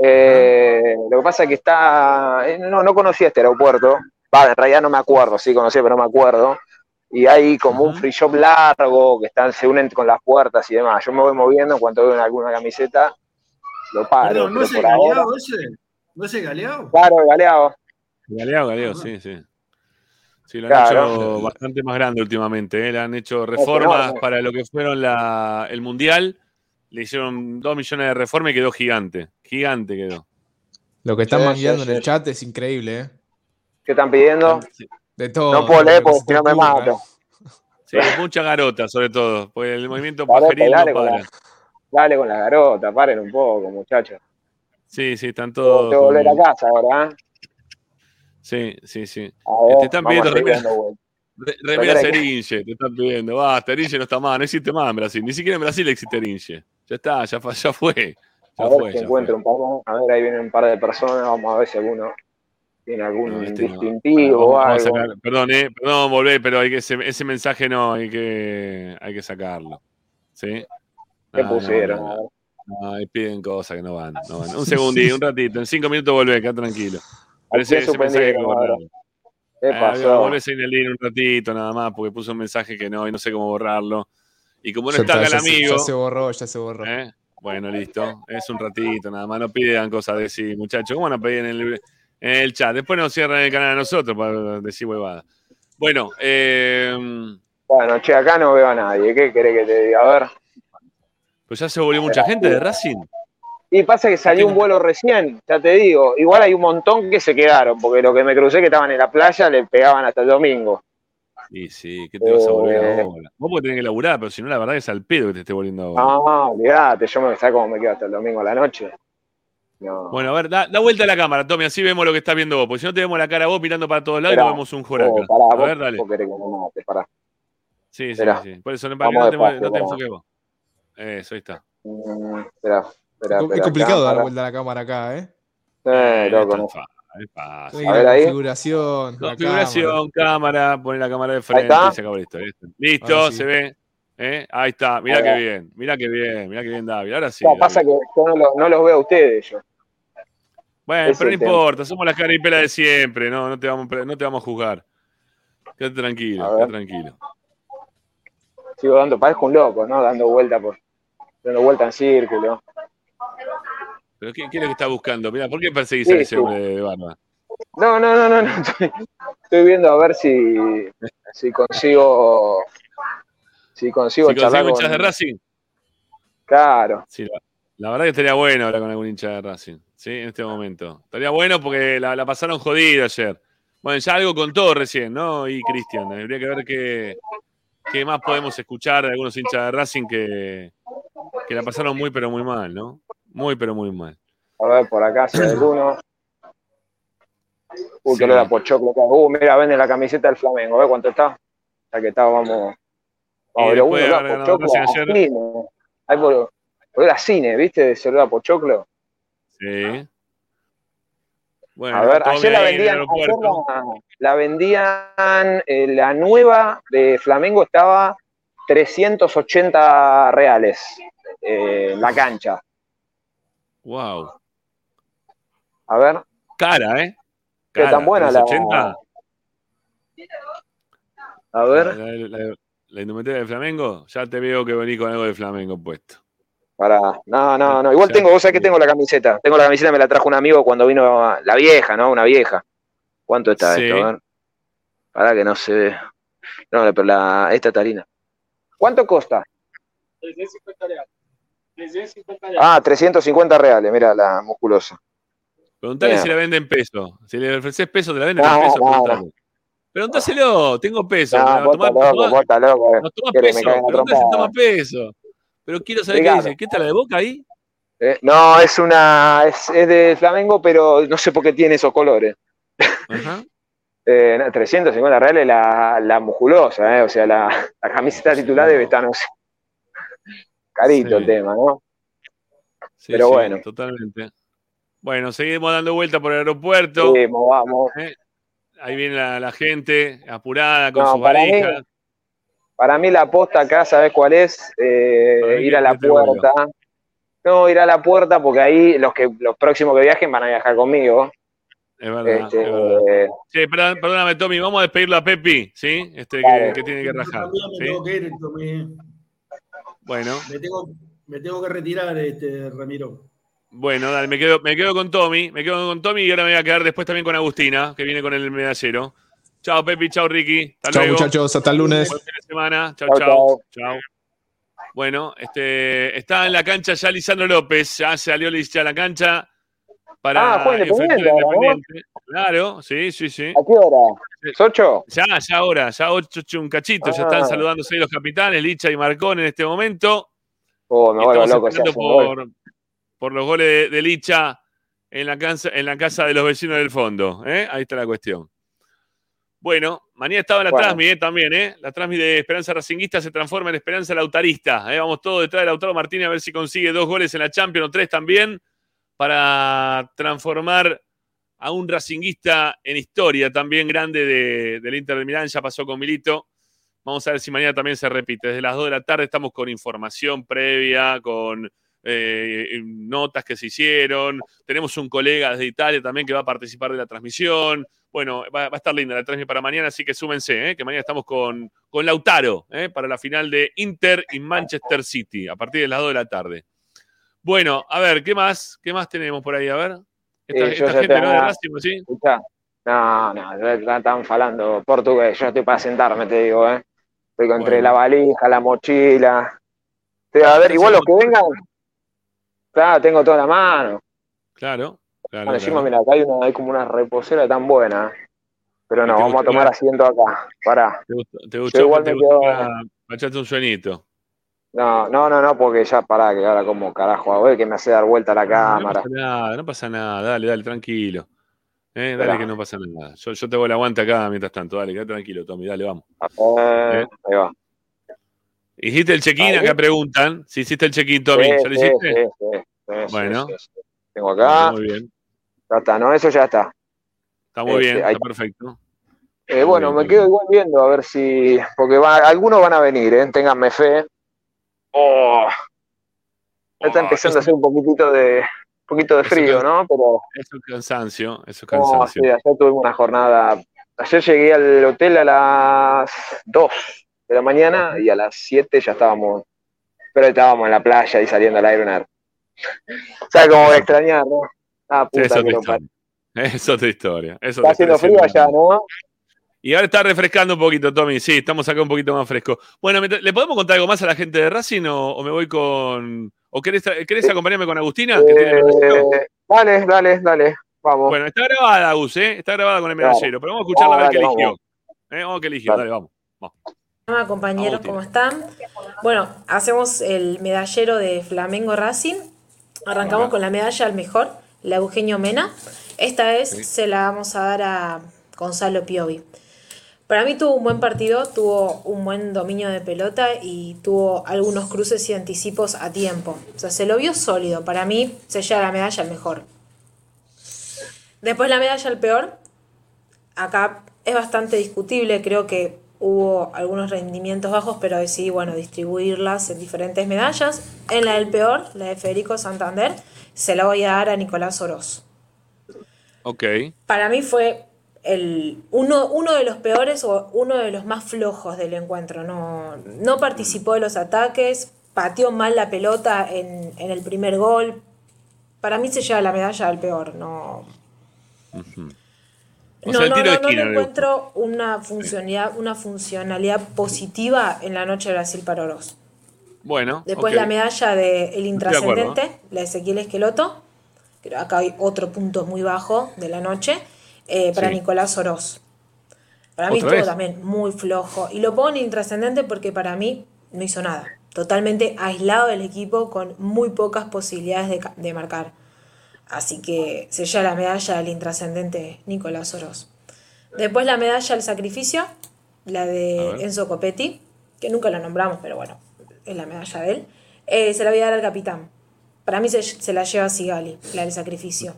Eh, lo que pasa es que está. eh, No, no conocía este aeropuerto. Va, en realidad no me acuerdo, sí conocía, pero no me acuerdo. Y hay como un free shop largo que están, se unen con las puertas y demás. Yo me voy moviendo en cuanto veo alguna camiseta, lo paro. Perdón, ¿no pero es el ahora. galeado ese? ¿No es el galeado? Claro, galeado. Galeado, Galeado, sí, sí. Sí, lo han Claro. hecho bastante más grande últimamente. ¿eh? Le han hecho reformas para lo que fueron la, el Mundial. Le hicieron dos millones de reformas y quedó gigante. Gigante quedó. Lo que están Sí, mangueando sí, en el chat es increíble, ¿eh? ¿Qué están pidiendo? De todo. No puedo leer porque no me mato. Sí, mucha garota, sobre todo. Porque el movimiento Dale, pajeril dale no la- Dale con la garota, paren un poco, muchachos. Sí, sí, están Tengo todos. que volver a casa ahora, ¿eh? Sí, sí, sí. Te están pidiendo remera, remera. Te están pidiendo. Basta, Erinche no está más. No existe más en Brasil. Ni siquiera en Brasil existe Erinche. Ya está, ya, ya fue. Ya A ver fue, si ya encuentro fue. un par. A ver, ahí vienen un par de personas. Vamos a ver si alguno tiene algún No, este no. distintivo Bueno, o algo. perdón, eh, perdón, volvé, pero hay que ese, ese mensaje no, hay que, hay que sacarlo. ¿Sí? ¿Qué pusieron? no, piden cosas que no van, no van. Un segundito, un ratito, en cinco minutos volvé, queda tranquilo. Pero ese, Aquí ese mensaje que. ¿Qué Eh, pasó? volvés a Inelín un ratito nada más, porque puso un mensaje que no, y no sé cómo borrarlo. Y como no Ya está acá el se- amigo, ya se borró, ya se borró. ¿eh? bueno, listo, es un ratito nada más, no pidan cosas de sí, muchachos. ¿Cómo van a pedir en el, en el chat? Después nos cierran el canal a nosotros para decir huevadas. Bueno, eh, Bueno, che, acá no veo a nadie. ¿Qué querés que te diga? A ver. pues ya se volvió mucha gente de Racing. Y pasa que salió un vuelo recién, ya te digo. Igual hay un montón que se quedaron, porque lo que me crucé que estaban en la playa le pegaban hasta el domingo. Sí, sí, ¿qué te vas a volver Eh. ahora? Vos podés tener que laburar, pero si no, la verdad es al pedo que te esté volviendo ahora. No, olvídate, yo me sabes cómo me quedo hasta el domingo a la noche. No. Bueno, a ver, da, da vuelta a la cámara, Tommy, así vemos lo que estás viendo vos, porque si no te vemos la cara vos mirando para todos lados y no vemos un joraca. Oh, pará, a vos- ver, dale. pará. Sí, sí, Esperá. sí. Por eso no, para que no te, no te enfoques vos. Eso, ahí está. Mm, espera, espera, Es espera, complicado dar cámara. vuelta a la cámara acá, ¿eh? Eh, loco, es no. es fácil. A ver la ahí. configuración. la Configuración, cámara, pone la cámara de frente y se acabó listo. ¿viste? Listo, Ahora sí. se ve. ¿eh? Ahí está, mirá Ahí qué bien, mirá qué bien, mirá qué bien David. Ahora sí. No, David. pasa que yo no, lo- no los veo a ustedes. Yo. Bueno, pero no es el tema. importa, somos la cara y pela de siempre, no, no te vamos, no te vamos a juzgar. Quédate tranquilo, quédate tranquilo. Sigo dando, parezco un loco, ¿no? Dando vuelta por, dando vuelta en círculo. Pero ¿qué, qué es lo que está buscando? Mira, ¿por qué perseguís Sí, a ese hombre de barba? No, no, no, no, no. Estoy, estoy viendo a ver si, si consigo, si consigo Si charlar conseguimos con... hinchas de Racing, Claro. sí, la, la verdad que estaría bueno hablar con algún hincha de Racing, ¿sí? En este momento. Estaría bueno porque la, la pasaron jodida ayer. Bueno, ya algo contó recién, ¿no? Y Cristian, habría que ver qué, qué más podemos escuchar de algunos hinchas de Racing que, que la pasaron muy, pero muy mal, ¿no? Muy, pero muy mal. A ver, por acá se ve el uno. Uy, Sí. que lo da Pochoclo. acá. Uh, mira, vende la camiseta del Flamengo. A ver cuánto está. Ya que está, vamos. Vamos, uno, da ayer- por, por ir a cine, ¿viste? Se lo da Pochoclo. Sí. Bueno, A ver, ayer la vendían, ayer la, la vendían, eh, la nueva de Flamengo estaba 380 reales eh, la cancha. Wow. A ver, Cara, ¿eh? qué Cara, tan buena la. 380. A ver, La, la- la indumentaria de Flamengo, ya te veo que venís con algo de Flamengo puesto. para. No, no, no. Igual Ya. tengo, vos sabés que tengo la camiseta. Tengo la camiseta, me la trajo un amigo cuando vino a- la vieja, ¿no? Una vieja. ¿Cuánto está Sí. esto? A ver. Para que no se ve. No, pero la, esta tarina. ¿Cuánto costa? Ah, 350 reales, mira la musculosa. Preguntale si la vende en peso. Si le ofreces peso, te la venden No, en peso. no. Preguntáselo, tengo peso. No, loco, loco. nos tomás Querés, me peso. Preguntale si toma peso. Pero quiero saber qué dice. ¿Qué está la de boca ahí? Eh, no, es una. Es, es de Flamengo, pero no sé por qué tiene esos colores. Ajá. Eh, no, 350 reales la, la musculosa, eh, o sea, la, la camiseta titular debe estar, no sé. Carito Sí. el tema, ¿no? Sí, Pero sí, bueno. Totalmente. Bueno, seguimos dando vuelta por el aeropuerto. Sí, mo- vamos. ¿eh? Ahí viene la, la gente apurada con No, sus para mí, valijas. Para mí la aposta acá, ¿sabes cuál es? Eh, ir a que la puerta. No, ir a la puerta porque ahí los que los próximos que viajen van a viajar conmigo. Es verdad, Este, es verdad. eh, Sí, perdón- perdóname, Tommy, vamos a despedirlo a Pepi, ¿sí? Este que, Dale. que tiene que rajar. ¿sí? tengo que ir, Tommy. Bueno, Me tengo, me tengo que retirar, este, Ramiro. bueno, dale, me quedo, me quedo con Tommy, me quedo con Tommy y ahora me voy a quedar después también con Agustina, que viene con el medallero. Chao, Pepi, chao, Ricky. Hasta Chao, luego. muchachos. Hasta el lunes. Buen fin de semana. Chao, Chau, chao. Chao. Bueno, este, está en la cancha ya Lisandro López, ya salió ya a la cancha para Ah, Independiente. Claro, sí, sí, sí. ¿A qué hora? ¿Socho? Ya, ya ahora, ya ocho un cachito, ya Ah. están saludándose ahí los capitanes, Licha y Marcón en este momento. Oh, me estamos loco esperando hace gol. por, por los goles de, de Licha en la, casa, en la casa de los vecinos del fondo. ¿eh? Ahí está la cuestión. Bueno, mañana estaba en la Bueno. Transmi ¿eh? también, ¿eh? La Transmi de Esperanza Racinguista se transforma en Esperanza Lautarista. ¿eh? Vamos todos detrás de Lautaro Martínez a ver si consigue dos goles en la Champions o tres también para transformar a un racinguista en historia también grande de- del Inter de Milán. Ya pasó con Milito. Vamos a ver si mañana también se repite. Desde las 2 de la tarde estamos con información previa, con eh, notas que se hicieron. Tenemos un colega desde Italia también que va a participar de la transmisión. Bueno, va, a estar linda la transmisión para mañana, así que súmense, ¿eh? que mañana estamos con, con Lautaro ¿eh? para la final de Inter y Manchester City, a partir de las 2 de la tarde. Bueno, a ver, ¿qué más? ¿Qué más tenemos por ahí? A ver. Esta, Sí, yo esta ya gente te- no de Racing, ¿sí? Escuchá. No, no, ya están falando portugués. Yo estoy para sentarme, te digo, ¿eh? Estoy entre la valija, la mochila. Te- a ver, igual los que vengan. Claro, tengo toda la mano. Claro, claro. Bueno, encima, claro. mira, acá hay, una, hay como una reposera tan buena. Pero no, ¿Te vamos a tomar asiento acá. Pará. ¿Te gustó? ¿Te Yo gustó? igual ¿Te me quedo- para echarte un sueñito? No, no, no, no, porque ya pará, que ahora como carajo, a ver que me hace dar vuelta la No cámara. pasa nada, no pasa nada. Dale, dale, tranquilo. Eh, dale Esperá. que no pasa nada. Yo, yo te voy el aguante acá mientras tanto. Dale, quédate tranquilo, Tommy. Dale, vamos. Eh, Eh. Ahí va. Hiciste el check-in, acá preguntan. Si hiciste el check-in, Tommy. Sí, ¿Ya lo hiciste? sí, sí, sí, Bueno. Tengo acá. Muy bien. Ya está, no, eso ya está. Está muy Este, bien, ahí- está perfecto. Eh, bueno, me quedo igual viendo a ver si. Porque va- algunos van a venir, ¿eh? Ténganme fe. Oh, ya está empezando a hacer un poquitito de, un poquito de frío, ¿no? Pero es cansancio, eso es no, cansancio. sí, ayer tuvimos una jornada. Ayer llegué al hotel a las 2 de la mañana y a las 7 ya estábamos. Pero estábamos en la playa y saliendo al aire una. ¿Sabes cómo voy a extrañar, no? Ah, Sí, puta es que otra historia. Es otra historia. es Está haciendo frío allá, ¿no? Y ahora está refrescando un poquito, Tommy. Sí, estamos acá un poquito más fresco. Bueno, ¿me- ¿le podemos contar algo más a la gente de Racing o, o me voy con. ¿O querés, querés acompañarme con Agustina? que tiene el medallero? Eh, dale, dale, dale. Vamos. Bueno, está grabada, Agus, ¿eh? Está grabada con el Dale. medallero. Pero vamos a escucharla a ver Vamos, qué eligió. ¿Eh? Vamos a qué eligió. Dale. Dale, vamos. Hola compañeros, ¿cómo están? Bueno, hacemos el medallero de Flamengo Racing. Arrancamos con la medalla al mejor, la Eugenio Mena. Esta vez se la vamos a dar a Gonzalo Piovi. Para mí tuvo un buen partido, tuvo un buen dominio de pelota y tuvo algunos cruces y anticipos a tiempo. O sea, se lo vio sólido. Para mí se lleva la medalla al mejor. Después la medalla al peor. Acá es bastante discutible, creo que hubo algunos rendimientos bajos, pero decidí, bueno, distribuirlas en diferentes medallas. En la del peor, la de Federico Santander, se la voy a dar a Nicolás Oroz. Ok. Para mí fue el, uno, uno de los peores o uno de los más flojos del encuentro. No, no participó de los ataques, pateó mal la pelota en, en el primer gol. Para mí se lleva la medalla al peor. No, O no, sea, le encuentro una funcionalidad, una funcionalidad positiva en la noche de Brasil para Oroz. Bueno. Después la medalla de El Estoy de Intrascendente, la de Ezequiel Esqueloto. Creo acá hay otro punto muy bajo de la noche. Eh, para Sí. Nicolás Oroz. Para mí ¿Otra estuvo vez? también muy flojo. Y lo pongo en intrascendente porque para mí no hizo nada. Totalmente aislado del equipo con muy pocas posibilidades de, de marcar. Así que se lleva la medalla del intrascendente Nicolás Oroz. Después la medalla al sacrificio, la de. Enzo Copetti, que nunca lo nombramos, pero bueno, es la medalla de él. Eh, se la voy a dar al capitán. Para mí se, se la lleva Sigali, la del sacrificio.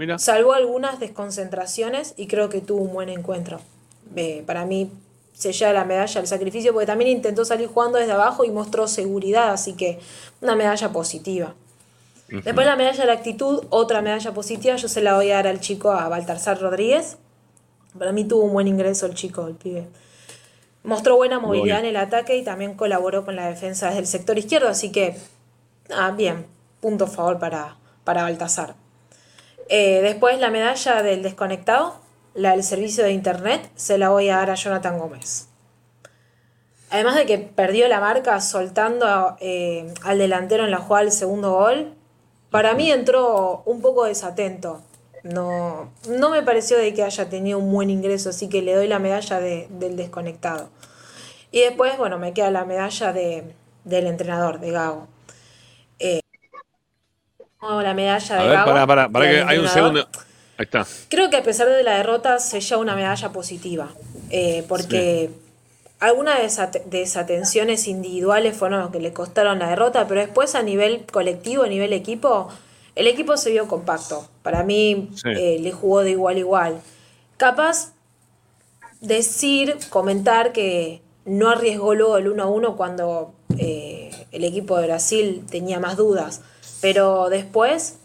Mira. Salvó algunas desconcentraciones y creo que tuvo un buen encuentro. Eh, para mí se lleva la medalla al sacrificio porque también intentó salir jugando desde abajo y mostró seguridad, así que una medalla positiva. Después la medalla de la actitud, otra medalla positiva, yo se la voy a dar al chico, a Baltasar Rodríguez. Para mí tuvo un buen ingreso el chico, el pibe. Mostró buena movilidad en el ataque y también colaboró con la defensa desde el sector izquierdo, así que, ah, bien, punto favor para, para Baltasar. Eh, después la medalla del desconectado, la del servicio de internet, se la voy a dar a Jonathan Gómez. Además de que perdió la marca soltando eh, al delantero en la jugada del segundo gol, para mí entró un poco desatento. No, no me pareció de que haya tenido un buen ingreso, así que le doy la medalla de- del desconectado. Y después, bueno, me queda la medalla de, del entrenador, de Gago. No, la medalla A de ver, Gago. para, para, para la que hay un segundo. Ahí está. Creo que a pesar de la derrota se lleva una medalla positiva, eh, porque algunas desate- desatenciones individuales fueron lo que le costaron la derrota, pero después a nivel colectivo, a nivel equipo, el equipo se vio compacto. Para mí Sí. eh, le jugó de igual a igual. Capaz decir, comentar que no arriesgó luego el 1 a 1 cuando eh, el equipo de Brasil tenía más dudas, pero después,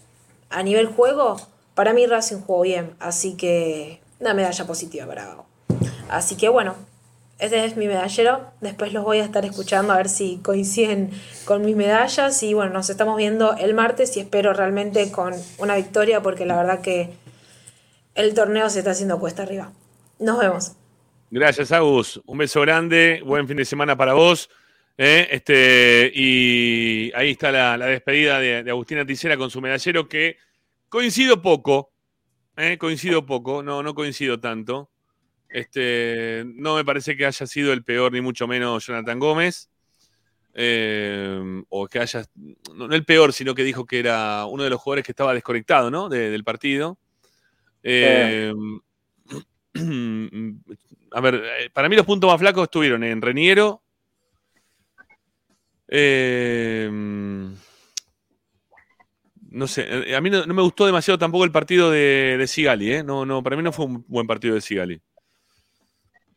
a nivel juego, para mí Racing jugó bien, así que una medalla positiva para Gago. Así que bueno, este es mi medallero. Después los voy a estar escuchando a ver si coinciden con mis medallas. Y bueno, nos estamos viendo el martes y espero realmente con una victoria porque la verdad que el torneo se está haciendo cuesta arriba. Nos vemos. Gracias, Agus. Un beso grande. Buen fin de semana para vos. ¿Eh? Este, y ahí está la, la despedida de, de Agustina Ticera con su medallero que coincido poco. ¿eh? Coincido poco. No, no coincido tanto. Este, no me parece que haya sido el peor, ni mucho menos Jonathan Gómez. Eh, o que haya. No, el peor, sino que dijo que era uno de los jugadores que estaba desconectado, ¿no? De- del partido. A ver, para mí los puntos más flacos estuvieron en Reniero, Eh, no sé, eh, a mí no, me gustó demasiado tampoco el partido de, de Sigali, ¿eh? No, no, para mí no fue un buen partido de Sigali.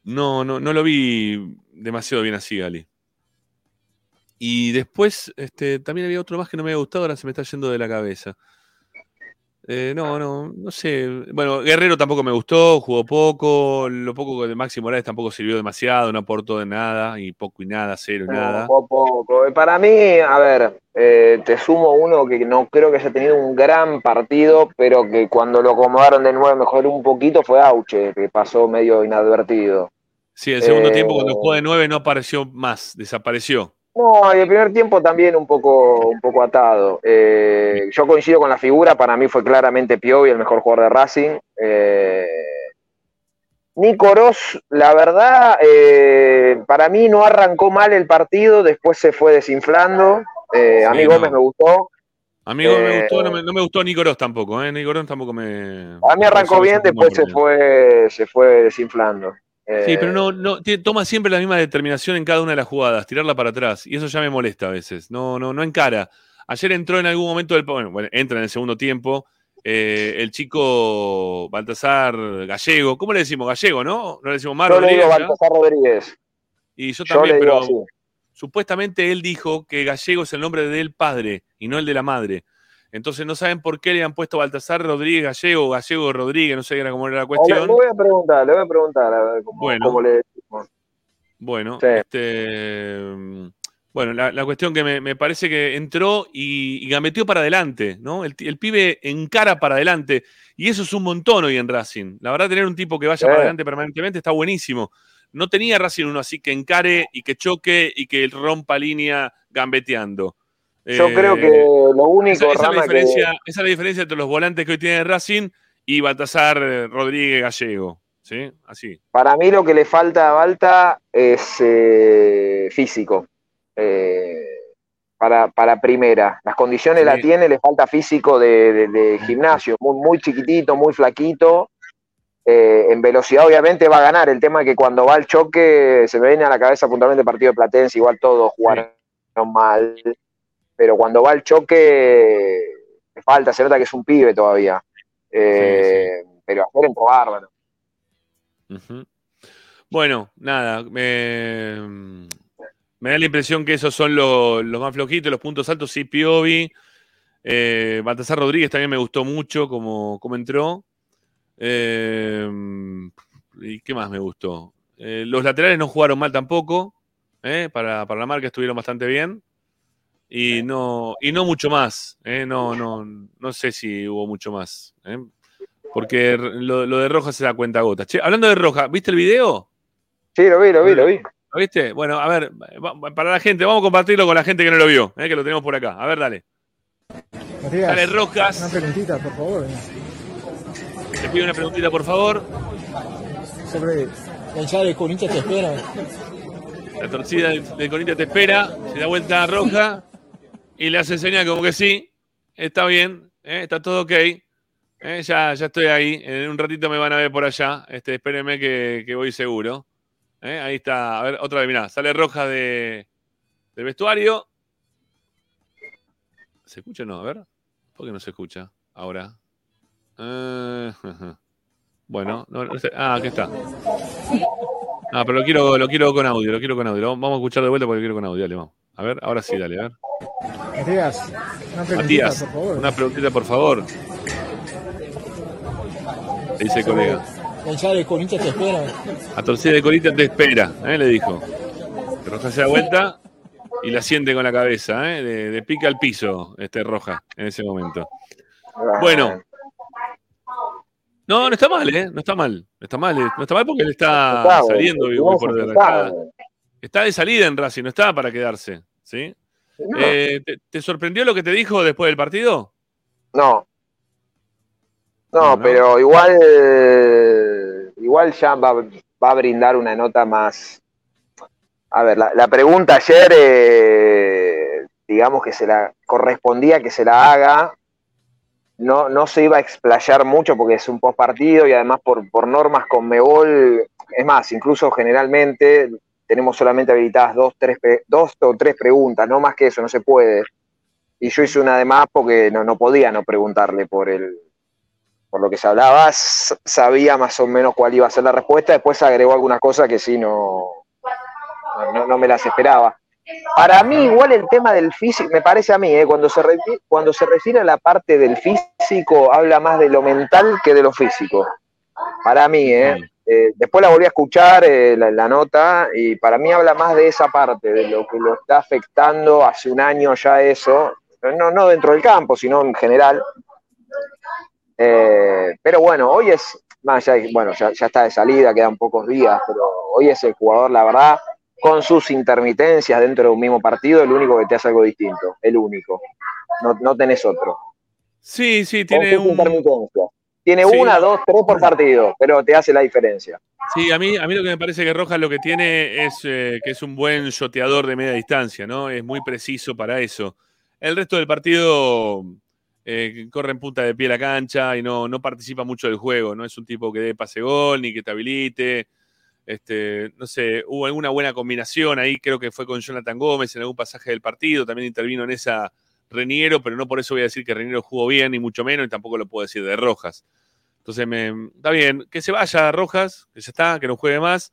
No, no, no lo vi demasiado bien a Sigali. Y después, este, también había otro más que no me había gustado, ahora se me está yendo de la cabeza. Eh, no, no, no sé. Bueno, Guerrero tampoco me gustó, jugó poco. Lo poco de Maxi Morales tampoco sirvió demasiado, no aportó de nada, y poco y nada, cero y nada. Poco, poco. Para mí, a ver, eh, te sumo uno que no creo que haya tenido un gran partido, pero que cuando lo acomodaron de nuevo mejoró un poquito fue Auche, que pasó medio inadvertido. Sí, el segundo Eh, tiempo cuando jugó de nueve no apareció más, desapareció. No, y el primer tiempo también un poco, un poco atado. Eh, yo coincido con la figura, para mí fue claramente Piovi el mejor jugador de Racing. Eh, Nico la verdad, eh, para mí no arrancó mal el partido, después se fue desinflando. Eh, a mí Sí, Gómez no. me gustó. Amigo, me Eh, gustó, no me, no me gustó Nico tampoco, ¿eh? Nico tampoco me. A mí arrancó bien, después se fue, se fue desinflando. Eh, Sí, pero no, no tie- toma siempre la misma determinación en cada una de las jugadas, tirarla para atrás. Y eso ya me molesta a veces. No, no, no encara. Ayer entró en algún momento del. Bueno, bueno, entra en el segundo tiempo. eh, el chico Baltasar Gallego. ¿Cómo le decimos? Gallego, ¿no? No le decimos yo le digo Rodríguez. ¿ya? Baltasar Rodríguez. Y yo Yo también, le digo pero así. supuestamente él dijo que Gallego es el nombre del padre y no el de la madre. Entonces no saben por qué le han puesto Baltasar Rodríguez Gallego o Gallego Rodríguez, no sé era cómo era la Le, cuestión. le voy a preguntar, le voy a preguntar a ver cómo, Bueno. cómo le decimos. Bueno, Sí. este, bueno, la, la cuestión que me, me parece que entró y, y gambeteó para adelante, ¿no? El, pibe encara para adelante y eso es un montón hoy en Racing. La verdad, tener un tipo que vaya Sí. para adelante permanentemente está buenísimo. No tenía Racing uno así que encare y que choque y que rompa línea gambeteando. Yo Eh, creo que lo único, esa, esa es la Rama, diferencia, que, esa es la diferencia entre los volantes que hoy tiene Racing y Baltasar eh, Rodríguez Gallego. ¿Sí? Así. para mí lo que le falta a Balta es eh, físico. Eh, para, para primera. Las condiciones Sí. la tiene, le falta físico de, de- de gimnasio, muy, muy chiquitito, muy flaquito. En velocidad obviamente va a ganar. El tema es que cuando va al choque se me viene a la cabeza puntualmente el partido de Platense, igual todos jugaron mal, pero cuando va al choque le falta, se nota que es un pibe todavía. Eh, Pero ayer entró bárbaro. Ujú. Bueno, nada, me, me da la impresión que esos son los, los más flojitos, los puntos altos, sí, Piovi. Eh, Baltasar Rodríguez también me gustó mucho como, como entró. Eh, ¿Y qué más me gustó? Eh, los laterales no jugaron mal tampoco. eh, Para, para la marca estuvieron bastante bien. Y no, y no mucho más. eh, No, no, no sé si hubo mucho más. eh, Porque lo, lo de Roja se da cuenta gota. Che, hablando de Roja, ¿viste el video? Sí, lo vi, lo vi, lo vi. ¿Lo viste? Bueno, a ver, para la gente, vamos a compartirlo con la gente que no lo vio, eh, que lo tenemos por acá. A ver, dale. Matías, Dale, Rojas. Una preguntita, por favor. Te pido una preguntita, por favor. Sobre la hinchada de Corinthians te espera. La torcida de, de Corinthians te espera, se da vuelta a Roja y le hace señal como que sí, está bien, eh, está todo ok. eh, ya, ya estoy ahí, en un ratito me van a ver por allá. Este, espérenme que, que voy seguro. Eh, ahí está, a ver, otra vez, mirá, sale Roja de, del vestuario. ¿Se escucha o no? A ver. ¿Por qué no se escucha ahora? Bueno, no, no sé. ah, aquí está. Ah, pero lo quiero, lo quiero con audio, lo quiero con audio. Vamos a escuchar de vuelta porque lo quiero con audio. Dale, vamos. A ver, ahora sí, dale, a ver. Matías, una preguntita, Matías, por favor. una preguntita, por favor. Le dice el colega. Hinchada de Corinthians te espera. A torcida de colita te espera, ¿eh? le dijo. Roja se da vuelta y la siente con la cabeza, ¿eh? de, de pica al piso, este Roja, en ese momento. Bueno. No, no está mal, ¿eh? No está mal. No está mal, eh, no está mal porque él está saliendo no, por está, está, güey. está de salida en Racing, no está para quedarse, ¿sí? No. Eh, ¿te, te sorprendió lo que te dijo después del partido? No. No, No, ¿no? pero igual, igual ya va, va a brindar una nota más. A ver, la, la pregunta ayer, eh, digamos que se la correspondía que se la haga. No, no se iba a explayar mucho porque es un post partido y además por, por normas con Mebol, es más, incluso generalmente tenemos solamente habilitadas dos, tres, dos o tres preguntas, no más que eso, no se puede. Y yo hice una de más porque no, no podía no preguntarle por el, por lo que se hablaba, sabía más o menos cuál iba a ser la respuesta, después agregó algunas cosas que sí no, no, no me las esperaba. Para mí, igual el tema del físico, me parece a mí, eh, cuando, se refi- cuando se refiere a la parte del físico, habla más de lo mental que de lo físico. Para mí, ¿eh? Eh, después la volví a escuchar, eh, la, la nota, y para mí habla más de esa parte, de lo que lo está afectando hace un año ya eso, no, no dentro del campo, sino en general. Pero bueno, hoy es, más bueno, ya, ya está de salida, quedan pocos días, pero hoy es el jugador, la verdad, con sus intermitencias dentro de un mismo partido, el único que te hace algo distinto, el único. No, no tenés otro. Sí, sí, Con tiene sus un. intermitencias. Tiene Sí, una, dos, tres por partido, pero te hace la diferencia. Sí, a mí, a mí lo que me parece que Rojas lo que tiene es eh, que es un buen shoteador de media distancia, ¿no? Es muy preciso para eso. El resto del partido eh, corre en punta de pie la cancha y no, no participa mucho del juego. No es un tipo que dé pase gol ni que te habilite. Este, no sé, hubo alguna buena combinación ahí, creo que fue con Jonathan Gómez en algún pasaje del partido, también intervino en esa Reniero, pero no por eso voy a decir que Reniero jugó bien, ni mucho menos, y tampoco lo puedo decir de Rojas. Entonces, me, está bien, que se vaya Rojas, que ya está, que no juegue más.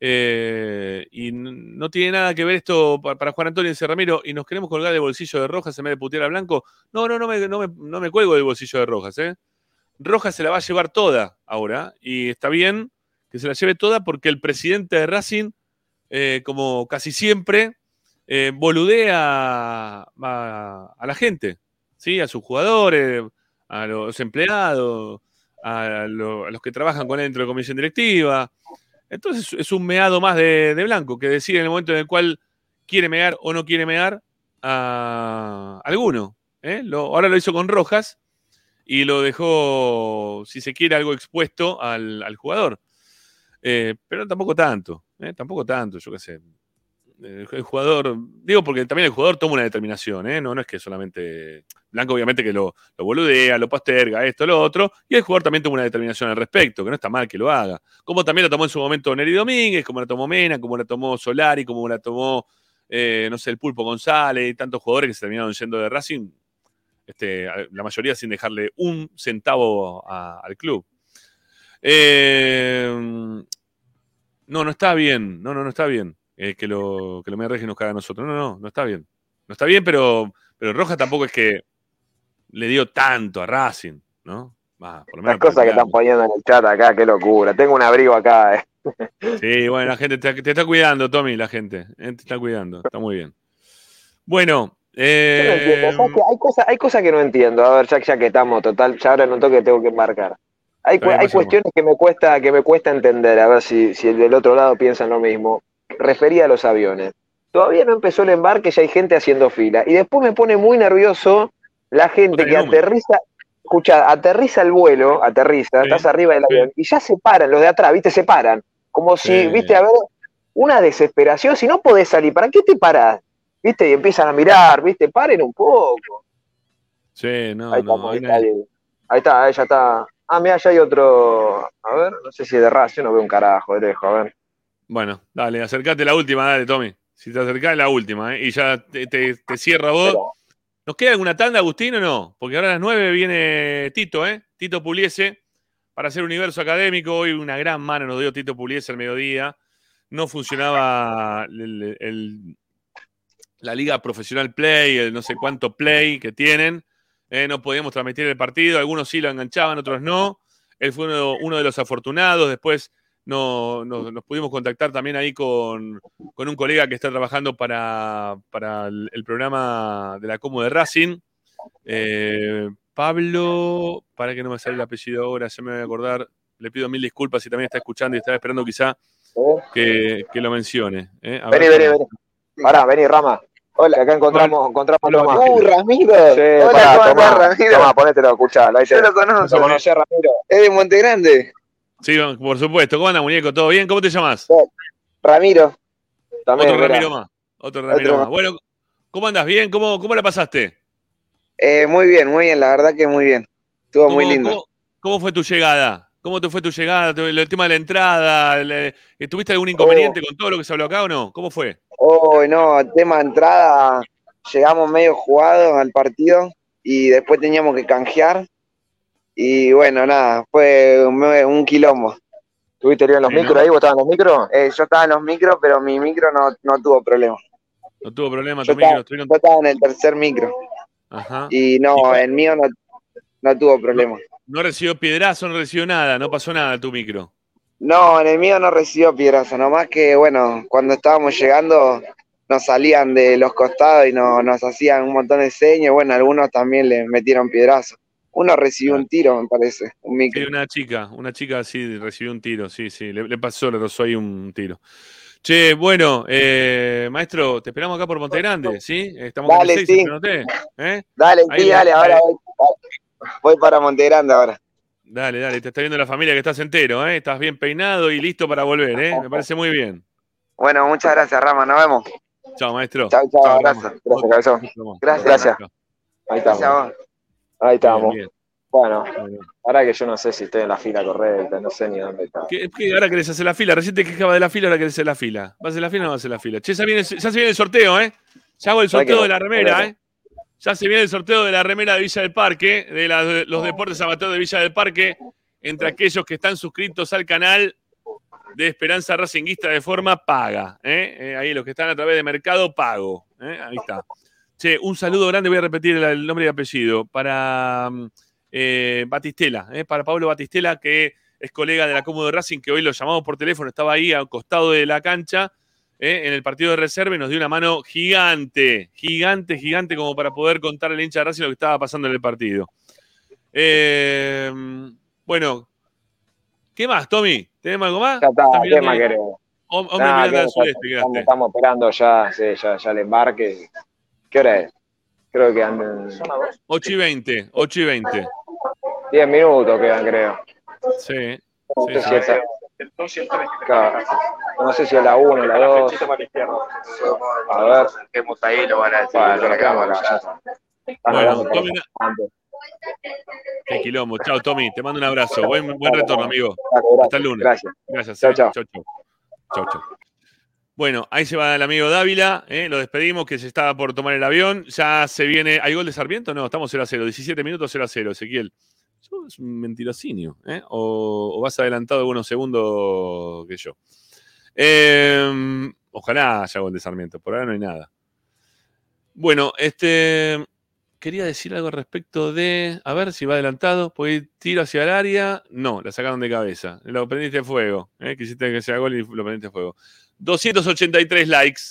Eh, y no tiene nada que ver esto pa- para Juan Antonio y Ramiro, y nos queremos colgar del bolsillo de Rojas en vez de putear a Blanco. No, no, no me, no me, no me cuelgo del bolsillo de Rojas, ¿eh? Rojas se la va a llevar toda ahora, y está bien que se la lleve toda porque el presidente de Racing, eh, como casi siempre, eh, boludea a, la gente, ¿sí? a sus jugadores, a los empleados, a, lo- a los que trabajan con él dentro de la comisión directiva. Entonces es un meado más de, Blanco, que decide en el momento en el cual quiere mear o no quiere mear a alguno. ¿eh? Ahora lo hizo con Rojas y lo dejó, si se quiere, algo expuesto al jugador. Eh, pero tampoco tanto, ¿eh? tampoco tanto, yo qué sé. El, jugador, digo porque también el jugador toma una determinación, ¿eh? no, no es que solamente Blanco obviamente que lo, lo boludea, lo posterga, esto, lo otro, y el jugador también toma una determinación al respecto, que no está mal que lo haga. Como también lo tomó en su momento Neri Domínguez, como la tomó Mena, como la tomó Solari, como la tomó, no sé, el Pulpo González, y tantos jugadores que se terminaron yendo de Racing, este, la mayoría sin dejarle un centavo al club. Eh, no, no está bien. No, no, no está bien. eh, que lo, que lo Reyes nos caga a nosotros. No, no, no está bien. No está bien, pero, pero Rojas tampoco es que le dio tanto a Racing, ¿no? Va, por lo Las cosas que están poniendo en el chat acá, qué locura. Tengo un abrigo acá. eh. Sí, bueno, la gente te, te está cuidando, Tommy, la gente. eh, Te está cuidando. Está muy bien. Bueno, Yo no entiendo, ¿sabes qué? Hay cosas, hay que no entiendo. A ver, ya, ya que estamos, total, ya ahora noto que tengo que embarcar. Hay, cu- hay cuestiones que me cuesta, que me cuesta entender, a ver si, si el del otro lado piensan lo mismo. Refería a los aviones. Todavía no empezó el embarque, ya hay gente haciendo fila. Y después me pone muy nervioso la gente que aterriza, escucha, aterriza el vuelo, aterriza, estás arriba del avión, y ya se paran, los de atrás, viste, se paran. Como si, Sí. viste, a ver, una desesperación, si no podés salir, ¿para qué te parás? ¿Viste? Y empiezan a mirar, ¿viste? Paren un poco. sí, no, Ahí no. Ahí está, ahí ya está. Ah, mira, ya hay otro. A ver, no sé si es de Racing, no veo un carajo de lejos, a ver. Bueno, dale, acercate la última, dale, Tommy. Si te acercás, la última, ¿eh? Y ya te, te, te cierra vos. ¿Nos queda alguna tanda, Agustín, o no? Porque ahora a las 9 viene Tito, ¿eh? Tito Puliese, para hacer universo académico. Hoy una gran mano nos dio Tito Puliese al mediodía. No funcionaba el- el- la Liga Profesional Play, el no sé cuánto Play que tienen. Eh, no podíamos transmitir el partido. Algunos sí lo enganchaban, otros no. Él fue uno, uno de los afortunados. Después no, no- nos pudimos contactar también ahí con, con un colega que está trabajando para, para el, el programa de la Como de Racing. Eh, Pablo, para que no me sale el apellido ahora, ya me voy a acordar. Le pido mil disculpas si también está escuchando y está esperando quizá que, que lo mencione. ¿eh? Vení, vení, vení. Pará, vení, Rama. Hola, acá encontramos, encontramos Hola. Uh, Ramiro. Sí, Hola, pará, ¿cómo tomá, andás, Ramiro? Tomá, ponételo, escuchalo. Ahí Yo te- lo conozco. ¿Lo conocés, Ramiro? Es de Monte Grande. Sí, por supuesto. ¿Cómo anda, muñeco? ¿Todo bien? ¿Cómo te llamas? Ramiro. También, Otro mirá. Ramiro más. Otro Ramiro Otro más. Bueno, ¿cómo andas? ¿Bien? ¿Cómo, cómo la pasaste? Eh, muy bien, muy bien, la verdad que muy bien. Estuvo muy ¿Cómo- lindo. ¿Cómo, cómo fue tu llegada? ¿Cómo te fue tu llegada? El tema de la entrada. ¿Tuviste algún inconveniente con todo lo que se habló acá o no? ¿Cómo fue? Oh, no, tema entrada, llegamos medio jugados al partido y después teníamos que canjear. Y bueno, nada, fue un, un quilombo. ¿Tuviste lío en los Sí, ¿no? micros ahí? ¿Vos estabas en los micros? Eh, yo estaba en los micros, pero mi micro no, no tuvo problema. No tuvo problema, Yo tu micro. estuvieron- yo estaba en el tercer micro Ajá. y no, el mío no, no tuvo problema. No recibió piedrazo, no recibió nada, no pasó nada tu micro. No, en el mío no recibió piedrazo, nomás que bueno, cuando estábamos llegando nos salían de los costados y no, nos hacían un montón de señas, bueno, algunos también le metieron piedrazo. Uno recibió un tiro, me parece, un micro. Sí, una chica, una chica sí recibió un tiro, sí, sí, le, le pasó, le rozó ahí un tiro. Che, bueno, eh, maestro, te esperamos acá por Monte Grande, ¿sí? Estamos con Dale, el 6, sí. ¿eh? Dale, Ahí sí, le- dale, ahora voy, voy para Montegrande ahora. Dale, dale, te está viendo la familia que estás entero, ¿eh? Estás bien peinado y listo para volver, ¿eh? Me parece muy bien. Bueno, muchas gracias, Rama, nos vemos. Chao, maestro. Chao, chao, Rama. abrazo. Gracias, cabezón. Gracias. Gracias. Ahí Gracias estamos. Ahí estamos. Bien, Bueno, ahora que yo no sé si estoy en la fila correcta, no sé ni dónde está. ¿Qué, qué- ahora querés hacer la fila? Recién te quejaba de la fila, ahora querés hacer la fila. ¿Vas a hacer la fila o no vas a hacer la fila? Che, ya, viene, ya se viene el sorteo, ¿eh? Ya hago el ¿Sabés sorteo de la remera. ¿eh? Ya se viene el sorteo de la remera de Villa del Parque, de la- de los deportes amateurs de Villa del Parque, entre aquellos que están suscritos al canal de Esperanza Racinguista de forma paga. ¿eh? Eh, ahí los que están a través de Mercado Pago. ¿eh? Ahí está. Che, un saludo grande, voy a repetir el, nombre y apellido, para mm, Batistela, para Pablo Batistela, que es colega de la Cómodo Racing, que hoy lo llamamos por teléfono, estaba ahí al costado de la cancha ¿eh? en el partido de reserva y nos dio una mano gigante, gigante, gigante, como para poder contar al hincha de Racing lo que estaba pasando en el partido. Eh, bueno, ¿qué más, Tommy? ¿Tenemos algo más? Ya está, ¿Estás ¿qué más querés? Hom- Hombre Nah, mirando al sudeste, estamos, estamos esperando ya, sí, ya, ya el embarque. ¿Qué hora es? Creo que andan 8 y 20, 8 y 20. 10 minutos quedan, creo. Sí. Sí, sí. No sé si es la 1 o la 2. A ver. Quedemos ahí, lo van a decir. Bueno, está. Están Bueno, Tommy, qué quilombo. Chao, Tommy. Te mando un abrazo. Buen, buen retorno, amigo. Hasta el lunes. Gracias. Gracias. Chao, eh. chao. Chau, chau. Chau, chau. Bueno, ahí se va el amigo Dávila. eh, Lo despedimos, que se estaba por tomar el avión. Ya se viene. ¿Hay gol de Sarmiento? No, estamos 0 a 0. 17 minutos 0 a 0, Ezequiel. Eso es un mentirosinio. ¿eh? O, vas adelantado algunos segundos que yo. Eh, ojalá haya gol de Sarmiento. Por ahora no hay nada. Bueno, este. Quería decir algo respecto de. A ver si va adelantado. Pues tiro hacia el área. No, la sacaron de cabeza. Lo prendiste fuego. ¿eh? Quisiste que sea gol y lo prendiste fuego. 283 likes.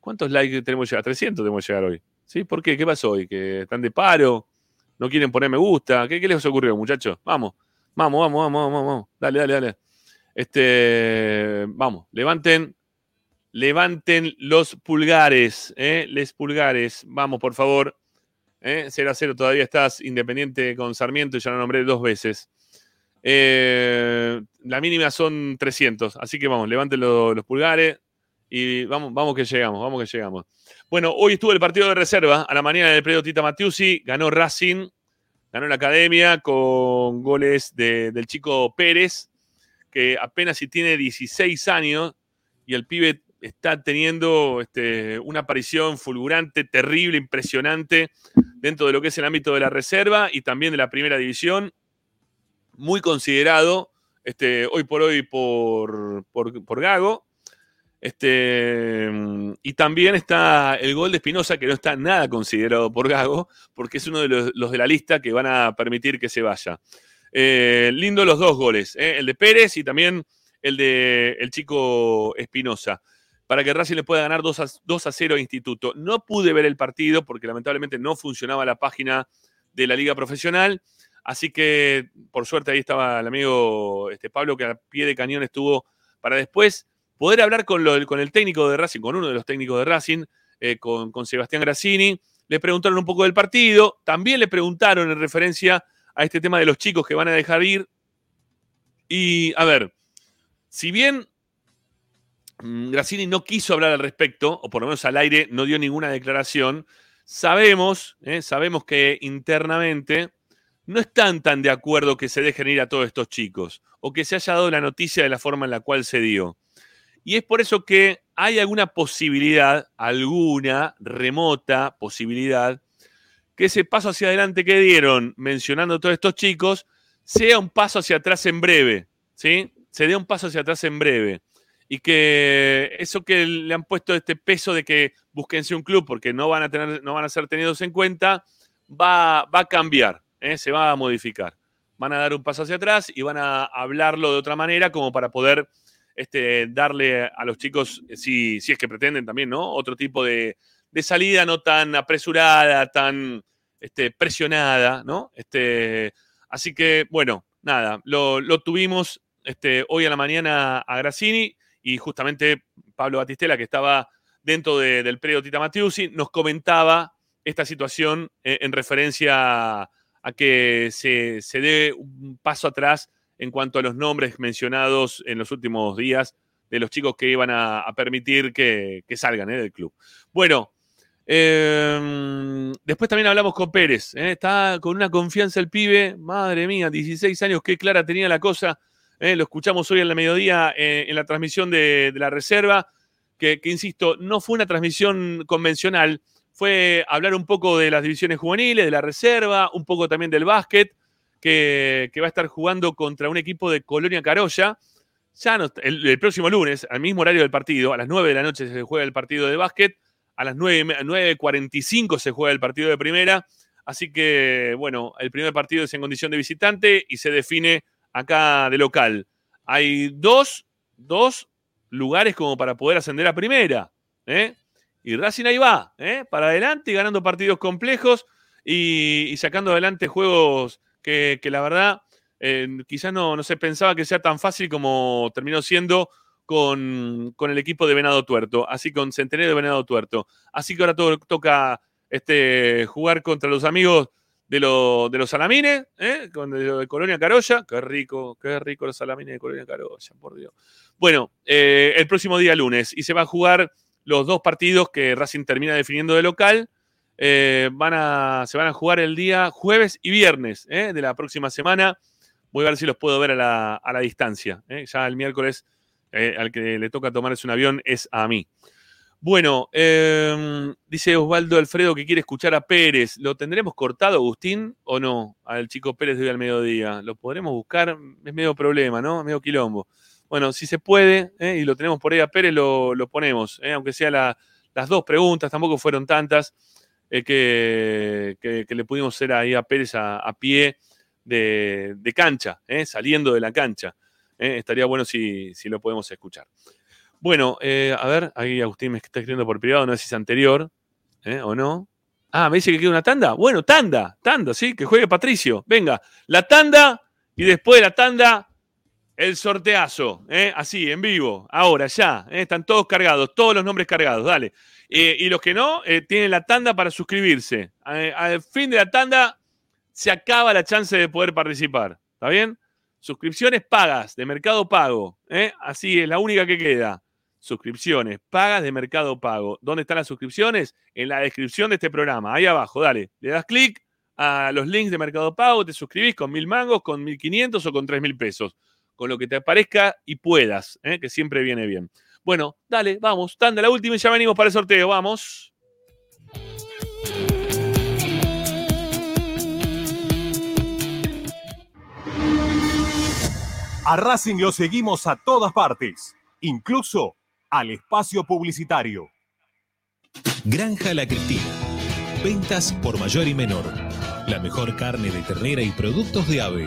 ¿Cuántos likes tenemos que llegar? 300 tenemos que llegar hoy. ¿Sí? ¿Por qué? ¿Qué pasó hoy? ¿Que están de paro? ¿No quieren poner me gusta? ¿Qué, les ocurrió, muchachos? Vamos. Vamos, vamos, vamos, vamos, vamos. Dale, dale, dale. Este. Vamos. Levanten. Levanten los pulgares. ¿eh? Les pulgares. Vamos, por favor. ¿eh? 0 a 0 todavía estás independiente con Sarmiento, ya lo nombré dos veces. Eh, la mínima son 300, así que vamos, levanten lo- los pulgares y vamos, vamos que llegamos, vamos que llegamos. Bueno, hoy estuvo el partido de reserva a la mañana del predio Tita Matiusi, ganó Racing, ganó la academia con goles de- del chico Pérez, que apenas si tiene 16 años y el pibe está teniendo este, una aparición fulgurante, terrible, impresionante dentro de lo que es el ámbito de la reserva y también de la primera división. Muy considerado este, hoy por hoy por, por, por Gago. Este, y también está el gol de Espinosa, que no está nada considerado por Gago, porque es uno de los, los de la lista que van a permitir que se vaya. Eh, lindo los dos goles, ¿eh? el de Pérez y también el de el chico Espinosa, para que Racing le pueda ganar 2 a, 2 a 0 a Instituto. No pude ver el partido porque lamentablemente no funcionaba la página de la Liga Profesional, así que por suerte ahí estaba el amigo este, Pablo, que a pie de cañón estuvo para después poder hablar con, el técnico de Racing, con uno de los técnicos de Racing, eh, con, con Sebastián Grassini. Le preguntaron un poco del partido, también le preguntaron en referencia a este tema de los chicos que van a dejar ir. Y a ver, si bien mm, Grassini no quiso hablar al respecto, o por lo menos al aire no dio ninguna declaración, sabemos, eh, sabemos que internamente no están tan de acuerdo que se dejen ir a todos estos chicos o que se haya dado la noticia de la forma en la cual se dio. Y es por eso que hay alguna posibilidad, alguna remota posibilidad, que ese paso hacia adelante que dieron mencionando a todos estos chicos sea un paso hacia atrás en breve, ¿sí? Se dé un paso hacia atrás en breve. Y que eso que le han puesto este peso de que búsquense un club porque no van a, tener, no van a ser tenidos en cuenta, va, va a cambiar, ¿eh? se va a modificar. Van a dar un paso hacia atrás y van a hablarlo de otra manera como para poder este, darle a los chicos, si, si es que pretenden también, ¿no? Otro tipo de, salida no tan apresurada, tan este, presionada, ¿no? Este, así que, bueno, nada, lo, tuvimos hoy a la mañana a Grassini y justamente Pablo Batistela, que estaba dentro de- del predio Tita Matiusi, nos comentaba esta situación eh, en referencia a, que se dé un paso atrás en cuanto a los nombres mencionados en los últimos días de los chicos que iban a, permitir que, salgan eh, del club. Bueno, eh, después también hablamos con Pérez. eh, Está con una confianza el pibe. Madre mía, 16 años, qué clara tenía la cosa. eh, lo escuchamos hoy en la mediodía en la transmisión de, de la reserva. Que, que, insisto, no fue una transmisión convencional. Fue hablar un poco de las divisiones juveniles, de la reserva, un poco también del básquet, que, va a estar jugando contra un equipo de Colonia Carolla. Ya el, próximo lunes, al mismo horario del partido, a las 9 de la noche se juega el partido de básquet, a las 9 y me- 9.45 se juega el partido de primera. Así que, bueno, el primer partido es en condición de visitante y se define acá de local. Hay dos, dos lugares como para poder ascender a primera. ¿eh? Y Racing ahí va, ¿eh? para adelante ganando partidos complejos y sacando adelante juegos que, la verdad eh, quizás no, no se pensaba que sea tan fácil como terminó siendo con, con el equipo de Venado Tuerto, así con Centenario de Venado Tuerto. Así que ahora to- toca este, jugar contra los amigos de, de los salamines, ¿eh? con de, de Colonia Carolla. Qué rico, qué rico los salamines de Colonia Carolla, por Dios. Bueno, eh, el próximo día lunes y se va a jugar los dos partidos que Racing termina definiendo de local. Eh, van a, se van a jugar el día jueves y viernes ¿eh? de la próxima semana. Voy a ver si los puedo ver a la, a la distancia. ¿eh? Ya el miércoles al que le toca tomarse un avión es a mí. Bueno, eh, dice Osvaldo Alfredo que quiere escuchar a Pérez. ¿Lo tendremos cortado, Agustín, o no? Al chico Pérez de hoy al mediodía. ¿Lo podremos buscar? Es medio problema, ¿no? Medio quilombo. Bueno, si se puede, y lo tenemos por ahí a Pérez, lo, lo ponemos. Aunque sea la- las dos preguntas, tampoco fueron tantas eh, que, que- le pudimos hacer ahí a Pérez a, a pie de, de cancha, ¿eh? saliendo de la cancha. ¿eh? Estaría bueno si, si lo podemos escuchar. Bueno, eh, a ver, ahí Agustín me está escribiendo por privado, no sé si es anterior ¿eh? o no. Ah, me dice que queda una tanda. Bueno, tanda, tanda, sí, que juegue Patricio. Venga, la tanda y después de la tanda, el sorteazo. ¿eh? Así, en vivo, ahora, ya. ¿eh? Están todos cargados, todos los nombres cargados, dale. Eh, y los que no, tienen la tanda para suscribirse. Al fin de la tanda, se acaba la chance de poder participar. ¿Está bien? Suscripciones pagas de Mercado Pago. Así es la única que queda. Suscripciones pagas de Mercado Pago. ¿Dónde están las suscripciones? En la descripción de este programa. Ahí abajo, dale. Le das clic a los links de Mercado Pago, te suscribís con mil mangos, con mil quinientos o con tres mil pesos. Con lo que te aparezca y puedas, ¿eh? que siempre viene bien. Bueno, dale, vamos. Tanda la última y ya venimos para el sorteo. Vamos. A Racing lo seguimos a todas partes, incluso al espacio publicitario. Granja La Cristina. Ventas por mayor y menor. La mejor carne de ternera y productos de ave.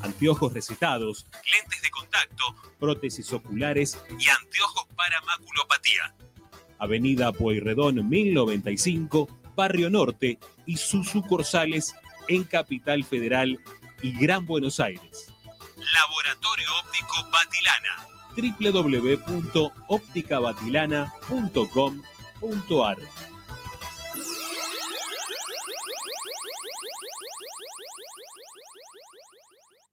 Anteojos recetados, lentes de contacto, prótesis oculares y anteojos para maculopatía. Avenida Pueyrredón 1095, Barrio Norte y sus sucursales en Capital Federal y Gran Buenos Aires. Laboratorio Óptico Batilana www.opticabatilana.com.ar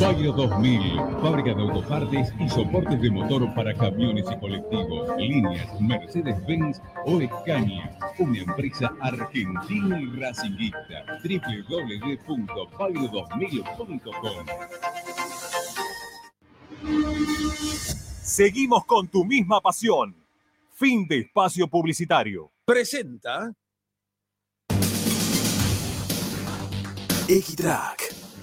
Bagro 2000, fábrica de autopartes y soportes de motor para camiones y colectivos. Líneas Mercedes-Benz o Escaña. Una empresa argentina y racinguista. www.bagro2000.com Seguimos con tu misma pasión. Fin de espacio publicitario. Presenta Equitrack,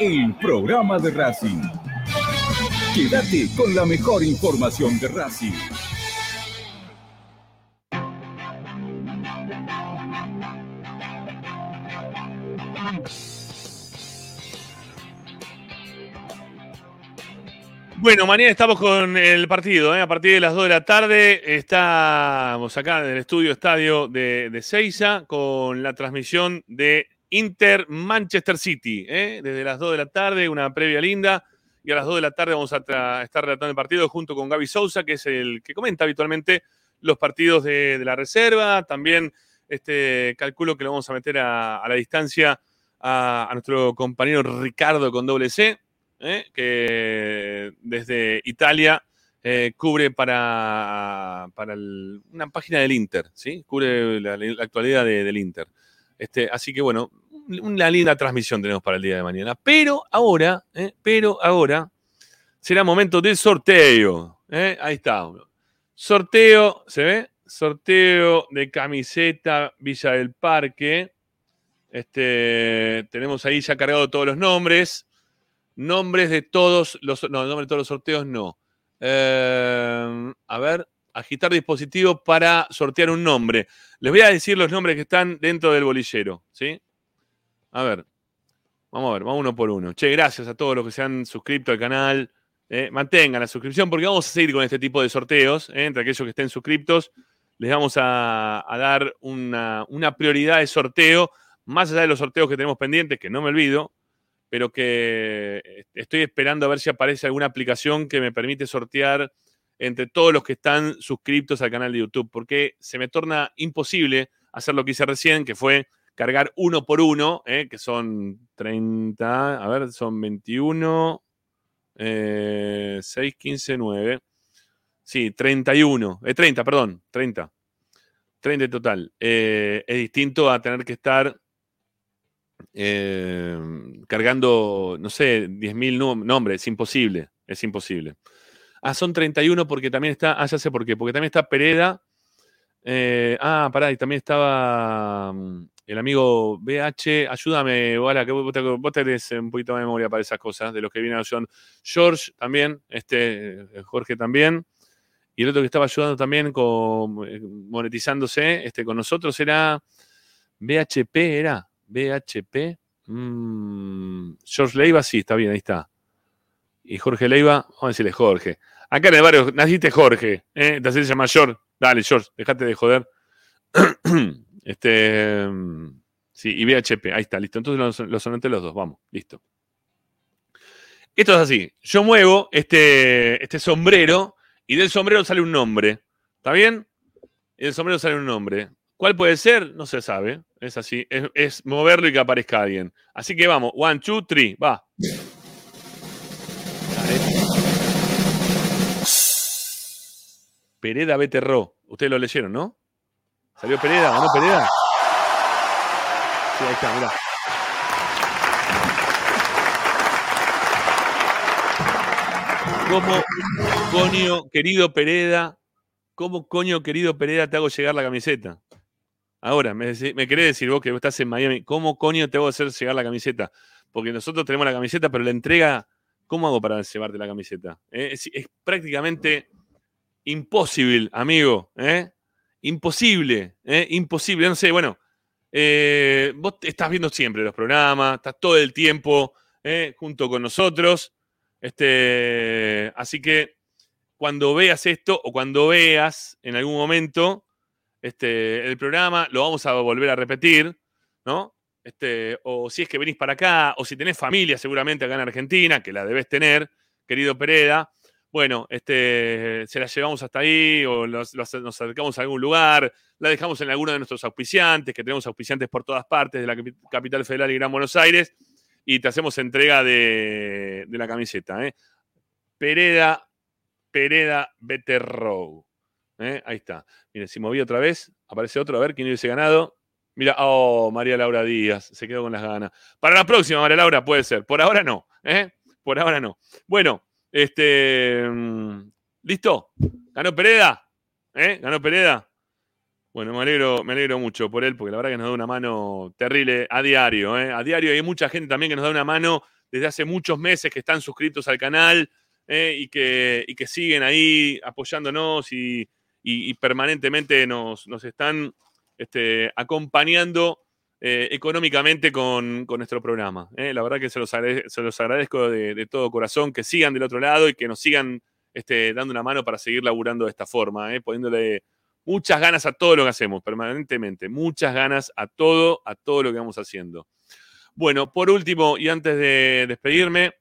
el programa de Racing. Quédate con la mejor información de Racing. Bueno, mañana estamos con el partido, ¿eh? a partir de las 2 de la tarde. Estamos acá en el estudio estadio de, de con la transmisión de Inter Manchester City. ¿eh? Desde las 2 de la tarde, una previa linda. Y a las 2 de la tarde vamos a estar relatando el partido junto con Gaby Sousa, que es el que comenta habitualmente los partidos de, la reserva. También este, calculo que lo vamos a meter a, la distancia a, nuestro compañero Ricardo con doble C. ¿eh? que desde Italia eh, cubre para, para una página del Inter, ¿sí? Cubre la, actualidad de- del Inter. Este, así que bueno, una linda transmisión tenemos para el día de mañana. Pero ahora, ¿eh? pero ahora será momento del sorteo. ¿eh? Ahí está. Sorteo, ¿se ve? Sorteo de camiseta Villa del Parque. Este, tenemos ahí ya cargado todos los nombres. Nombres de todos los. No, nombres de todos los sorteos no. Eh, a ver, agitar dispositivo para sortear un nombre. Les voy a decir los nombres que están dentro del bolillero, ¿sí? A ver. Vamos a ver, vamos uno por uno. Che, gracias a todos los que se han suscrito al canal. Eh, mantengan la suscripción porque vamos a seguir con este tipo de sorteos. eh, entre aquellos que estén suscriptos, les vamos a, dar una, una prioridad de sorteo, más allá de los sorteos que tenemos pendientes, que no me olvido, pero que estoy esperando a ver si aparece alguna aplicación que me permite sortear entre todos los que están suscriptos al canal de YouTube, porque se me torna imposible hacer lo que hice recién, que fue cargar uno por uno, ¿eh? que son 30, a ver, son 21, eh, 6, 15, 9. Sí, 31, eh, 30, perdón, 30. 30 en total. Eh, es distinto a tener que estar eh, cargando, no sé, 10.000 nom- nombres. Es imposible, es imposible. Ah, son 31 porque también está, ah, ya sé por qué, porque también está Pereda. eh, ah, pará, y también estaba mm, el amigo BH. Ayúdame, Wala, que vos, te- vos tenés un poquito de memoria para esas cosas, de los que vienen ayudando. George también, este, eh, Jorge también. Y el otro que estaba ayudando también con eh, monetizándose este, con nosotros era BHP, ¿era? BHP. Mm, George Leiva, sí, está bien, ahí está. Y Jorge Leiva, vamos a decirle Jorge. Acá en el barrio naciste Jorge, ¿eh? Te haces llamar George. Dale, George, dejate de joder. este. mm, Sí, y BHP, ahí está, listo. Entonces los, anoté los dos, vamos, listo. Esto es así. Yo muevo este, este sombrero y del sombrero sale un nombre. ¿Está bien? Y del sombrero sale un nombre. ¿Cuál puede ser? No se sabe. Es así. Es, es moverlo y que aparezca alguien. Así que vamos. One, two, three. Va. Pereda Beterro. Ustedes lo leyeron, ¿no? ¿Salió Pereda? ¿Ganó Pereda? Sí, ahí está, mirá. ¿Cómo, coño, querido Pereda, cómo coño, querido Pereda, te hago llegar la camiseta? Ahora, me, querés decir vos que estás en Miami, ¿cómo coño te hago hacer llegar la camiseta? Porque nosotros tenemos la camiseta, pero la entrega, ¿cómo hago para llevarte la camiseta? Eh, Es, es prácticamente imposible, amigo. ¿eh? Imposible, ¿eh? imposible. No sé, bueno, eh, vos estás viendo siempre los programas, estás todo el tiempo ¿eh? junto con nosotros. Este, así que cuando veas esto o cuando veas en algún momento este, el programa, lo vamos a volver a repetir, ¿no? Este, o si es que venís para acá, o si tenés familia seguramente acá en Argentina, que la debes tener, querido Pereda, bueno, este, se la llevamos hasta ahí, o nos acercamos a algún lugar, la dejamos en alguno de nuestros auspiciantes, que tenemos auspiciantes por todas partes de la capi- capital federal y Gran Buenos Aires, y te hacemos entrega de, de la camiseta. ¿eh? Pereda, Pereda Beterrow. ¿eh? Ahí está. Miren, si moví otra vez, aparece otro, a ver quién hubiese ganado. Mira, oh, María Laura Díaz, se quedó con las ganas. Para la próxima, María Laura, puede ser. Por ahora no, ¿eh? Por ahora no. Bueno, este. mm, ¿Listo? ¿Ganó Pereda? ¿Eh? ¿Ganó Pereda? Bueno, me alegro, me alegro mucho por él, porque la verdad que nos da una mano terrible a diario. ¿eh? A diario hay mucha gente también que nos da una mano desde hace muchos meses que están suscritos al canal ¿eh? y, que, y que siguen ahí apoyándonos y, y- y permanentemente nos, nos están este, acompañando eh, económicamente con, con nuestro programa. ¿eh? La verdad que se los, se los agradezco de, todo corazón, que sigan del otro lado y que nos sigan este, dando una mano para seguir laburando de esta forma, ¿eh? poniéndole muchas ganas a todo lo que hacemos permanentemente, muchas ganas a todo, a todo lo que vamos haciendo. Bueno, por último, y antes de despedirme,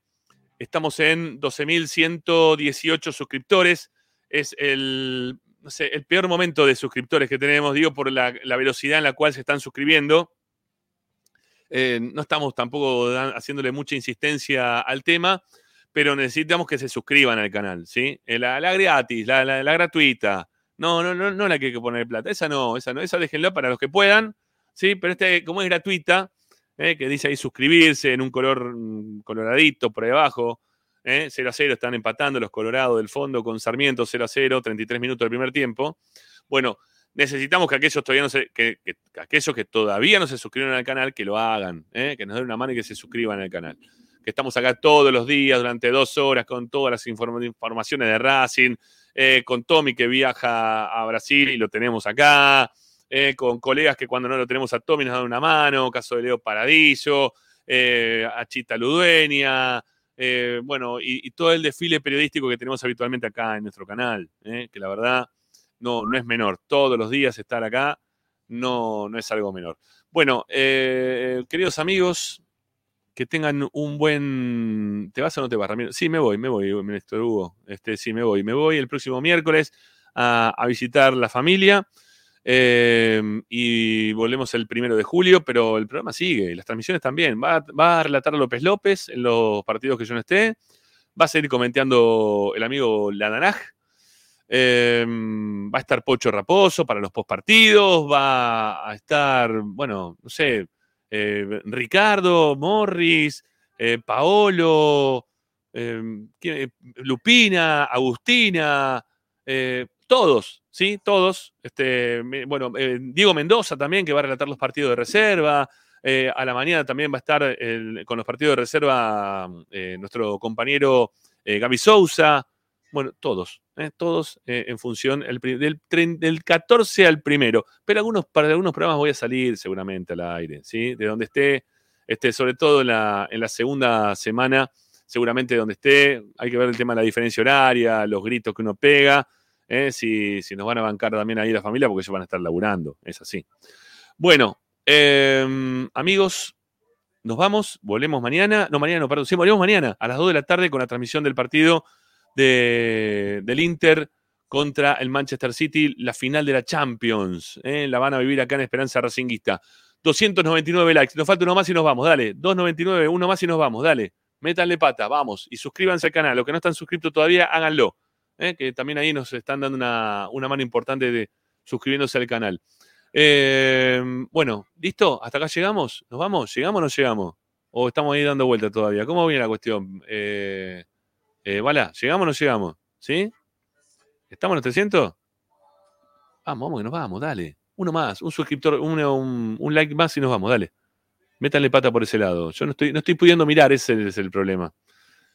estamos en 12.118 suscriptores. Es el, no sé, el peor momento de suscriptores que tenemos, digo, por la velocidad en la cual se están suscribiendo. Eh, no estamos tampoco haciéndole mucha insistencia al tema, pero necesitamos que se suscriban al canal, ¿sí? Eh, La, la gratis, la, la- la gratuita. No, no, no, no la que hay que poner plata. Esa no, esa no, esa déjenla para los que puedan, ¿sí? Pero este, como es gratuita, ¿eh? que dice ahí suscribirse en un color mm, coloradito por ahí abajo, ¿eh? 0 a 0 están empatando los colorados del fondo con Sarmiento 0 a 0, 33 minutos del primer tiempo. Bueno, necesitamos que aquellos todavía no se, que, que- que aquellos que todavía no se suscribieron al canal, que lo hagan, ¿eh? que nos den una mano y que se suscriban al canal. Que estamos acá todos los días durante dos horas con todas las inform- informaciones de Racing, eh, con Tommy que viaja a Brasil y lo tenemos acá, eh, con colegas que cuando no lo tenemos a Tommy nos dan una mano, caso de Leo Paradiso, a Chita Ludueña, bueno, y, todo el desfile periodístico que tenemos habitualmente acá en nuestro canal, que la verdad no, no es menor. Todos los días estar acá no, no es algo menor. Bueno, eh, queridos amigos, Que tengan un buen. ¿Te vas o no te vas, Ramiro? Sí, me voy, me voy, Néstor Hugo. Este, sí, me voy. Me voy el próximo miércoles a, a visitar la familia. eh, y volvemos el primero de julio, pero el programa sigue, las transmisiones también. Va, a relatar López López en los partidos que yo no esté. Va a seguir comentando el amigo Ladanaj. Eh, va a estar Pocho Raposo para los postpartidos. Va a estar, bueno, no sé, eh, Ricardo, Morris, eh, Paolo, eh, ¿quién- Lupina, Agustina, eh, todos, ¿sí? Todos. Este, bueno, eh, Diego Mendoza también, que va a relatar los partidos de reserva. Eh, a la mañana también va a estar con los partidos de reserva eh, nuestro compañero eh, Gaby Sousa. Bueno, todos, ¿eh? todos eh, en función del, del 14 al primero. Pero algunos, para algunos programas voy a salir seguramente al aire, ¿sí? De donde esté, este, sobre todo en la, segunda semana, seguramente donde esté, hay que ver el tema de la diferencia horaria, los gritos que uno pega, ¿eh? si, si nos van a bancar también ahí la familia, porque ellos van a estar laburando, es así. Bueno, eh, amigos, nos vamos, volvemos mañana, no mañana, no, perdón, sí, volvemos mañana a las 2 de la tarde con la transmisión del partido de- del Inter contra el Manchester City, la final de la Champions. ¿eh? La van a vivir acá en Esperanza Racinguista. 299 likes, nos falta uno más y nos vamos, dale. 299, uno más y nos vamos, dale. Métanle pata, vamos. Y suscríbanse al canal. Los que no están suscritos todavía, háganlo. ¿eh? Que también ahí nos están dando una, una mano importante de suscribiéndose al canal. Eh, bueno, ¿listo? ¿Hasta acá llegamos? ¿Nos vamos? ¿Llegamos o no llegamos? ¿O estamos ahí dando vuelta todavía? ¿Cómo viene la cuestión? Eh, eh, ¿llegamos o no llegamos? ¿Sí? ¿Estamos en los 300? Vamos, vamos, que nos vamos, dale. Uno más, un suscriptor, un, like más y nos vamos, dale. Métanle pata por ese lado. Yo no estoy, no estoy pudiendo mirar, ese es el problema.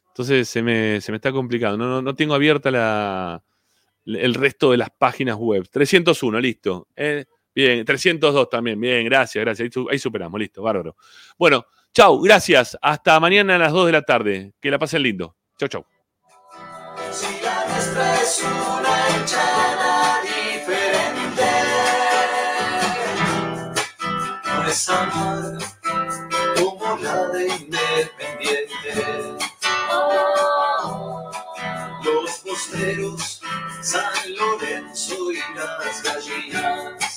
Entonces se me, se me está complicando. No, no, no tengo abierta la, el resto de las páginas web. 301, listo. Eh, bien, 302 también. Bien, gracias, gracias. Ahí, ahí superamos, listo, bárbaro. Bueno, chau, gracias. Hasta mañana a las 2 de la tarde. Que la pasen lindo. Chau, chau. Es una hinchada diferente, no es amar como la de Independiente. Los posteros, San Lorenzo y las gallinas